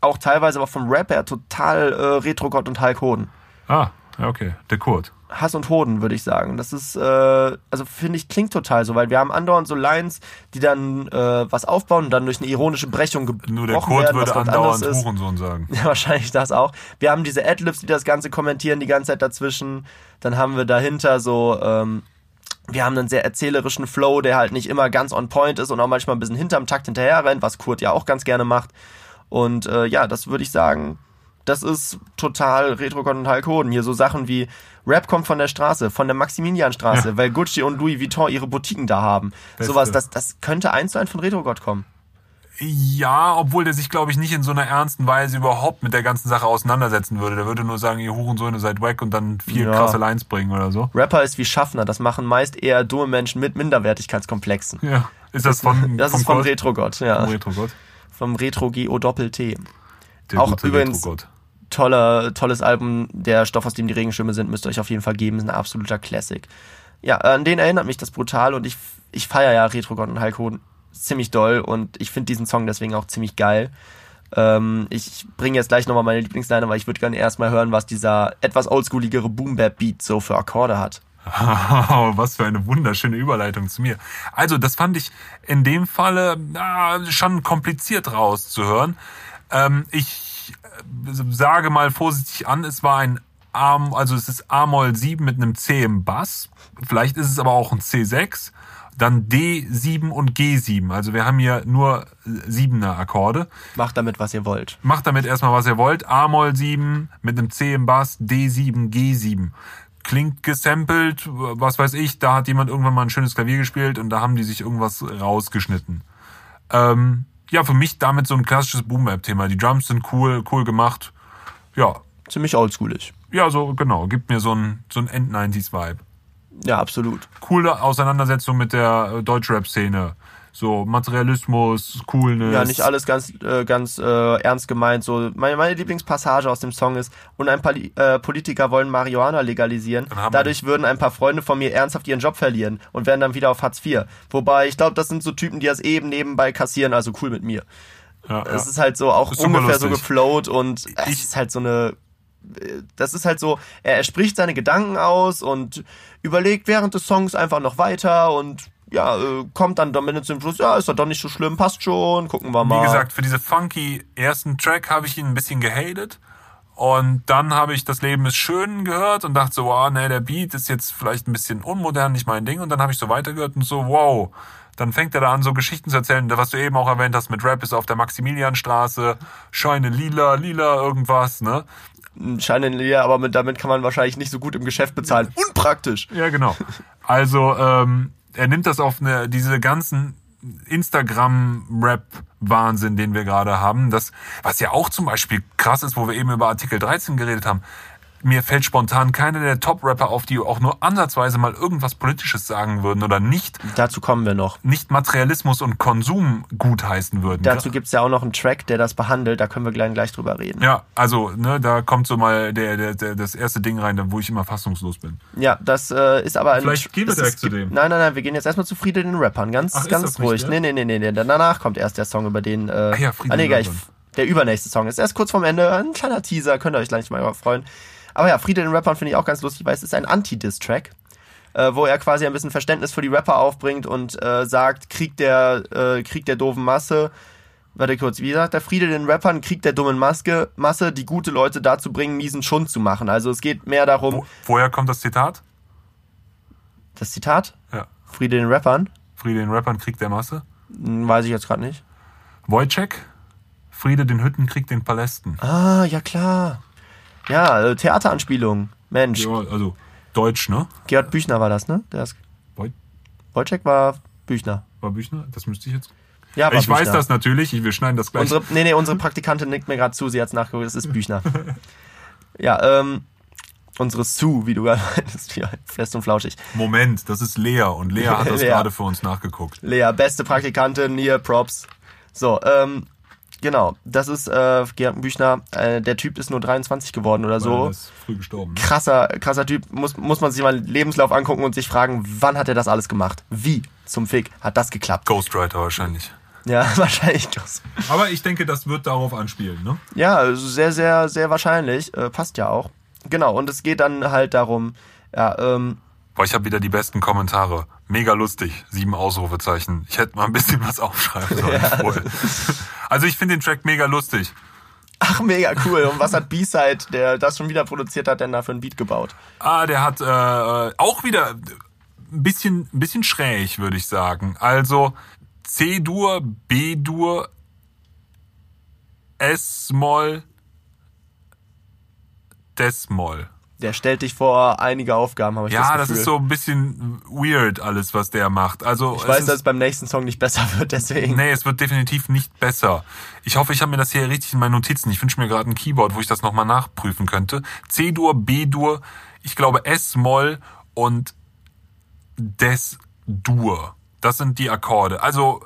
[SPEAKER 1] auch teilweise, aber vom Rap her total äh, Retro-Gott und Hulk Hoden.
[SPEAKER 2] Ah, okay. Der Kurt.
[SPEAKER 1] Hass und Hoden, würde ich sagen. Das ist, äh, also finde ich, klingt total so, weil wir haben andauernd so Lines, die dann äh, was aufbauen und dann durch eine ironische Brechung gebrochen
[SPEAKER 2] Nur der Kurt
[SPEAKER 1] werden,
[SPEAKER 2] würde andauernd. Hurensohn sagen.
[SPEAKER 1] Ja, wahrscheinlich das auch. Wir haben diese Adlibs, die das Ganze kommentieren, die ganze Zeit dazwischen. Dann haben wir dahinter so, ähm, wir haben einen sehr erzählerischen Flow, der halt nicht immer ganz on point ist und auch manchmal ein bisschen hinterm Takt hinterher rennt, was Kurt ja auch ganz gerne macht. Und äh, ja, das würde ich sagen, das ist total retro und Hulk Hoden. Hier so Sachen wie Rap kommt von der Straße, von der Maximilianstraße,
[SPEAKER 2] Ja.
[SPEAKER 1] weil Gucci und Louis Vuitton ihre Boutiquen da haben.
[SPEAKER 2] Beste.
[SPEAKER 1] Sowas, das, das könnte eins zu eins von Retro-Gott kommen.
[SPEAKER 2] Ja, obwohl der sich, glaube ich, nicht in so einer ernsten Weise überhaupt mit der ganzen Sache auseinandersetzen würde. Der würde nur sagen, ihr Hurensöhne seid wack und dann vier
[SPEAKER 1] Ja.
[SPEAKER 2] krasse Lines bringen oder so.
[SPEAKER 1] Rapper ist wie Schaffner, das machen meist eher dumme Menschen mit Minderwertigkeitskomplexen.
[SPEAKER 2] Ja. Ist das von,
[SPEAKER 1] Das ist
[SPEAKER 2] Kurt?
[SPEAKER 1] Retro-Gott, ja.
[SPEAKER 2] Retro-Gott.
[SPEAKER 1] Vom Retro-GO Doppel-T.
[SPEAKER 2] Der
[SPEAKER 1] Auch übrigens-. Toller, tolles Album. Der Stoff, aus dem die Regenschirme sind, müsst ihr euch auf jeden Fall geben. Ist ein absoluter Classic. Ja, an den erinnert mich das brutal und ich, ich feiere ja Retro-Gott und Hulk Hogan ziemlich doll und ich finde diesen Song deswegen auch ziemlich geil. Ähm, ich bringe jetzt gleich nochmal meine Lieblingsline, aber ich würde gerne erstmal hören, was dieser etwas oldschooligere Boom-Bap-Beat so für Akkorde hat.
[SPEAKER 2] Was für eine wunderschöne Überleitung zu mir. Also, das fand ich in dem Falle ah, schon kompliziert rauszuhören. Ähm, ich äh, sage mal vorsichtig an, es war ein A, also es ist A-Moll 7 mit einem C im Bass. Vielleicht ist es aber auch ein C6. Dann D7 und G7. Also wir haben hier nur siebener Akkorde.
[SPEAKER 1] Macht damit, was ihr wollt.
[SPEAKER 2] Macht damit erstmal, was ihr wollt. A-Moll 7 mit einem C im Bass, D7, G7. Klingt gesampelt, was weiß ich, da hat jemand irgendwann mal ein schönes Klavier gespielt und da haben die sich irgendwas rausgeschnitten. Ähm, ja, für mich damit so ein klassisches Boom-Bap-Thema. Die Drums sind cool, cool gemacht. Ja,
[SPEAKER 1] Ziemlich oldschoolig.
[SPEAKER 2] ja, so genau, gibt mir so ein, so ein End-90s-Vibe.
[SPEAKER 1] Ja, absolut.
[SPEAKER 2] Coole Auseinandersetzung mit der äh, Deutschrap-Szene. So Materialismus, Coolness.
[SPEAKER 1] Ja, nicht alles ganz, äh, ganz äh, ernst gemeint. So, meine, meine Lieblingspassage aus dem Song ist, und ein paar äh, Politiker wollen Marihuana legalisieren. Dadurch würden ein paar Freunde von mir ernsthaft ihren Job verlieren und wären dann wieder auf Hartz IV. Wobei, ich glaube, das sind so Typen, die das eben nebenbei kassieren, also cool mit mir.
[SPEAKER 2] Ja,
[SPEAKER 1] Es
[SPEAKER 2] ja.
[SPEAKER 1] ist halt so auch ungefähr so geflowt und es
[SPEAKER 2] Ich-
[SPEAKER 1] ist halt so eine. Das ist halt so, er spricht seine Gedanken aus und überlegt während des Songs einfach noch weiter und ja, äh, kommt dann damit zum Schluss, ja, ist doch doch nicht so schlimm, passt schon, gucken wir mal.
[SPEAKER 2] Wie gesagt, für diese funky ersten Track habe ich ihn ein bisschen gehatet. Und dann habe ich Das Leben ist schön gehört und dachte so, wow, nee, der Beat ist jetzt vielleicht ein bisschen unmodern, nicht mein Ding. Und dann habe ich so weitergehört und so, wow. Dann fängt er da an, so Geschichten zu erzählen, was du eben auch erwähnt hast mit Rap ist auf der Maximilianstraße, Scheine lila, lila, irgendwas, ne?
[SPEAKER 1] Scheine leer, aber mit, damit kann man wahrscheinlich nicht so gut im Geschäft bezahlen. Unpraktisch.
[SPEAKER 2] Ja, genau. Also, ähm, er nimmt das auf eine, diese ganzen Instagram-Rap-Wahnsinn, den wir gerade haben. Das, was ja auch zum Beispiel krass ist, wo wir eben über Artikel 13 geredet haben. Mir fällt spontan keiner der Top-Rapper auf, die auch nur ansatzweise mal irgendwas Politisches sagen würden oder nicht,
[SPEAKER 1] Dazu kommen wir noch.
[SPEAKER 2] nicht Materialismus und Konsum gutheißen würden.
[SPEAKER 1] Dazu gibt's ja auch noch einen Track, der das behandelt. Da können wir gleich, gleich drüber reden.
[SPEAKER 2] ja, also, ne, da kommt so mal der, der, der, das erste Ding rein, wo ich immer fassungslos bin.
[SPEAKER 1] Ja, das äh, ist aber ein.
[SPEAKER 2] Vielleicht gehen wir
[SPEAKER 1] es
[SPEAKER 2] direkt zu dem.
[SPEAKER 1] Nein, nein, nein, wir gehen jetzt erstmal zu Friede den Rappern. Ganz,
[SPEAKER 2] Ach,
[SPEAKER 1] ganz
[SPEAKER 2] nicht
[SPEAKER 1] ruhig.
[SPEAKER 2] der?
[SPEAKER 1] Nee, nee, nee, nee, nee. Danach kommt erst der Song, über den. Äh,
[SPEAKER 2] Ah ja, Friede
[SPEAKER 1] ah, nee,
[SPEAKER 2] den. Rappern.
[SPEAKER 1] Der übernächste Song ist erst kurz vorm Ende. Ein kleiner Teaser, könnt ihr euch gleich mal freuen. Aber ja, Friede den Rappern finde ich auch ganz lustig, weil es ist ein Anti-Diss-Track. Äh, wo er quasi ein bisschen Verständnis für die Rapper aufbringt und äh, sagt, Krieg der, äh, Krieg der doofen Masse. Warte kurz, wie sagt der Friede den Rappern, Krieg der dummen Maske, Masse, die gute Leute dazu bringen, miesen Schund zu machen. Also es geht mehr darum,
[SPEAKER 2] Wo, woher kommt das Zitat?
[SPEAKER 1] das Zitat,
[SPEAKER 2] Ja.
[SPEAKER 1] Friede den Rappern,
[SPEAKER 2] Friede den Rappern, Krieg der Masse.
[SPEAKER 1] Hm, weiß ich jetzt gerade nicht.
[SPEAKER 2] Wojciech, Friede den Hütten, Krieg den Palästen.
[SPEAKER 1] Ah, ja klar. Ja, äh, Theateranspielung. Mensch,
[SPEAKER 2] Ja, also Deutsch, ne?
[SPEAKER 1] Gerhard Büchner war das, ne? Der ist,
[SPEAKER 2] Woj-
[SPEAKER 1] Wojciech war Büchner.
[SPEAKER 2] War Büchner? Das müsste ich jetzt.
[SPEAKER 1] Ja, war
[SPEAKER 2] ich weiß
[SPEAKER 1] Büchner.
[SPEAKER 2] das natürlich, ich- wir schneiden das gleich.
[SPEAKER 1] Unsere, nee, nee, unsere Praktikantin nickt mir gerade zu, sie hat's nachgeguckt, es ist Büchner. ja, ähm, unsere Sue, wie du gerade meintest, ja, fest und flauschig.
[SPEAKER 2] Moment, das ist Lea und Lea hat das gerade für uns nachgeguckt.
[SPEAKER 1] Lea, beste Praktikantin, hier, Props. So, ähm, genau, das ist äh, Gerhard Büchner. Äh, der Typ ist nur 23 geworden oder so.
[SPEAKER 2] er ist früh gestorben.
[SPEAKER 1] krasser, krasser Typ. Muss, muss man sich mal den Lebenslauf angucken und sich fragen, wann hat er das alles gemacht? Wie zum Fick hat das geklappt?
[SPEAKER 2] Ghostwriter wahrscheinlich.
[SPEAKER 1] Ja, wahrscheinlich. das.
[SPEAKER 2] Aber ich denke, das wird darauf anspielen, ne?
[SPEAKER 1] Ja, sehr, sehr, sehr wahrscheinlich. Äh, passt ja auch. Genau, und es geht dann halt darum, ja, ähm,
[SPEAKER 2] Boah, ich habe wieder die besten Kommentare. Mega lustig. Sieben Ausrufezeichen. Ich hätte mal ein bisschen was aufschreiben sollen. Voll. Also ich finde den Track mega lustig.
[SPEAKER 1] ach, mega cool. Und was hat B-Side, der das schon wieder produziert hat, denn da für ein Beat gebaut?
[SPEAKER 2] Ah, der hat äh, auch wieder ein bisschen, ein bisschen schräg, würde ich sagen. Also C-Dur, B-Dur, S-Moll, Des-Moll.
[SPEAKER 1] Der stellt dich vor einige Aufgaben, habe ich
[SPEAKER 2] Ja,
[SPEAKER 1] das
[SPEAKER 2] das
[SPEAKER 1] Gefühl.
[SPEAKER 2] ist so ein bisschen weird alles, was der macht. Also
[SPEAKER 1] Ich weiß,
[SPEAKER 2] ist,
[SPEAKER 1] dass es beim nächsten Song nicht besser wird, deswegen.
[SPEAKER 2] Nee, es wird definitiv nicht besser. Ich hoffe, ich habe mir das hier richtig in meinen Notizen. Ich wünsche mir gerade ein Keyboard, wo ich das nochmal nachprüfen könnte. C-Dur, B-Dur, ich glaube S-Moll und Des-Dur. Das sind die Akkorde. Also,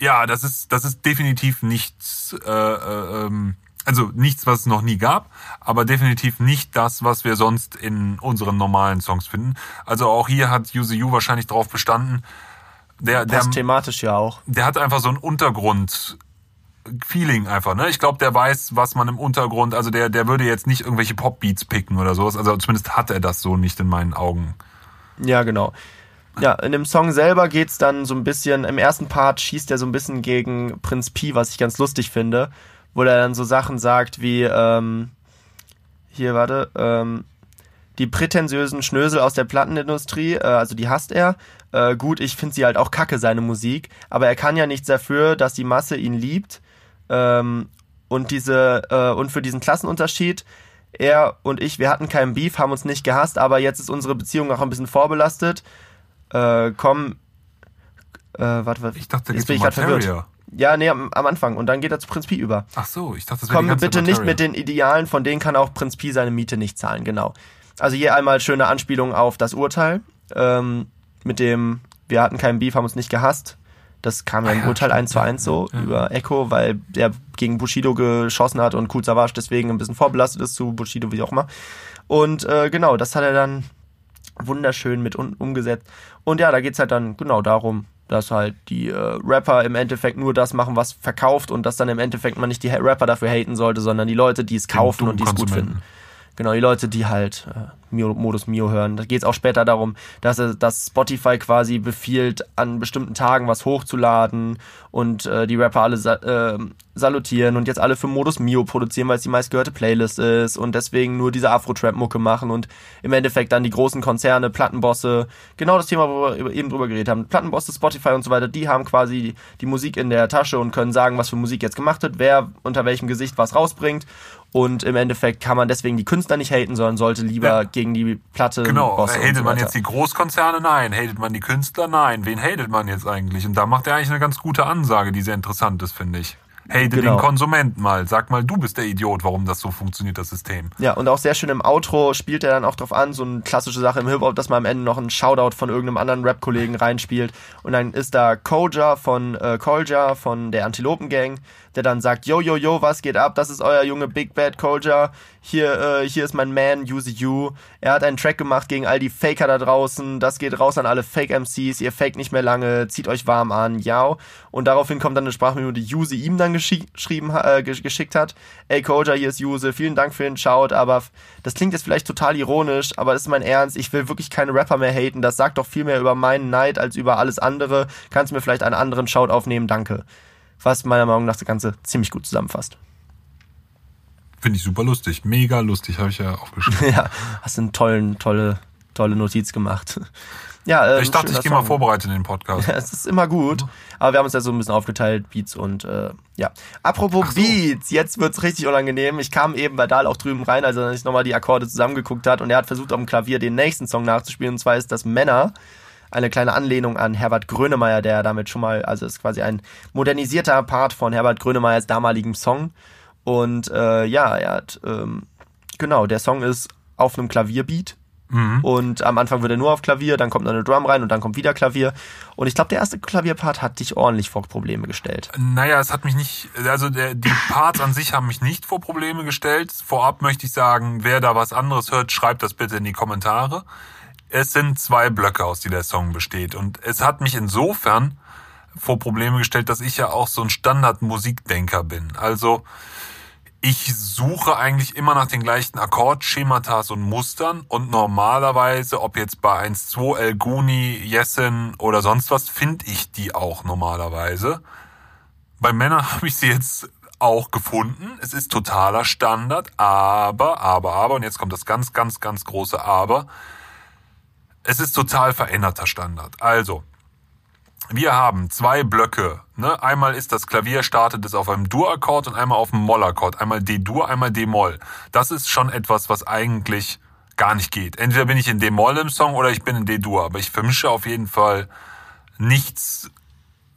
[SPEAKER 2] ja, das ist, das ist definitiv nichts, äh, äh, ähm, also nichts, was es noch nie gab, aber definitiv nicht das, was wir sonst in unseren normalen Songs finden. Also auch hier hat Use You wahrscheinlich drauf bestanden. Der, der,
[SPEAKER 1] Passt thematisch ja auch.
[SPEAKER 2] der hat einfach so ein Untergrund Feeling einfach, ne? Ich glaube, der weiß, was man im Untergrund, also der der würde jetzt nicht irgendwelche Popbeats picken oder sowas, also zumindest hat er das so nicht in meinen Augen.
[SPEAKER 1] Ja, genau. Ja, in dem Song selber geht's dann so ein bisschen, im ersten Part schießt er so ein bisschen gegen Prinz Pi, was ich ganz lustig finde, wo er dann so Sachen sagt wie, ähm, hier, warte, ähm, die prätentiösen Schnösel aus der Plattenindustrie, äh, also die hasst er. Äh, gut, ich finde sie halt auch kacke, seine Musik, aber er kann ja nichts dafür, dass die Masse ihn liebt. Ähm, und diese, äh, und für diesen Klassenunterschied, er und ich, wir hatten keinen Beef, haben uns nicht gehasst, aber jetzt ist unsere Beziehung auch ein bisschen vorbelastet. Äh, komm, äh, warte, warte.
[SPEAKER 2] Ich dachte,
[SPEAKER 1] jetzt
[SPEAKER 2] geht's
[SPEAKER 1] bin ich gerade verwirrt. Ja, nee, am, am Anfang. Und dann geht er zu Prinz Pi über.
[SPEAKER 2] Ach so, ich dachte, das wäre
[SPEAKER 1] Komm
[SPEAKER 2] die ganze
[SPEAKER 1] bitte nicht
[SPEAKER 2] Materia.
[SPEAKER 1] mit den Idealen, von denen kann auch Prinz Pi seine Miete nicht zahlen, genau. Also hier einmal schöne Anspielung auf das Urteil. Ähm, mit dem, wir hatten keinen Beef, haben uns nicht gehasst. Das kam ja
[SPEAKER 2] Ah
[SPEAKER 1] im
[SPEAKER 2] ja,
[SPEAKER 1] Urteil
[SPEAKER 2] stimmt,
[SPEAKER 1] 1 zu
[SPEAKER 2] ja,
[SPEAKER 1] 1 so
[SPEAKER 2] ja, ja.
[SPEAKER 1] über Echo, weil der gegen Bushido geschossen hat und Savage deswegen ein bisschen vorbelastet ist zu Bushido, wie auch immer. Und äh, genau, das hat er dann wunderschön mit un umgesetzt. Und ja, da geht's halt dann genau darum, dass halt die äh, Rapper im Endeffekt nur das machen, was verkauft und dass dann im Endeffekt man nicht die Rapper dafür haten sollte, sondern die Leute, die es kaufen und die es gut finden. Genau, die Leute, die halt äh, Mio, Modus Mio hören. Da geht es auch später darum, dass, dass Spotify quasi befiehlt, an bestimmten Tagen was hochzuladen und äh, die Rapper alle sa äh, salutieren und jetzt alle für Modus Mio produzieren, weil es die meistgehörte Playlist ist und deswegen nur diese Afro-Trap-Mucke machen und im Endeffekt dann die großen Konzerne, Plattenbosse, genau das Thema, wo wir eben drüber geredet haben, Plattenbosse, Spotify und so weiter, die haben quasi die, die Musik in der Tasche und können sagen, was für Musik jetzt gemacht wird, wer unter welchem Gesicht was rausbringt und im Endeffekt kann man deswegen die Künstler nicht haten, sondern sollte lieber
[SPEAKER 2] Ja.
[SPEAKER 1] gegen die Platte
[SPEAKER 2] Genau,
[SPEAKER 1] Bosse
[SPEAKER 2] hatet
[SPEAKER 1] so
[SPEAKER 2] man jetzt die Großkonzerne? Nein. Hatet man die Künstler? Nein. Wen hatet man jetzt eigentlich? Und da macht er eigentlich eine ganz gute Ansage, die sehr interessant ist, finde ich. hate
[SPEAKER 1] Genau.
[SPEAKER 2] den Konsument mal. Sag mal, du bist der Idiot, warum das so funktioniert, das System.
[SPEAKER 1] Ja, und auch sehr schön im Outro spielt er dann auch drauf an, so eine klassische Sache im Hip-Hop, dass man am Ende noch einen Shoutout von irgendeinem anderen Rap-Kollegen reinspielt. Und dann ist da Koja von äh, Kolja von der Antilopen Gang, der dann sagt, yo, yo, yo, was geht ab? Das ist euer Junge Big Bad Koja. Hier, äh, hier ist mein Man, Use You. Er hat einen Track gemacht gegen all die Faker da draußen. Das geht raus an alle Fake-MCs. Ihr fake nicht mehr lange. Zieht euch warm an. Ja. Und daraufhin kommt dann eine Sprachmemo, die Use ihm dann geschrieben, äh, gesch- geschickt hat. Ey, Koja, hier ist Use. Vielen Dank für den Shout. Aber das klingt jetzt vielleicht total ironisch, aber das ist mein Ernst. Ich will wirklich keine Rapper mehr haten. Das sagt doch viel mehr über meinen Neid als über alles andere. Kannst mir vielleicht einen anderen Shout aufnehmen? Danke. Was meiner Meinung nach das Ganze ziemlich gut zusammenfasst.
[SPEAKER 2] Finde ich super lustig. Mega lustig, habe ich ja aufgeschrieben.
[SPEAKER 1] ja, hast eine tollen, tolle, tolle Notiz gemacht. Ja, ähm,
[SPEAKER 2] ich dachte, ich gehe mal vorbereitet in den Podcast.
[SPEAKER 1] Ja, es ist immer gut, aber wir haben uns ja so ein bisschen aufgeteilt, Beats und äh, ja. Apropos Beats, jetzt wird's richtig unangenehm. Ich kam eben bei Dahl auch drüben rein, als er sich nochmal die Akkorde zusammengeguckt hat und er hat versucht, auf dem Klavier den nächsten Song nachzuspielen und zwar ist das Männer. Eine kleine Anlehnung an Herbert Grönemeyer, der damit schon mal, also ist quasi ein modernisierter Part von Herbert Grönemeyers damaligem Song. Und äh, ja, er hat, ähm, genau, der Song ist auf einem Klavierbeat. Und am Anfang wird er nur auf Klavier, dann kommt noch eine Drum rein und dann kommt wieder Klavier. Und ich glaube, der erste Klavierpart hat dich ordentlich vor Probleme gestellt.
[SPEAKER 2] Naja, es hat mich nicht, also der, die Parts an sich haben mich nicht vor Probleme gestellt. Vorab möchte ich sagen, wer da was anderes hört, schreibt das bitte in die Kommentare. Es sind zwei Blöcke, aus die der Song besteht. Und es hat mich insofern vor Probleme gestellt, dass ich ja auch so ein Standard-Musikdenker bin. Also ich suche eigentlich immer nach den gleichen Akkordschematas und Mustern und normalerweise, ob jetzt bei 1-2, El Guni, Jessen oder sonst was, finde ich die auch normalerweise. Bei Männern habe ich sie jetzt auch gefunden. Es ist totaler Standard, aber, aber, aber, und jetzt kommt das ganz, ganz, ganz große Aber. Es ist total veränderter Standard. Also, wir haben zwei Blöcke. Ne? Einmal ist das Klavier startet es auf einem Dur-Akkord und einmal auf einem Moll-Akkord. Einmal D-Dur, einmal D-Moll. Das ist schon etwas, was eigentlich gar nicht geht. Entweder bin ich in D-Moll im Song oder ich bin in D-Dur. Aber ich vermische auf jeden Fall nichts.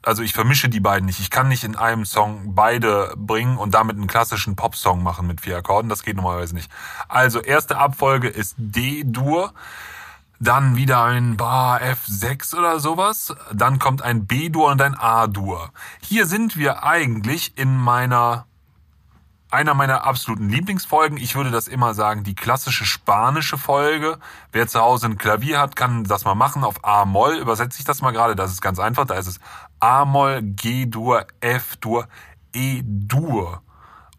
[SPEAKER 2] Also ich vermische die beiden nicht. Ich kann nicht in einem Song beide bringen und damit einen klassischen Pop-Song machen mit vier Akkorden. Das geht normalerweise nicht. Also erste Abfolge ist D-Dur dann wieder ein Bar F6 oder sowas, dann kommt ein B-Dur und ein A-Dur. Hier sind wir eigentlich in meiner einer meiner absoluten Lieblingsfolgen. Ich würde das immer sagen, die klassische spanische Folge. Wer zu Hause ein Klavier hat, kann das mal machen. Auf A-Moll übersetze ich das mal gerade. Das ist ganz einfach. Da ist es A-Moll, G-Dur, F-Dur, E-Dur.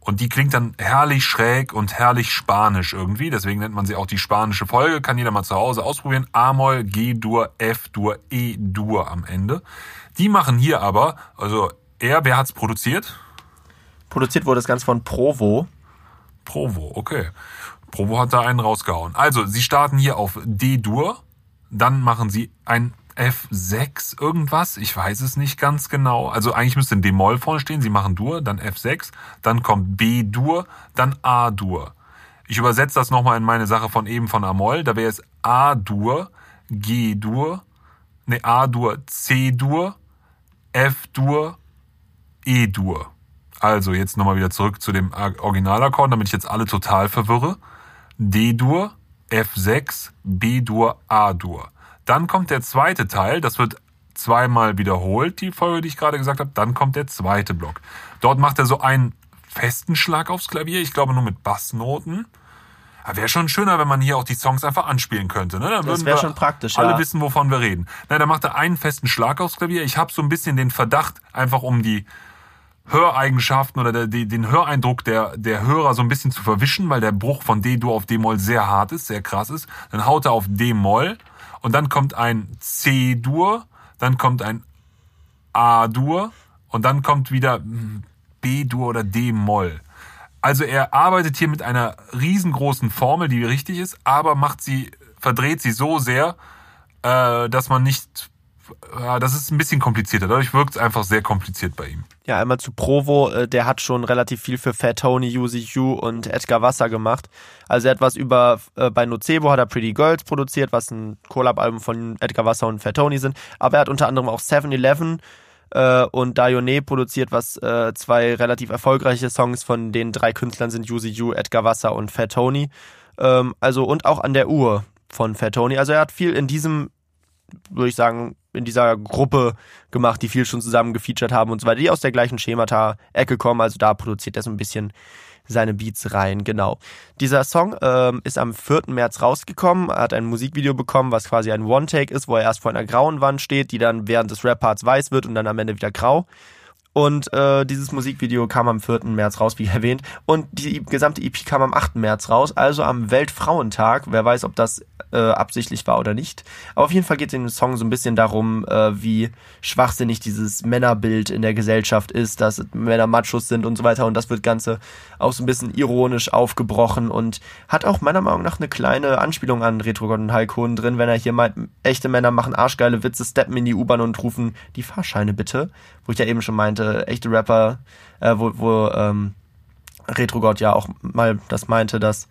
[SPEAKER 2] Und die klingt dann herrlich schräg und herrlich spanisch irgendwie. Deswegen nennt man sie auch die spanische Folge. Kann jeder mal zu Hause ausprobieren. A-Moll, G-Dur, F-Dur, E-Dur am Ende. Die machen hier aber, also er, wer hat's produziert?
[SPEAKER 1] Produziert wurde das Ganze von Provo.
[SPEAKER 2] Provo, okay. Provo hat da einen rausgehauen. Also, sie starten hier auf D-Dur, dann machen sie ein F6 irgendwas, ich weiß es nicht ganz genau. Also eigentlich müsste ein D-Moll vorne stehen, sie machen Dur, dann F6, dann kommt B-Dur, dann A-Dur. Ich übersetze das nochmal in meine Sache von eben von A-Moll, da wäre es A-Dur, G-Dur, ne A-Dur, C-Dur, F-Dur, E-Dur. Also jetzt nochmal wieder zurück zu dem Originalakkord, damit ich jetzt alle total verwirre. D-Dur, F6, B-Dur, A-Dur. Dann kommt der zweite Teil, das wird zweimal wiederholt, die Folge, die ich gerade gesagt habe. Dann kommt der zweite Block. Dort macht er so einen festen Schlag aufs Klavier, ich glaube nur mit Bassnoten. Wäre schon schöner, wenn man hier auch die Songs einfach anspielen könnte. Ne? Dann würden
[SPEAKER 1] wär
[SPEAKER 2] wir
[SPEAKER 1] schon praktisch,
[SPEAKER 2] Alle
[SPEAKER 1] ja.
[SPEAKER 2] wissen, wovon wir reden. Na, da macht er einen festen Schlag aufs Klavier. Ich habe so ein bisschen den Verdacht, einfach um die Höreigenschaften oder der, die, den Höreindruck der, der Hörer so ein bisschen zu verwischen, weil der Bruch von D-Dur auf D-Moll sehr hart ist, sehr krass ist. Dann haut er auf D-Moll und dann kommt ein C-Dur, dann kommt ein A-Dur und dann kommt wieder B-Dur oder D-Moll. Also er arbeitet hier mit einer riesengroßen Formel, die richtig ist, aber macht sie, verdreht sie so sehr, äh, dass man nicht, das ist ein bisschen komplizierter. Dadurch wirkt es einfach sehr kompliziert bei ihm.
[SPEAKER 1] Ja, einmal zu Provo, äh, der hat schon relativ viel für Fat Tony, Uzi Q und Edgar Wasser gemacht. Also er hat was über, äh, bei Nocebo hat er Pretty Girls produziert, was ein Collab-Album von Edgar Wasser und Fat Tony sind. Aber er hat unter anderem auch 7-Eleven Äh, und Dayone produziert was äh, zwei relativ erfolgreiche Songs von den drei Künstlern sind Yuzi Yu, Edgar Wasser und Fat Tony. Ähm, also und auch an der Uhr von Fat Tony. Also er hat viel in diesem, würde ich sagen, in dieser Gruppe gemacht, die viel schon zusammen gefeatured haben und so weiter, die aus der gleichen Schemata-Ecke kommen. Also da produziert er so ein bisschen seine Beats rein, genau. Dieser Song ähm, ist am 4. März rausgekommen, hat ein Musikvideo bekommen, was quasi ein One-Take ist, wo er erst vor einer grauen Wand steht, die dann während des Rap-Parts weiß wird und dann am Ende wieder grau. Und äh, dieses Musikvideo kam am 4. März raus, wie erwähnt. Und die gesamte EP kam am 8. März raus, also am Weltfrauentag. Wer weiß, ob das äh, absichtlich war oder nicht. Aber auf jeden Fall geht es in dem Song so ein bisschen darum, äh, wie schwachsinnig dieses Männerbild in der Gesellschaft ist, dass Männer Machos sind und so weiter. Und das wird Ganze auch so ein bisschen ironisch aufgebrochen und hat auch meiner Meinung nach eine kleine Anspielung an Retrogott und Heilkohlen drin, wenn er hier meint, echte Männer machen arschgeile Witze, steppen in die U-Bahn und rufen die Fahrscheine bitte. Wo ich ja eben schon meinte, meinte, echte Rapper, äh, wo, wo ähm, Retrogott ja auch mal das meinte, dass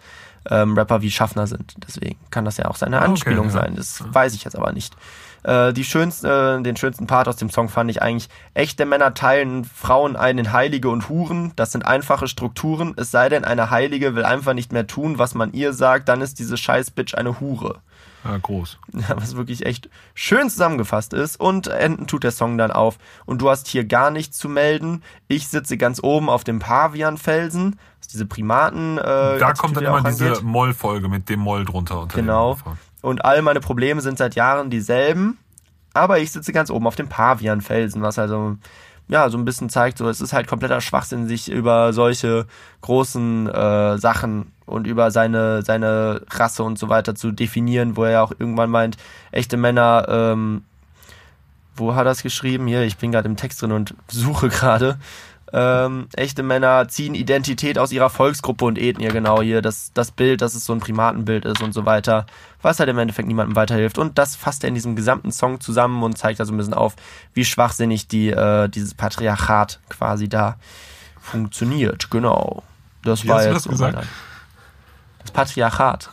[SPEAKER 1] ähm, Rapper wie Schaffner sind. Deswegen kann das ja auch seine Anspielung okay, ja. sein. Das weiß ich jetzt aber nicht. Äh, die schönste, äh, den schönsten Part aus dem Song fand ich eigentlich, echte Männer teilen Frauen ein in Heilige und Huren. Das sind einfache Strukturen. Es sei denn, eine Heilige will einfach nicht mehr tun, was man ihr sagt, dann ist diese Scheißbitch eine Hure.
[SPEAKER 2] Ja, groß.
[SPEAKER 1] Was wirklich echt schön zusammengefasst ist. Und enden tut der Song dann auf. Und du hast hier gar nichts zu melden. Ich sitze ganz oben auf dem Pavianfelsen. Das ist diese Primaten.
[SPEAKER 2] Äh, da kommt dann immer diese Moll-Folge mit dem Moll drunter.
[SPEAKER 1] genau. Und all meine Probleme sind seit Jahren dieselben. Aber ich sitze ganz oben auf dem Pavianfelsen, was also ja, so ein bisschen zeigt, so es ist halt kompletter Schwachsinn, sich über solche großen äh, Sachen und über seine, seine Rasse und so weiter zu definieren, wo er ja auch irgendwann meint, echte Männer, ähm, wo hat er es geschrieben? Hier, ich bin gerade im Text drin und suche gerade. Ähm, echte Männer ziehen Identität aus ihrer Volksgruppe und Ethnie, genau hier, das, das Bild, dass es so ein Primatenbild ist und so weiter, was halt im Endeffekt niemandem weiterhilft. Und das fasst er in diesem gesamten Song zusammen und zeigt da so ein bisschen auf, wie schwachsinnig die, äh, dieses Patriarchat quasi da funktioniert. Genau. Das wie war jetzt das, gesagt? das Patriarchat.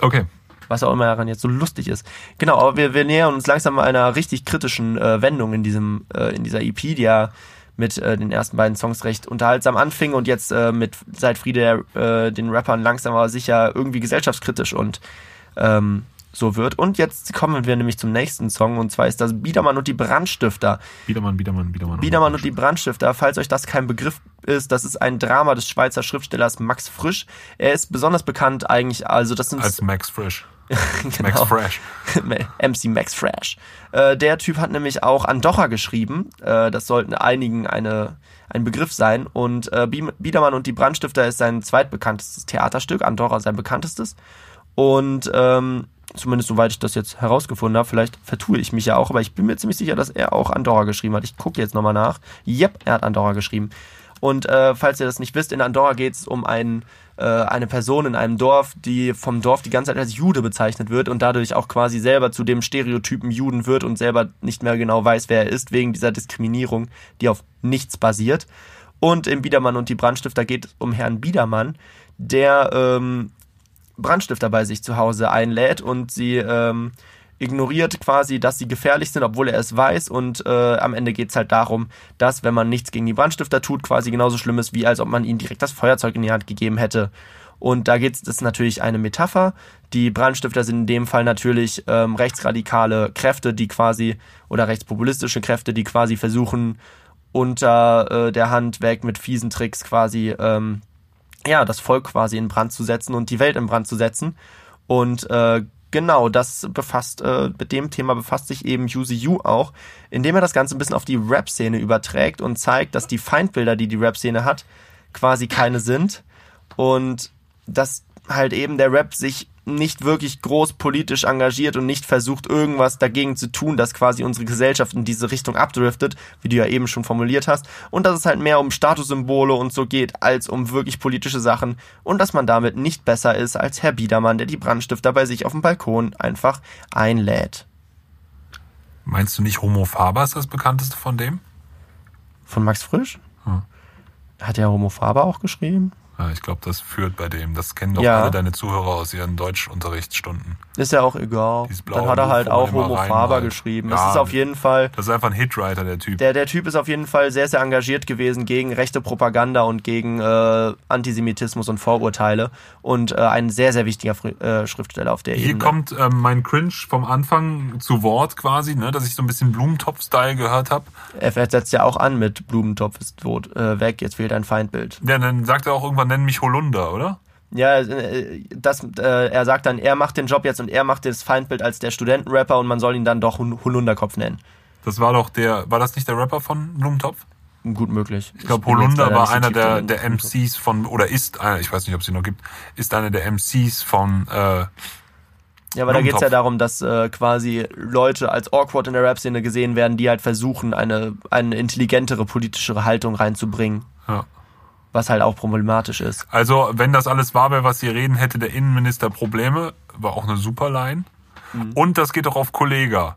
[SPEAKER 2] okay
[SPEAKER 1] was auch immer daran jetzt so lustig ist. Genau, aber wir, wir nähern uns langsam einer richtig kritischen äh, Wendung in diesem, äh, in dieser EP, die ja mit äh, den ersten beiden Songs recht unterhaltsam anfing und jetzt äh, mit seit Friede äh, den Rappern langsam aber sicher irgendwie gesellschaftskritisch und ähm, so wird. Und jetzt kommen wir nämlich zum nächsten Song und zwar ist das Biedermann und die Brandstifter.
[SPEAKER 2] Biedermann, Biedermann, Biedermann.
[SPEAKER 1] Biedermann und die Brandstifter. Falls euch das kein Begriff ist, das ist ein Drama des Schweizer Schriftstellers Max Frisch. Er ist besonders bekannt eigentlich, also das sind...
[SPEAKER 2] Als Max Frisch. genau. Max Fresh.
[SPEAKER 1] MC Max Fresh. Äh, der Typ hat nämlich auch Andorra geschrieben. Äh, das sollten einigen eine, ein Begriff sein. Und äh, Biedermann und die Brandstifter ist sein zweitbekanntestes Theaterstück. Andorra sein bekanntestes. Und ähm, zumindest soweit ich das jetzt herausgefunden habe, vielleicht vertue ich mich ja auch, aber ich bin mir ziemlich sicher, dass er auch Andorra geschrieben hat. Ich gucke jetzt nochmal nach. Yep, er hat Andorra geschrieben. Und äh, falls ihr das nicht wisst, in Andorra geht es um einen äh, eine Person in einem Dorf, die vom Dorf die ganze Zeit als Jude bezeichnet wird und dadurch auch quasi selber zu dem Stereotypen Juden wird und selber nicht mehr genau weiß, wer er ist, wegen dieser Diskriminierung, die auf nichts basiert. Und im Biedermann und die Brandstifter geht es um Herrn Biedermann, der ähm, Brandstifter bei sich zu Hause einlädt und sie ähm, ignoriert quasi, dass sie gefährlich sind, obwohl er es weiß. Und äh, am Ende geht es halt darum, dass, wenn man nichts gegen die Brandstifter tut, quasi genauso schlimm ist, wie als ob man ihnen direkt das Feuerzeug in die Hand gegeben hätte. Und da geht es natürlich eine Metapher. Die Brandstifter sind in dem Fall natürlich ähm, rechtsradikale Kräfte, die quasi, oder rechtspopulistische Kräfte, die quasi versuchen, unter äh, der Hand weg mit fiesen Tricks quasi, ähm, ja, das Volk quasi in Brand zu setzen und die Welt in Brand zu setzen. Und äh, Genau, das befasst, äh, mit dem Thema befasst sich eben Yuzi Yu auch, indem er das Ganze ein bisschen auf die Rap-Szene überträgt und zeigt, dass die Feindbilder, die die Rap-Szene hat, quasi keine sind. Und dass halt eben der Rap sich nicht wirklich groß politisch engagiert und nicht versucht, irgendwas dagegen zu tun, dass quasi unsere Gesellschaft in diese Richtung abdriftet, wie du ja eben schon formuliert hast, und dass es halt mehr um Statussymbole und so geht, als um wirklich politische Sachen und dass man damit nicht besser ist als Herr Biedermann, der die Brandstifter bei sich auf dem Balkon einfach einlädt.
[SPEAKER 2] Meinst du nicht Homo Faber ist das bekannteste von dem?
[SPEAKER 1] Von Max Frisch? Hm. Hat ja Homo Faber auch geschrieben?
[SPEAKER 2] Ja, ich glaube, das führt bei dem. Das kennen doch
[SPEAKER 1] Ja.
[SPEAKER 2] alle deine Zuhörer aus ihren Deutschunterrichtsstunden.
[SPEAKER 1] Ist ja auch egal. Dann hat er halt auch Homo. Faber geschrieben. Das
[SPEAKER 2] Ja.
[SPEAKER 1] ist auf jeden Fall
[SPEAKER 2] Das ist einfach ein Hitwriter, der Typ.
[SPEAKER 1] Der, der Typ ist auf jeden Fall sehr, sehr engagiert gewesen gegen rechte Propaganda und gegen äh, Antisemitismus und Vorurteile und äh, ein sehr, sehr wichtiger Fri- äh, Schriftsteller auf der
[SPEAKER 2] Hier
[SPEAKER 1] Ebene.
[SPEAKER 2] kommt ähm, mein Cringe vom Anfang zu Wort quasi, ne, dass ich so ein bisschen Blumentopf-Style gehört habe.
[SPEAKER 1] er setzt ja auch an mit Blumentopf ist tot, äh, weg, jetzt fehlt ein Feindbild.
[SPEAKER 2] Ja, dann sagt er auch irgendwann, nenn mich Holunder, oder?
[SPEAKER 1] Ja, äh, das, äh, er sagt dann, er macht den Job jetzt und er macht das Feindbild als der Studentenrapper und man soll ihn dann doch Hol- Holunderkopf nennen.
[SPEAKER 2] Das war doch der, war das nicht der Rapper von Blumentopf?
[SPEAKER 1] Gut möglich.
[SPEAKER 2] Ich glaube, Holunder war einer der, der MCs von, oder ist einer, ich weiß nicht, ob es ihn noch gibt, ist einer der MCs von, äh,
[SPEAKER 1] Ja, aber da geht's ja
[SPEAKER 2] Blumentopf.
[SPEAKER 1] darum, dass äh, quasi Leute als awkward in der Rap-Szene gesehen werden, die halt versuchen, eine, eine intelligentere, politischere Haltung reinzubringen,
[SPEAKER 2] ja.
[SPEAKER 1] Was halt auch problematisch ist.
[SPEAKER 2] Also, wenn das alles wahr wäre, was Sie reden, hätte der Innenminister Probleme. War auch eine super Line.
[SPEAKER 1] Mhm.
[SPEAKER 2] Und das geht auch auf Kollega.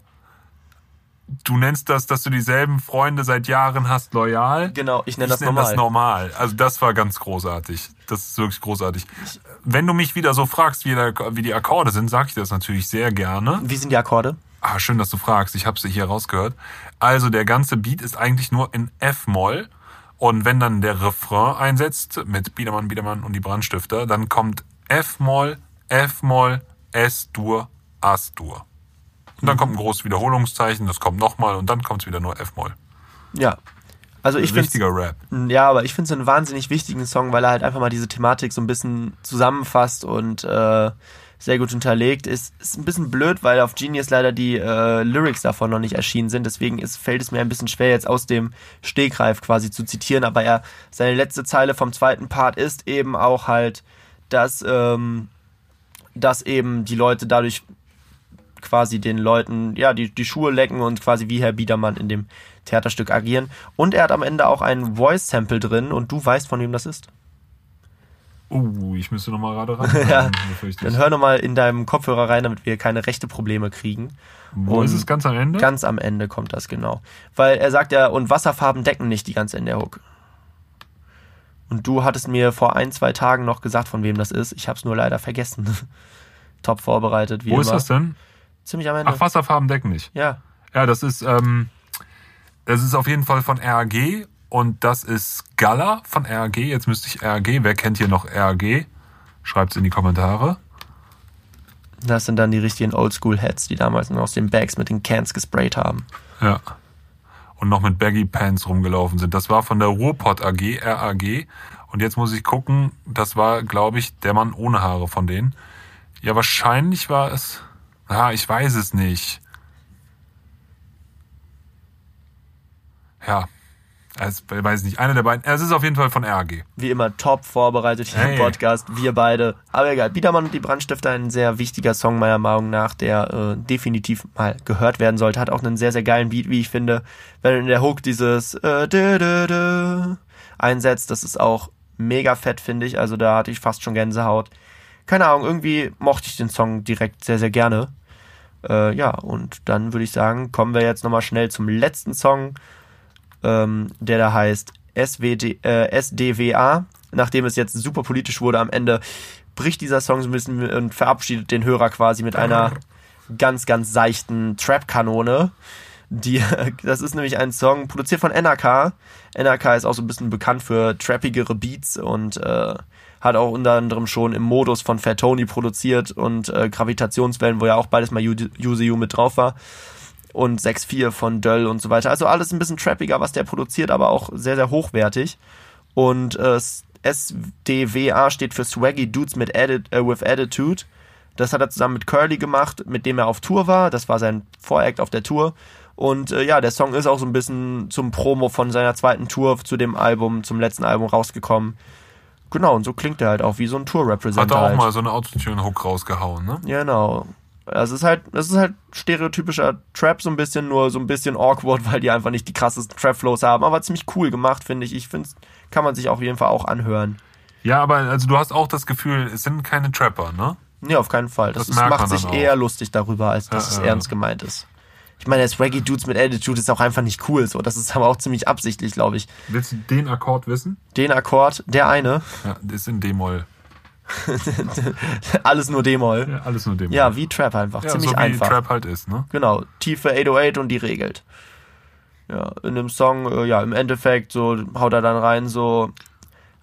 [SPEAKER 2] Du nennst das, dass du dieselben Freunde seit Jahren hast, loyal.
[SPEAKER 1] Genau, ich nenne
[SPEAKER 2] Ich
[SPEAKER 1] das
[SPEAKER 2] nenne
[SPEAKER 1] normal.
[SPEAKER 2] das normal. Also das war ganz großartig. Das ist wirklich großartig. Wenn du mich wieder so fragst, wie, der, wie die Akkorde sind, sage ich das natürlich sehr gerne.
[SPEAKER 1] Wie sind die Akkorde?
[SPEAKER 2] Ah, schön, dass du fragst. Ich habe sie hier rausgehört. Also der ganze Beat ist eigentlich nur in F-Moll. Und wenn dann der Refrain einsetzt mit Biedermann, Biedermann und die Brandstifter, dann kommt F-Moll, F-Moll, S-Dur, As-Dur. Und dann kommt ein großes Wiederholungszeichen, das kommt nochmal und dann kommt es wieder nur F-Moll.
[SPEAKER 1] Ja. Also ich finde
[SPEAKER 2] Richtiger Rap.
[SPEAKER 1] Ja, aber ich finde es einen wahnsinnig wichtigen Song, weil er halt einfach mal diese Thematik so ein bisschen zusammenfasst und äh, sehr gut unterlegt. Ist, ist ein bisschen blöd, weil auf Genius leider die äh, Lyrics davon noch nicht erschienen sind. Deswegen ist, fällt es mir ein bisschen schwer, jetzt aus dem Stegreif quasi zu zitieren. Aber er, seine letzte Zeile vom zweiten Part ist eben auch halt, dass, ähm, dass eben die Leute dadurch quasi den Leuten, ja, die, die Schuhe lecken und quasi wie Herr Biedermann in dem Theaterstück agieren. Und er hat am Ende auch ein Voice-Sample drin und du weißt, von wem das ist.
[SPEAKER 2] Uh, ich müsste nochmal gerade ran.
[SPEAKER 1] Ja, Dann hör nochmal in deinem Kopfhörer rein, damit wir keine rechte Probleme kriegen.
[SPEAKER 2] Wo ist
[SPEAKER 1] und
[SPEAKER 2] es ganz am Ende?
[SPEAKER 1] Ganz am Ende kommt das genau. Weil er sagt ja, und Wasserfarben decken nicht die ganze in der Hook. Und du hattest mir vor ein, zwei Tagen noch gesagt, von wem das ist. Ich habe es nur leider vergessen. Top vorbereitet, wie
[SPEAKER 2] Wo
[SPEAKER 1] immer.
[SPEAKER 2] ist das denn?
[SPEAKER 1] Ziemlich am Ende.
[SPEAKER 2] Ach, Wasserfarben decken nicht.
[SPEAKER 1] ja.
[SPEAKER 2] Ja, das ist, ähm, das ist auf jeden Fall von RAG und das ist Gala von RAG. Jetzt müsste ich RAG. Wer kennt hier noch RAG? Schreibt's in die Kommentare.
[SPEAKER 1] Das sind dann die richtigen Oldschool-Heads, die damals noch aus den Bags mit den Cans gesprayt haben.
[SPEAKER 2] Ja. Und noch mit Baggy Pants rumgelaufen sind. Das war von der Ruhrpott AG, RAG. Und jetzt muss ich gucken, das war, glaube ich, der Mann ohne Haare von denen. Ja, wahrscheinlich war es. Ah, ich weiß es nicht. Ja. Es weiß nicht. Einer der beiden. Es ist auf jeden Fall von RAG.
[SPEAKER 1] Wie immer top vorbereitet hier im
[SPEAKER 2] Hey.
[SPEAKER 1] Podcast, wir beide. Aber egal, Biedermann und die Brandstifter, ein sehr wichtiger Song meiner Meinung nach, der äh, definitiv mal gehört werden sollte. Hat auch einen sehr, sehr geilen Beat, wie ich finde. Wenn in der Hook dieses äh, dü, dü, dü einsetzt, das ist auch mega fett, finde ich. Also da hatte ich fast schon Gänsehaut. Keine Ahnung, irgendwie mochte ich den Song direkt sehr, sehr gerne. Äh, ja, und dann würde ich sagen, kommen wir jetzt nochmal schnell zum letzten Song, ähm, der da heißt SWD, äh, SDWA. Nachdem es jetzt super politisch wurde am Ende, bricht dieser Song so ein bisschen und verabschiedet den Hörer quasi mit einer ganz, ganz seichten Trap-Kanone. Die, das ist nämlich ein Song produziert von NRK. NRK ist auch so ein bisschen bekannt für trappigere Beats und äh, hat auch unter anderem schon im Modus von Fat Tony produziert und äh, Gravitationswellen, wo ja auch beides mal UZU mit drauf war und 6.4 von Döll und so weiter. Also alles ein bisschen trappiger, was der produziert, aber auch sehr, sehr hochwertig. Und äh, SDWA steht für Swaggy Dudes mit Atti- äh, with Attitude. Das hat er zusammen mit Curly gemacht, mit dem er auf Tour war. Das war sein Voract auf der Tour. Und äh, ja, der Song ist auch so ein bisschen zum Promo von seiner zweiten Tour zu dem Album, zum letzten Album rausgekommen. Genau, und so klingt er halt auch wie so ein
[SPEAKER 2] Hat
[SPEAKER 1] Tour-Representative.
[SPEAKER 2] er auch
[SPEAKER 1] halt.
[SPEAKER 2] mal so eine Autotune-Hook rausgehauen, ne?
[SPEAKER 1] Genau. Also es ist halt, es ist halt stereotypischer Trap so ein bisschen, nur so ein bisschen awkward, weil die einfach nicht die krassesten Trap-Flows haben, aber ziemlich cool gemacht, finde ich. Ich finde, kann man sich auf jeden Fall auch anhören.
[SPEAKER 2] Ja, aber also du hast auch das Gefühl, es sind keine Trapper, ne?
[SPEAKER 1] Nee, auf keinen Fall. Das,
[SPEAKER 2] Das
[SPEAKER 1] ist, macht sich eher lustig darüber, als dass
[SPEAKER 2] Ja,
[SPEAKER 1] es
[SPEAKER 2] ja.
[SPEAKER 1] ernst gemeint ist. Ich meine, das Reggae Dudes mit Attitude ist auch einfach nicht cool. So, das ist aber auch ziemlich absichtlich, glaube ich.
[SPEAKER 2] Willst du den Akkord wissen?
[SPEAKER 1] Den Akkord, der eine,
[SPEAKER 2] Ja, ist in D-Moll.
[SPEAKER 1] alles nur D-Moll.
[SPEAKER 2] Ja, alles nur D-Moll.
[SPEAKER 1] Ja, wie Trap einfach,
[SPEAKER 2] ja,
[SPEAKER 1] ziemlich
[SPEAKER 2] so wie
[SPEAKER 1] einfach.
[SPEAKER 2] Trap halt ist, ne?
[SPEAKER 1] Genau, tiefe 808 und die regelt. Ja, in dem Song, äh, ja, im Endeffekt, so haut er dann rein, so,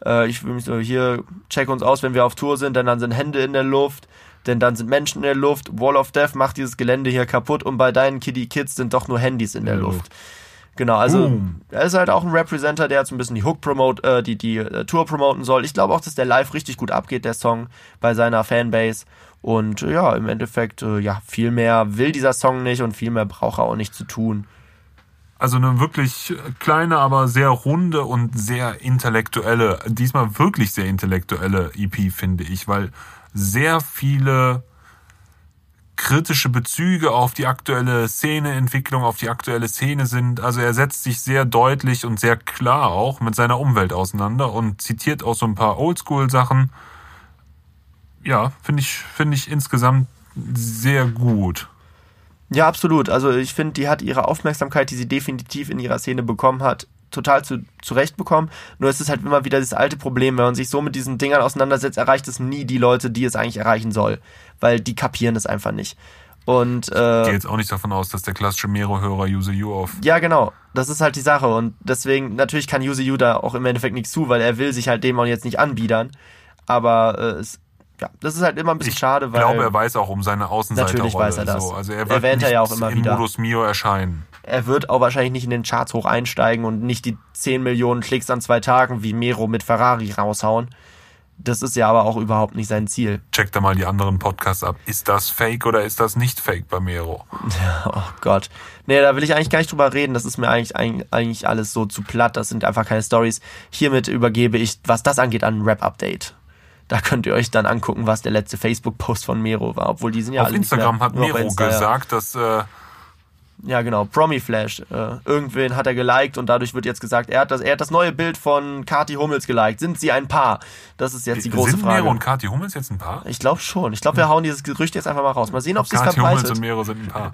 [SPEAKER 1] äh, ich will mich so, hier, check uns aus, wenn wir auf Tour sind, denn dann sind Hände in der Luft, denn dann sind Menschen in der Luft, Wall of Death macht dieses Gelände hier kaputt und bei deinen Kiddie Kids sind doch nur Handys in der
[SPEAKER 2] Ja.
[SPEAKER 1] Luft. Genau, also
[SPEAKER 2] Boom.
[SPEAKER 1] er ist halt auch ein Representer, der jetzt ein bisschen die Hook promote, äh, die die äh, Tour promoten soll. Ich glaube auch, dass der live richtig gut abgeht, der Song bei seiner Fanbase. Und äh, ja, im Endeffekt, äh, ja, viel mehr will dieser Song nicht und viel mehr braucht er auch nicht zu tun.
[SPEAKER 2] Also eine wirklich kleine, aber sehr runde und sehr intellektuelle, diesmal wirklich sehr intellektuelle EP, finde ich, weil sehr viele kritische Bezüge auf die aktuelle Szeneentwicklung, auf die aktuelle Szene sind. Also er setzt sich sehr deutlich und sehr klar auch mit seiner Umwelt auseinander und zitiert auch so ein paar Oldschool-Sachen. Ja, finde ich, finde ich insgesamt sehr gut.
[SPEAKER 1] Ja, absolut. Also ich finde, die hat ihre Aufmerksamkeit, die sie definitiv in ihrer Szene bekommen hat, total zu, zurecht bekommen. Nur es ist halt immer wieder das alte Problem, wenn man sich so mit diesen Dingern auseinandersetzt, erreicht es nie die Leute, die es eigentlich erreichen soll. Weil die kapieren es einfach nicht. Und
[SPEAKER 2] Ich gehe
[SPEAKER 1] äh,
[SPEAKER 2] jetzt auch nicht davon aus, dass der klassische Mero-Hörer Use You auf
[SPEAKER 1] ja, genau. Das ist halt die Sache. Und deswegen, natürlich kann Use You da auch im Endeffekt nichts zu, weil er will sich halt dem auch jetzt nicht anbiedern. Aber äh, es, ja, das ist halt immer ein bisschen
[SPEAKER 2] Ich
[SPEAKER 1] schade, weil
[SPEAKER 2] glaube, er weiß auch um seine Außenseiterrolle.
[SPEAKER 1] Natürlich weiß er das.
[SPEAKER 2] So. Also er wird
[SPEAKER 1] Erwähnt er ja auch immer
[SPEAKER 2] in
[SPEAKER 1] wieder.
[SPEAKER 2] Modus Mio erscheinen.
[SPEAKER 1] er wird auch wahrscheinlich nicht in den Charts hoch einsteigen und nicht die 10 Millionen Klicks an zwei Tagen wie Mero mit Ferrari raushauen. Das ist ja aber auch überhaupt nicht sein Ziel.
[SPEAKER 2] Check da mal die anderen Podcasts ab. Ist das fake oder ist das nicht fake bei Mero?
[SPEAKER 1] Oh Gott. Nee, da will ich eigentlich gar nicht drüber reden. Das ist mir eigentlich, eigentlich, eigentlich alles so zu platt. Das sind einfach keine Stories. Hiermit übergebe ich, was das angeht, an ein Rap-Update. Da könnt ihr euch dann angucken, was der letzte Facebook-Post von Mero war. Obwohl die sind ja
[SPEAKER 2] auf
[SPEAKER 1] alle
[SPEAKER 2] Instagram hat Mero
[SPEAKER 1] Insta, ja.
[SPEAKER 2] gesagt, dass äh,
[SPEAKER 1] Ja, genau. Promi Flash. Äh, irgendwen hat er geliked und dadurch wird jetzt gesagt, er hat das, er hat das neue Bild von Kati Hummels geliked. Sind sie ein Paar? Das ist jetzt die große
[SPEAKER 2] sind
[SPEAKER 1] Frage.
[SPEAKER 2] Mero und Kathi Hummels jetzt ein Paar?
[SPEAKER 1] ich glaube schon. Ich glaube, wir hauen dieses Gerücht jetzt einfach mal raus. Mal sehen, ob sie es
[SPEAKER 2] Kathi Hummels
[SPEAKER 1] verbreitet.
[SPEAKER 2] und Mero sind ein Paar.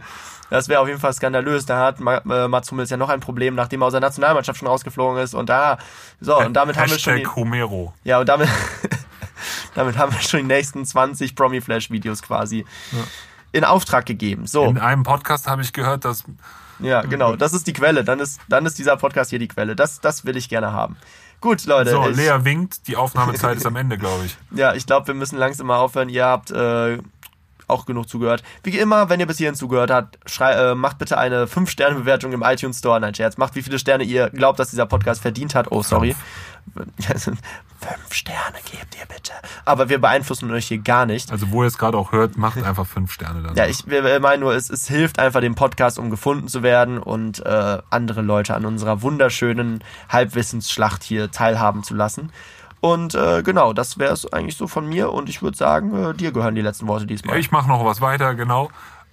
[SPEAKER 1] Das wäre auf jeden Fall skandalös. Da hat äh, Mats Hummels ja noch ein Problem, nachdem er aus der Nationalmannschaft schon rausgeflogen ist. Und da, so, und damit haben wir schon die,
[SPEAKER 2] Hashtag Homero.
[SPEAKER 1] ja, und damit, damit haben wir schon die nächsten 20 Promi Flash Videos quasi in Auftrag gegeben. So.
[SPEAKER 2] In einem Podcast habe ich gehört, dass
[SPEAKER 1] Ja, genau. Das ist die Quelle. Dann ist, dann ist dieser Podcast hier die Quelle. Das, das will ich gerne haben. Gut, Leute.
[SPEAKER 2] so, Lea winkt, die Aufnahmezeit ist am Ende, glaube ich.
[SPEAKER 1] Ja, ich glaube, wir müssen langsam mal aufhören. Ihr habt äh, auch genug zugehört. Wie immer, wenn ihr bis hierhin zugehört habt, schrei äh, macht bitte eine 5-Sterne-Bewertung im iTunes Store. Nein, Scherz. Macht wie viele Sterne ihr glaubt, dass dieser Podcast verdient hat. Oh, sorry. Fünf Sterne gebt ihr bitte. Aber wir beeinflussen euch hier gar nicht.
[SPEAKER 2] Also wo ihr es gerade auch hört, macht einfach fünf Sterne dann.
[SPEAKER 1] Ja, ich wir- wir meinen nur, es, es hilft einfach dem Podcast, um gefunden zu werden und äh, andere Leute an unserer wunderschönen Halbwissensschlacht hier teilhaben zu lassen. Und äh, genau, das wäre es eigentlich so von mir und ich würde sagen, äh, dir gehören die letzten Worte diesmal.
[SPEAKER 2] ich mache noch was weiter, genau.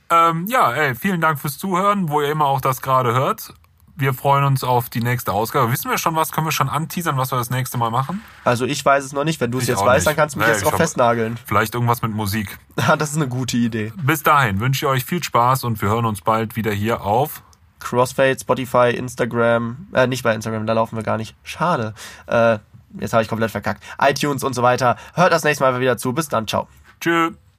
[SPEAKER 2] Ähm, ja, ey, vielen Dank fürs Zuhören, wo ihr immer auch das gerade hört. Wir freuen uns auf die nächste Ausgabe. Wissen wir schon was? Können wir schon anteasern, was wir das nächste Mal machen?
[SPEAKER 1] Also ich weiß es noch nicht. Wenn du es jetzt
[SPEAKER 2] auch
[SPEAKER 1] weißt,
[SPEAKER 2] nicht.
[SPEAKER 1] dann kannst du mich
[SPEAKER 2] Nee,
[SPEAKER 1] jetzt drauf
[SPEAKER 2] hoffe-
[SPEAKER 1] festnageln.
[SPEAKER 2] Vielleicht irgendwas mit Musik.
[SPEAKER 1] das ist eine gute Idee.
[SPEAKER 2] Bis dahin wünsche ich euch viel Spaß und wir hören uns bald wieder hier auf.
[SPEAKER 1] Crossfade, Spotify, Instagram, äh, nicht bei Instagram, da laufen wir gar nicht. Schade. Äh, jetzt habe ich komplett verkackt. iTunes und so weiter. Hört das nächste Mal wieder zu. Bis dann, ciao.
[SPEAKER 2] Tschüss.